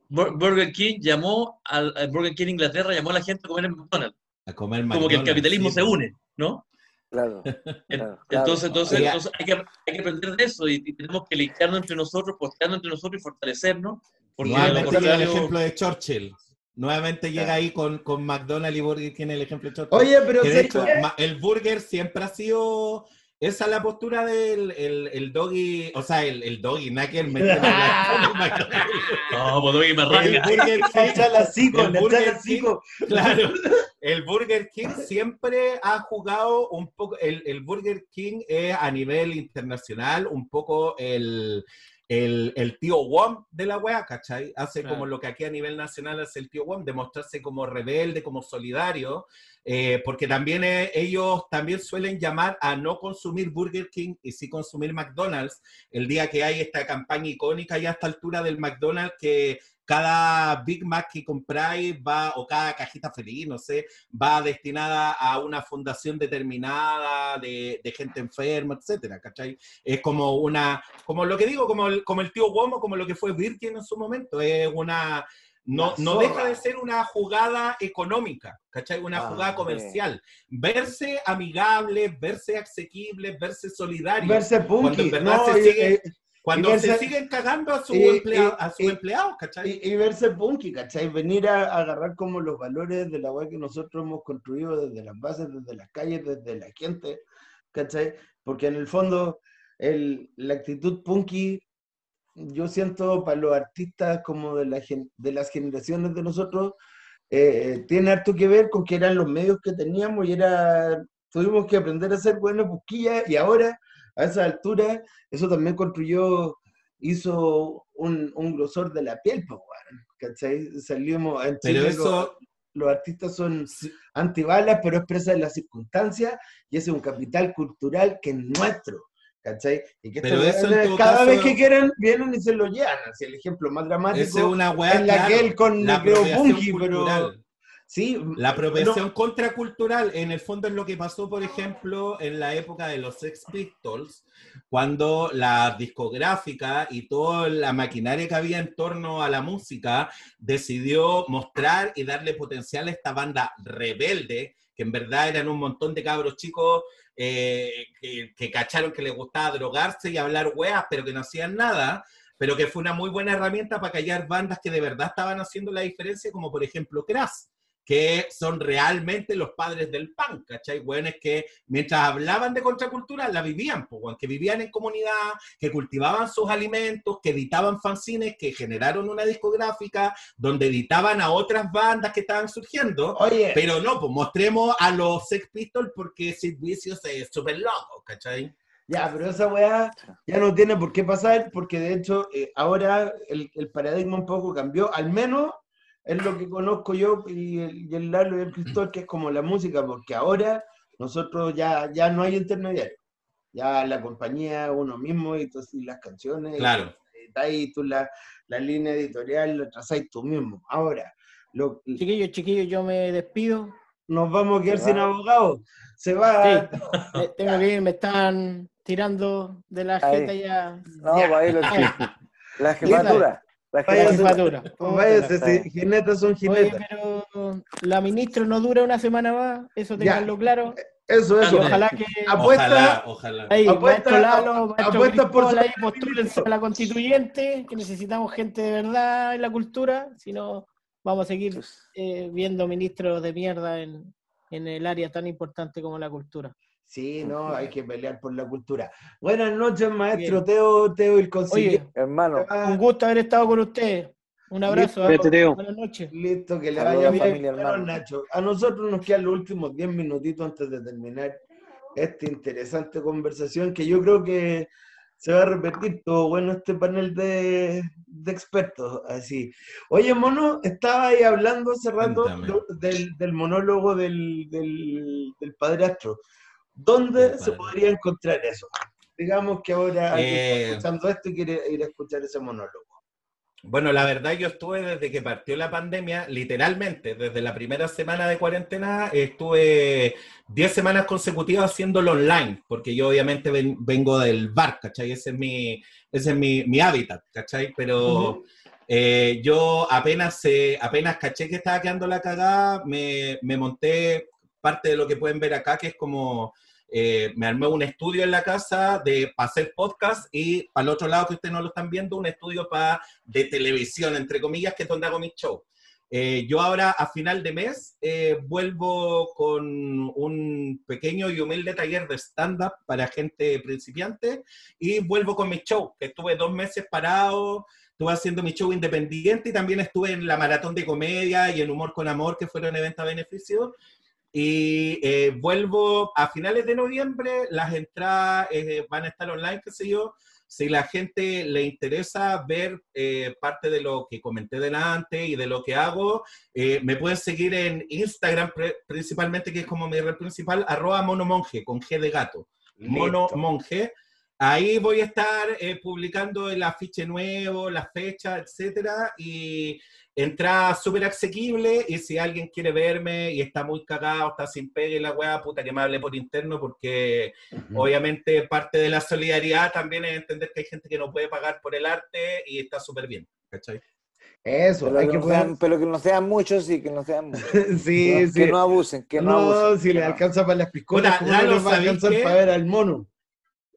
Burger King llamó, al, Burger King Inglaterra llamó a la gente a comer en McDonald's. A comer Como que el capitalismo se une, ¿no? Claro. [LAUGHS] entonces, entonces, entonces hay, que, hay, que, aprender de eso y, tenemos que limpiarnos entre nosotros, postearnos entre nosotros y fortalecernos. Porque Nuevamente el ejemplo de Churchill. Nuevamente llega ahí con, con McDonald's y Burger King el ejemplo de Oye, pero el burger siempre ha sido esa es la postura del el, el doggy, o sea, el, el doggy, nada que [LAUGHS] el No, pues doggy. El Burger [LAUGHS] King, el Burger King, claro. [LAUGHS] El Burger King siempre ha jugado un poco, el, el Burger King es a nivel internacional un poco el, el, el, tío Wom de la wea, ¿cachai? Hace como lo que aquí a nivel nacional hace el tío Wom, demostrarse como rebelde, como solidario, eh, porque también eh, ellos también suelen llamar a no consumir Burger King y sí consumir McDonald's, el día que hay esta campaña icónica y a esta altura del McDonald's que cada Big Mac que compráis va, o cada cajita feliz, no sé, va destinada a una fundación determinada de, gente enferma, etcétera, ¿cachai? Es como una, como lo que digo, como el, como el tío Womo, como lo que fue Virgin en su momento, es una, no, no deja de ser una jugada económica, ¿cachai? Una ah, jugada comercial. Verse amigable, verse asequible, verse solidario. Verse punky. Cuando se siguen cagando a, su empleado, a sus empleados, ¿cachai? Y, verse punky, ¿cachai? Venir a, agarrar como los valores de la web que nosotros hemos construido desde las bases, desde las calles, desde la gente, ¿cachai? Porque en el fondo el, la actitud punky, yo siento para los artistas como de, la, de las generaciones de nosotros, eh, tiene harto que ver con que eran los medios que teníamos y era, tuvimos que aprender a ser buenos busquillas y ahora a esa altura, eso también construyó, hizo un, un grosor de la piel, pues, ¿cachai? Salimos en Pero eso... los, artistas son antibalas, pero expresan las circunstancias y ese es un capital cultural que es nuestro. ¿cachai? Y que pero eso cada vez que quieren vienen y se lo llevan. Así el ejemplo más dramático es, una es la que él con la pero Sí, la apropiación contracultural, en el fondo es lo que pasó, por ejemplo, en la época de los Sex Pistols, cuando la discográfica y toda la maquinaria que había en torno a la música decidió mostrar y darle potencial a esta banda rebelde, que en verdad eran un montón de cabros chicos eh, que, que, cacharon que les gustaba drogarse y hablar weas, pero que no hacían nada, pero que fue una muy buena herramienta para callar bandas que de verdad estaban haciendo la diferencia, como por ejemplo Crash que son realmente los padres del pan, ¿cachai? Bueno, que mientras hablaban de contracultura, la vivían, pues, que vivían en comunidad, que cultivaban sus alimentos, que editaban fanzines, que generaron una discográfica, donde editaban a otras bandas que estaban surgiendo. Oye. Pero no, pues mostremos a los Sex Pistols porque Sid Vicious es súper loco, ¿cachai? Ya, pero esa weá ya no tiene por qué pasar, porque de hecho eh, ahora el, el paradigma un poco cambió, al menos es lo que conozco yo y el, y el Lalo y el Cristóbal, que es como la música, porque ahora nosotros ya, ya no hay intermediario. Ya la compañía, uno mismo y, y las canciones. Claro. Y, tú la, la, línea editorial la trazáis tú mismo. Ahora, lo, chiquillos, chiquillos, yo me despido. Nos vamos a quedar sin abogados. Se va. Sí. Tengo que ir, me están tirando de la jeta ya. No, ya. ahí lo [LAUGHS] La jefatura. La jefatura. Váyase, jinetas son jinetas. Oye, pero la ministra no dura una semana más, eso tenganlo claro. Eso, eso. Ojalá que. Apuesta, ojalá. Ahí, Apuesta- Lalo, por Cristóbal, su- ahí, postúlense a la constituyente, que necesitamos gente de verdad en la cultura, si no vamos a seguir eh, viendo ministros de mierda en, en el área tan importante como la cultura. Sí, no, hay que pelear por la cultura. Buenas noches, maestro Teo, Teo el. Oye, hermano, un gusto haber estado con ustedes. Un abrazo. Listo, ¿eh? Teo. Buenas noches. Listo, que le vaya bien. familia, hermano. Nacho, a nosotros nos quedan los últimos 10 minutitos antes de terminar esta interesante conversación que yo creo que se va a repetir todo bueno este panel de, de expertos. Así. Oye, Mono, estaba ahí hablando hace rato del, del monólogo del, del, del padrastro. ¿Dónde se podría encontrar eso? Digamos que ahora alguien está Eh, escuchando esto y quiere ir a escuchar ese monólogo. Bueno, la verdad yo estuve desde que partió la pandemia, literalmente, desde la primera semana de cuarentena, estuve 10 semanas consecutivas haciéndolo online, porque yo obviamente ven- vengo del bar, ¿cachai? Ese es mi, ese es mi, mi hábitat, ¿cachai? Pero eh, yo apenas, se- apenas caché que estaba quedando la cagada, me, me monté parte de lo que pueden ver acá, que es como eh, me armé un estudio en la casa de, para hacer podcast y para el otro lado que ustedes no lo están viendo, un estudio para, de televisión, entre comillas, que es donde hago mis shows. Eh, yo ahora a final de mes eh, vuelvo con un pequeño y humilde taller de stand-up para gente principiante y vuelvo con mi show, que estuve dos meses parado, estuve haciendo mi show independiente y también estuve en la maratón de comedia y en Humor con Amor, que fueron eventos a beneficio. Y eh, vuelvo a finales de noviembre, las entradas eh, van a estar online, qué sé yo. Si la gente le interesa ver eh, parte de lo que comenté delante y de lo que hago, eh, me pueden seguir en Instagram principalmente, que es como mi red principal, arroba monomonje, con G de gato. Mono. Monje. Ahí voy a estar eh, publicando el afiche nuevo, las fechas, etcétera, y entrada súper asequible. Y si alguien quiere verme y está muy cagado, está sin pegue la weá, puta que me hable por interno, porque obviamente parte de la solidaridad también es entender que hay gente que no puede pagar por el arte y está súper bien. ¿cachai? Eso, Pero hay que, que no poder- sean, pero que no sean muchos y que no sean [LAUGHS] muchos. Sí, Que no- sí. Que no abusen, que no, no, abusen. si que le alcanza para las piscolas, Puta, ¿cómo no les va a ¿sabéis alcanzar para ver al mono?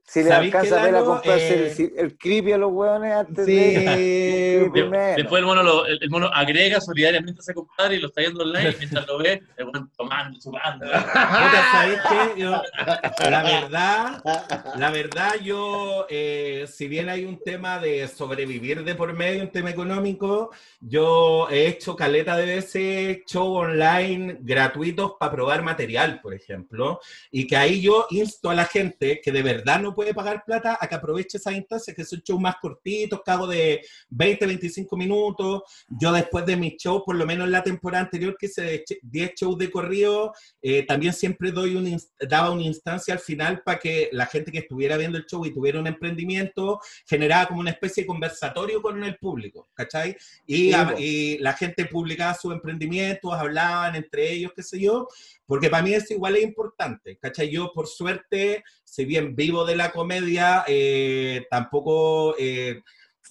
Si le ¿Sabéis alcanza a ver a comprarse Eh, el, el creepy a los hueones antes Sí, [LAUGHS] de. De- después el mono, lo- el, el mono agrega solidariamente a ese compadre y lo está viendo online y mientras lo ve, el tomando, chupando. Puta, ¿sabéis qué? Yo- la verdad, la verdad, yo, eh, si bien hay un tema de sobrevivir de por medio, un tema económico, yo he hecho caleta de veces show online gratuitos para probar material, por ejemplo, y que ahí yo insto a la gente que de verdad no puede pagar plata a que aproveche esas instancias, que son shows más cortitos, hago de 20, 25 minutos. Yo después de mis shows, por lo menos en la temporada anterior, que hice de ch- 10 shows de corrido, eh, también siempre doy un daba una instancia al final para que la gente que estuviera viendo el show y tuviera un emprendimiento generaba como una especie de conversatorio con el público, ¿cachai? Y, Sí, a- y la gente publicaba sus emprendimientos, hablaban entre ellos, qué sé yo, porque para mí eso igual es importante, ¿cachai? Yo, por suerte, si bien vivo de la comedia, eh, tampoco... eh,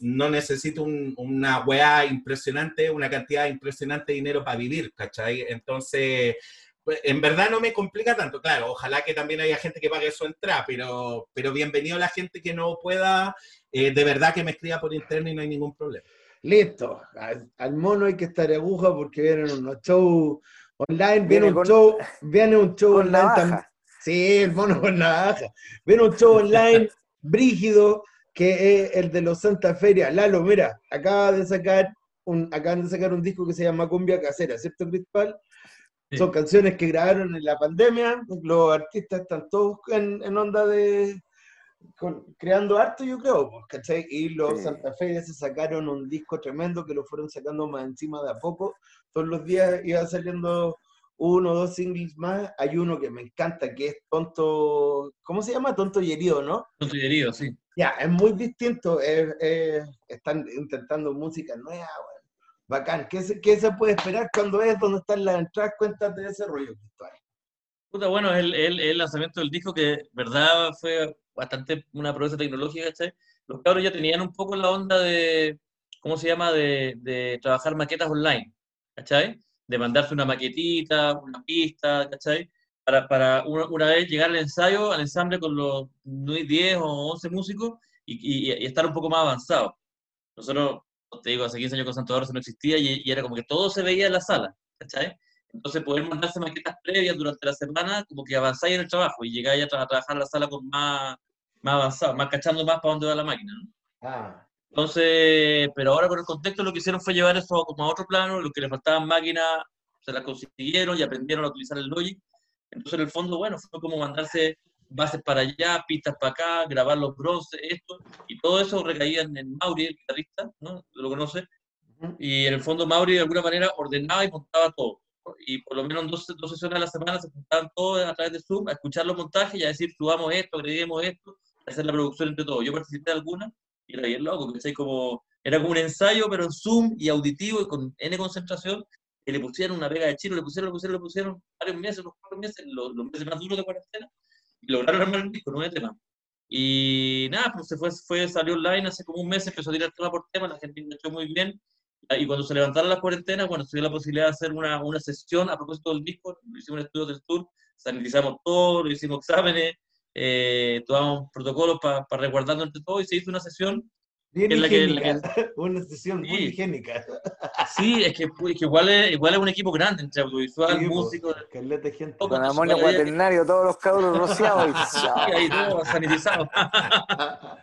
no necesito un- una weá impresionante, una cantidad impresionante de dinero para vivir, ¿cachai? Entonces, pues, en verdad no me complica tanto, claro, ojalá que también haya gente que pague su entrada, pero, pero bienvenido a la gente que no pueda, eh, de verdad que me escriba por interno y no hay ningún problema. Listo. Al, al mono hay que estar aguja porque vienen unos shows online, viene, Viene un con- show, viene un show online navaja. Sí, el mono con navaja. Viene un show online brígido que es el de los Santa Feria. Lalo, mira, acaba de sacar un, acaban de sacar un disco que se llama Cumbia Casera, ¿cierto, Cristal? Sí. Son canciones que grabaron en la pandemia, los artistas están todos en, en onda de con- creando arte, yo creo, pues, ¿cachai? Y los Sí. Santa Fe se sacaron un disco tremendo que lo fueron sacando más encima de a poco. Todos los días iba saliendo uno o dos singles más. Hay uno que me encanta, que es Tonto, ¿cómo se llama? Tonto y herido, ¿no? Tonto y herido, sí. Ya, es muy distinto. es- es- están intentando música nueva, bueno. Bacán. ¿Qué se, ¿Qué se puede esperar cuando es donde están las entradas? Cuéntate de ese rollo, Cristóbal. Puta, bueno, es el, el- el lanzamiento del disco que, verdad, fue bastante una proeza tecnológica, ¿cachai? Los cabros ya tenían un poco la onda de, ¿cómo se llama?, de, de trabajar maquetas online, ¿cachai? De mandarse una maquetita, una pista, ¿cachai? para, para una, vez llegar al ensayo, al ensamble con los 10 o 11 músicos y, y, estar un poco más avanzado. Nosotros, te digo, hace 15 años con Santo Domingo no existía y, era como que todo se veía en la sala, ¿cachai? Entonces, poder mandarse maquetas previas durante la semana, como que avanzáis en el trabajo y llegáis a, trabajar en la sala con más, más avanzado, más cachando más para dónde va la máquina, ¿no? Ah. Entonces, pero ahora con el contexto lo que hicieron fue llevar eso como a otro plano, lo que les faltaban máquinas se las consiguieron y aprendieron a utilizar el Logic. Entonces, en el fondo, bueno, fue como mandarse bases para allá, pistas para acá, grabar los bronces, esto, y todo eso recaía en Mauri, el guitarrista, ¿no? Lo conoce. Y en el fondo Mauri de alguna manera ordenaba y montaba todo. Y por lo menos dos, dos sesiones a la semana se juntaban todos a través de Zoom a escuchar los montajes y a decir, subamos esto, agreguemos esto, a hacer la producción entre todos. Yo participé de alguna y era bien loco, Como, era como un ensayo, pero en Zoom y auditivo y con N concentración, que le pusieron una pega de chino, le pusieron, le pusieron, le pusieron varios meses, unos cuatro meses, los, meses más duros de cuarentena, y lograron armar un disco, nueve temas. Y nada, pues se fue, fue, salió online hace como un mes, empezó a tirar tema por tema, la gente enganchó muy bien. Y cuando se levantaron las cuarentenas, bueno, se dio la posibilidad de hacer una, una sesión a propósito del disco, hicimos un estudio del tour, sanitizamos todo, lo hicimos exámenes, eh, tomamos protocolos para pa resguardarnos entre todos y se hizo una sesión. Bien higiénica, [LAUGHS] una sesión muy higiénica. Sí, es que, igual, es, igual es un equipo grande entre audiovisual, músico. Gente. Con amonio cuaternario, todos los cabros rociados. y [LAUGHS] sí, ahí todo sanitizado. [LAUGHS]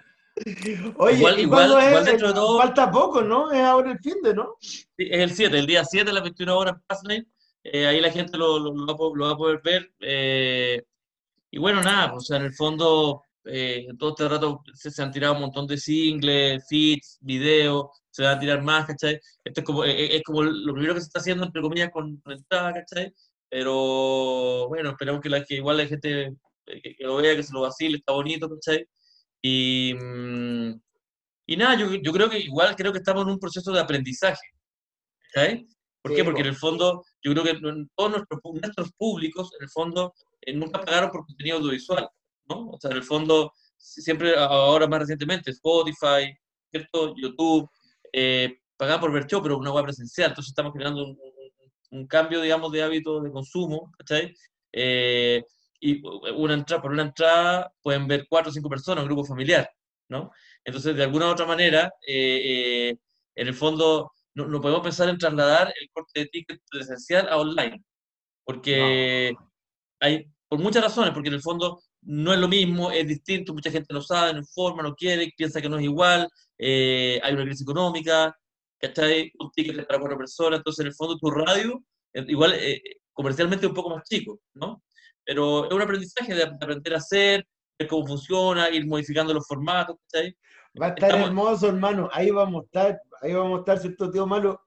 Oye, igual, igual, igual dentro de todo, falta poco, ¿no? Es ahora el fin de, ¿no? Sí, es el 7, el día 7 a las 21 horas en eh, ahí la gente lo, lo, lo, va, a poder ver. Eh, y bueno, nada, pues, o sea, en el fondo, eh, todo este rato se, han tirado un montón de singles, feeds, videos, se van a tirar más, ¿cachai? Esto es como, eh, eh, es, como lo primero que se está haciendo, entre comillas, con, entrada, ¿cachai? Pero bueno, esperamos que, la, que igual la gente que, lo vea, que se lo vacile, está bonito, ¿cachai? Y, mm, y nada, yo, yo creo que igual creo que estamos en un proceso de aprendizaje, ¿cachai? ¿Por qué? Porque en el fondo, yo creo que todos nuestros, nuestros públicos, en el fondo, eh, nunca pagaron por contenido audiovisual, ¿no? O sea, en el fondo, siempre, ahora más recientemente, Spotify, ¿cierto? YouTube, eh, pagaban por ver show, pero una web presencial. Entonces estamos generando un, cambio, digamos, de hábito de consumo, ¿cachai? Eh, y una entrada, por una entrada pueden ver cuatro o cinco personas, un grupo familiar, ¿no? Entonces, de alguna u otra manera, en el fondo, no, podemos pensar en trasladar el corte de ticket presencial a online, porque hay, por muchas razones, porque en el fondo no es lo mismo, es distinto, mucha gente lo sabe, no informa, no quiere, piensa que no es igual, eh, hay una crisis económica, ¿cachai? Un ticket para cuatro personas, entonces en el fondo tu radio, eh, igual eh, comercialmente un poco más chico, ¿no? Pero es un aprendizaje de aprender a hacer, ver cómo funciona, ir modificando los formatos, ¿cachai? Va a estar hermoso, hermano, ahí vamos a estar, ahí vamos a estar, ¿cierto, tío Malo?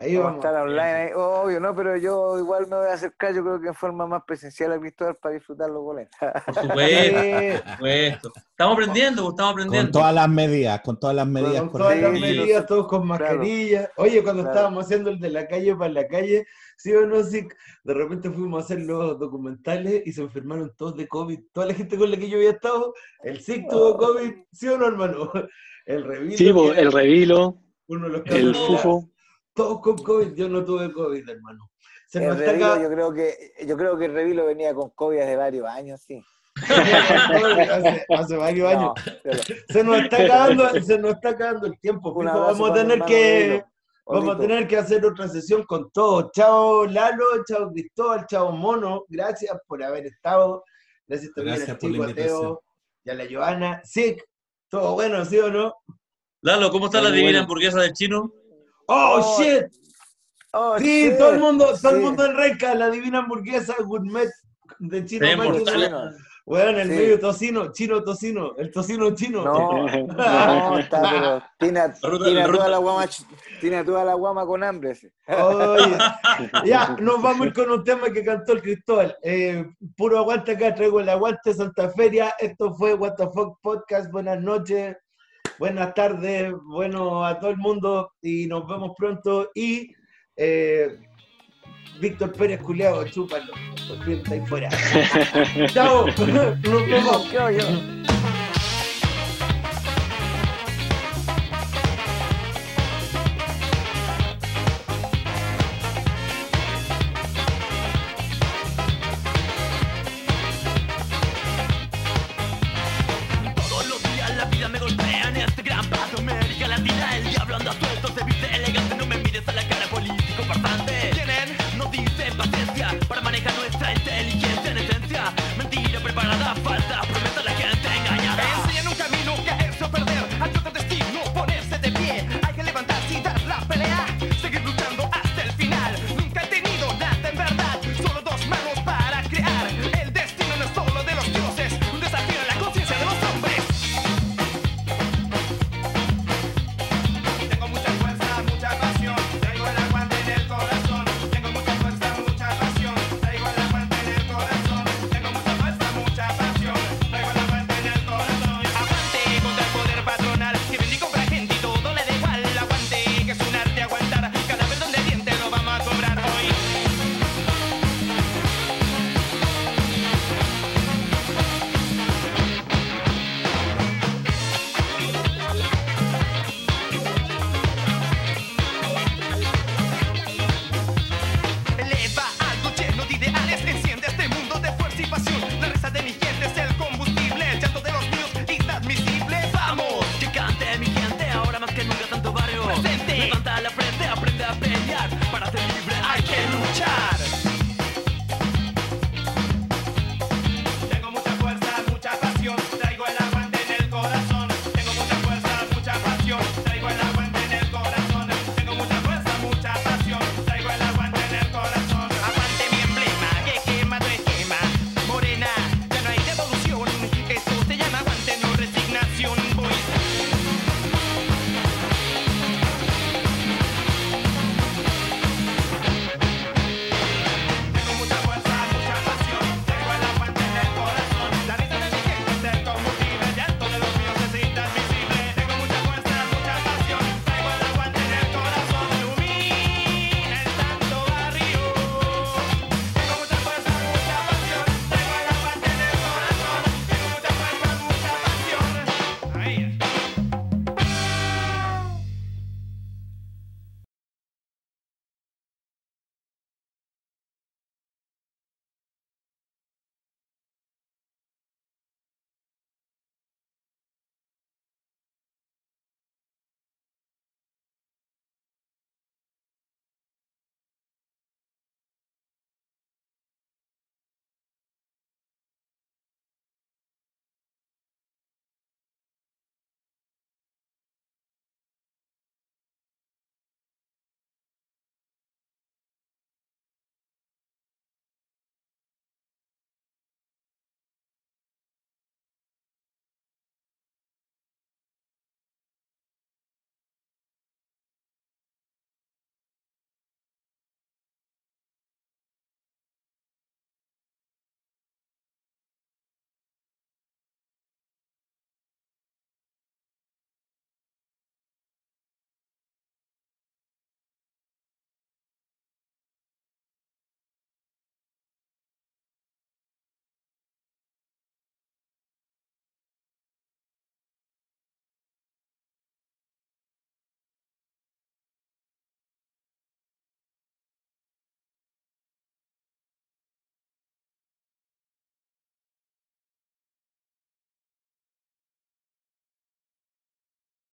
Ahí vamos, a estar online, obvio, ¿no? Pero yo igual me voy a acercar, yo creo que en forma más presencial a Cristóbal para disfrutar los goles. Por supuesto, [LAUGHS] Estamos aprendiendo, pues, estamos aprendiendo. Con todas las medidas, con todas las medidas. Con todas las medidas, todos con mascarilla. Oye, cuando estábamos haciendo el de la calle para la calle, sí o no, sí, de repente fuimos a hacer los documentales y se enfermaron todos de COVID. Toda la gente con la que yo había estado, el SIC tuvo COVID, ¿sí o no, hermano? [LAUGHS] El Revilo. Sí, pues, el Revilo. Uno de los el Fufo todos con COVID, yo no tuve COVID, hermano. Se el revilo, yo creo que yo creo que el Revilo venía con COVID hace varios años, sí. [LAUGHS] hace, varios años. Se nos está acabando, se nos está acabando el tiempo. vamos a tener que vamos a tener que hacer otra sesión con todos. Chao Lalo, chao Cristóbal, chao Mono. Gracias por haber estado. Gracias también al chico Teo y a la Joana. Sí, todo bueno, ¿sí o no? Lalo, ¿cómo está la divina hamburguesa del chino? Oh, oh, shit. Oh, sí, todo el mundo, todo el mundo en Reca, la divina hamburguesa gourmet de chino máquina. Bueno, el medio tocino, chino tocino, el tocino chino. No, no está, pero tiene, [LAUGHS] tiene, toda la guama, tiene toda la guama con hambre. Oye, [LAUGHS] ya, nos vamos a ir con un tema que cantó el Cristóbal. Eh, puro aguante acá, traigo el aguante Santa Feria. Esto fue What the Fuck Podcast. Buenas noches. Buenas tardes, bueno a todo el mundo y nos vemos pronto. Y eh, Víctor Pérez Culeado, chúpalo, ahí fuera. [LAUGHS] Chao, [LAUGHS] nos vemos.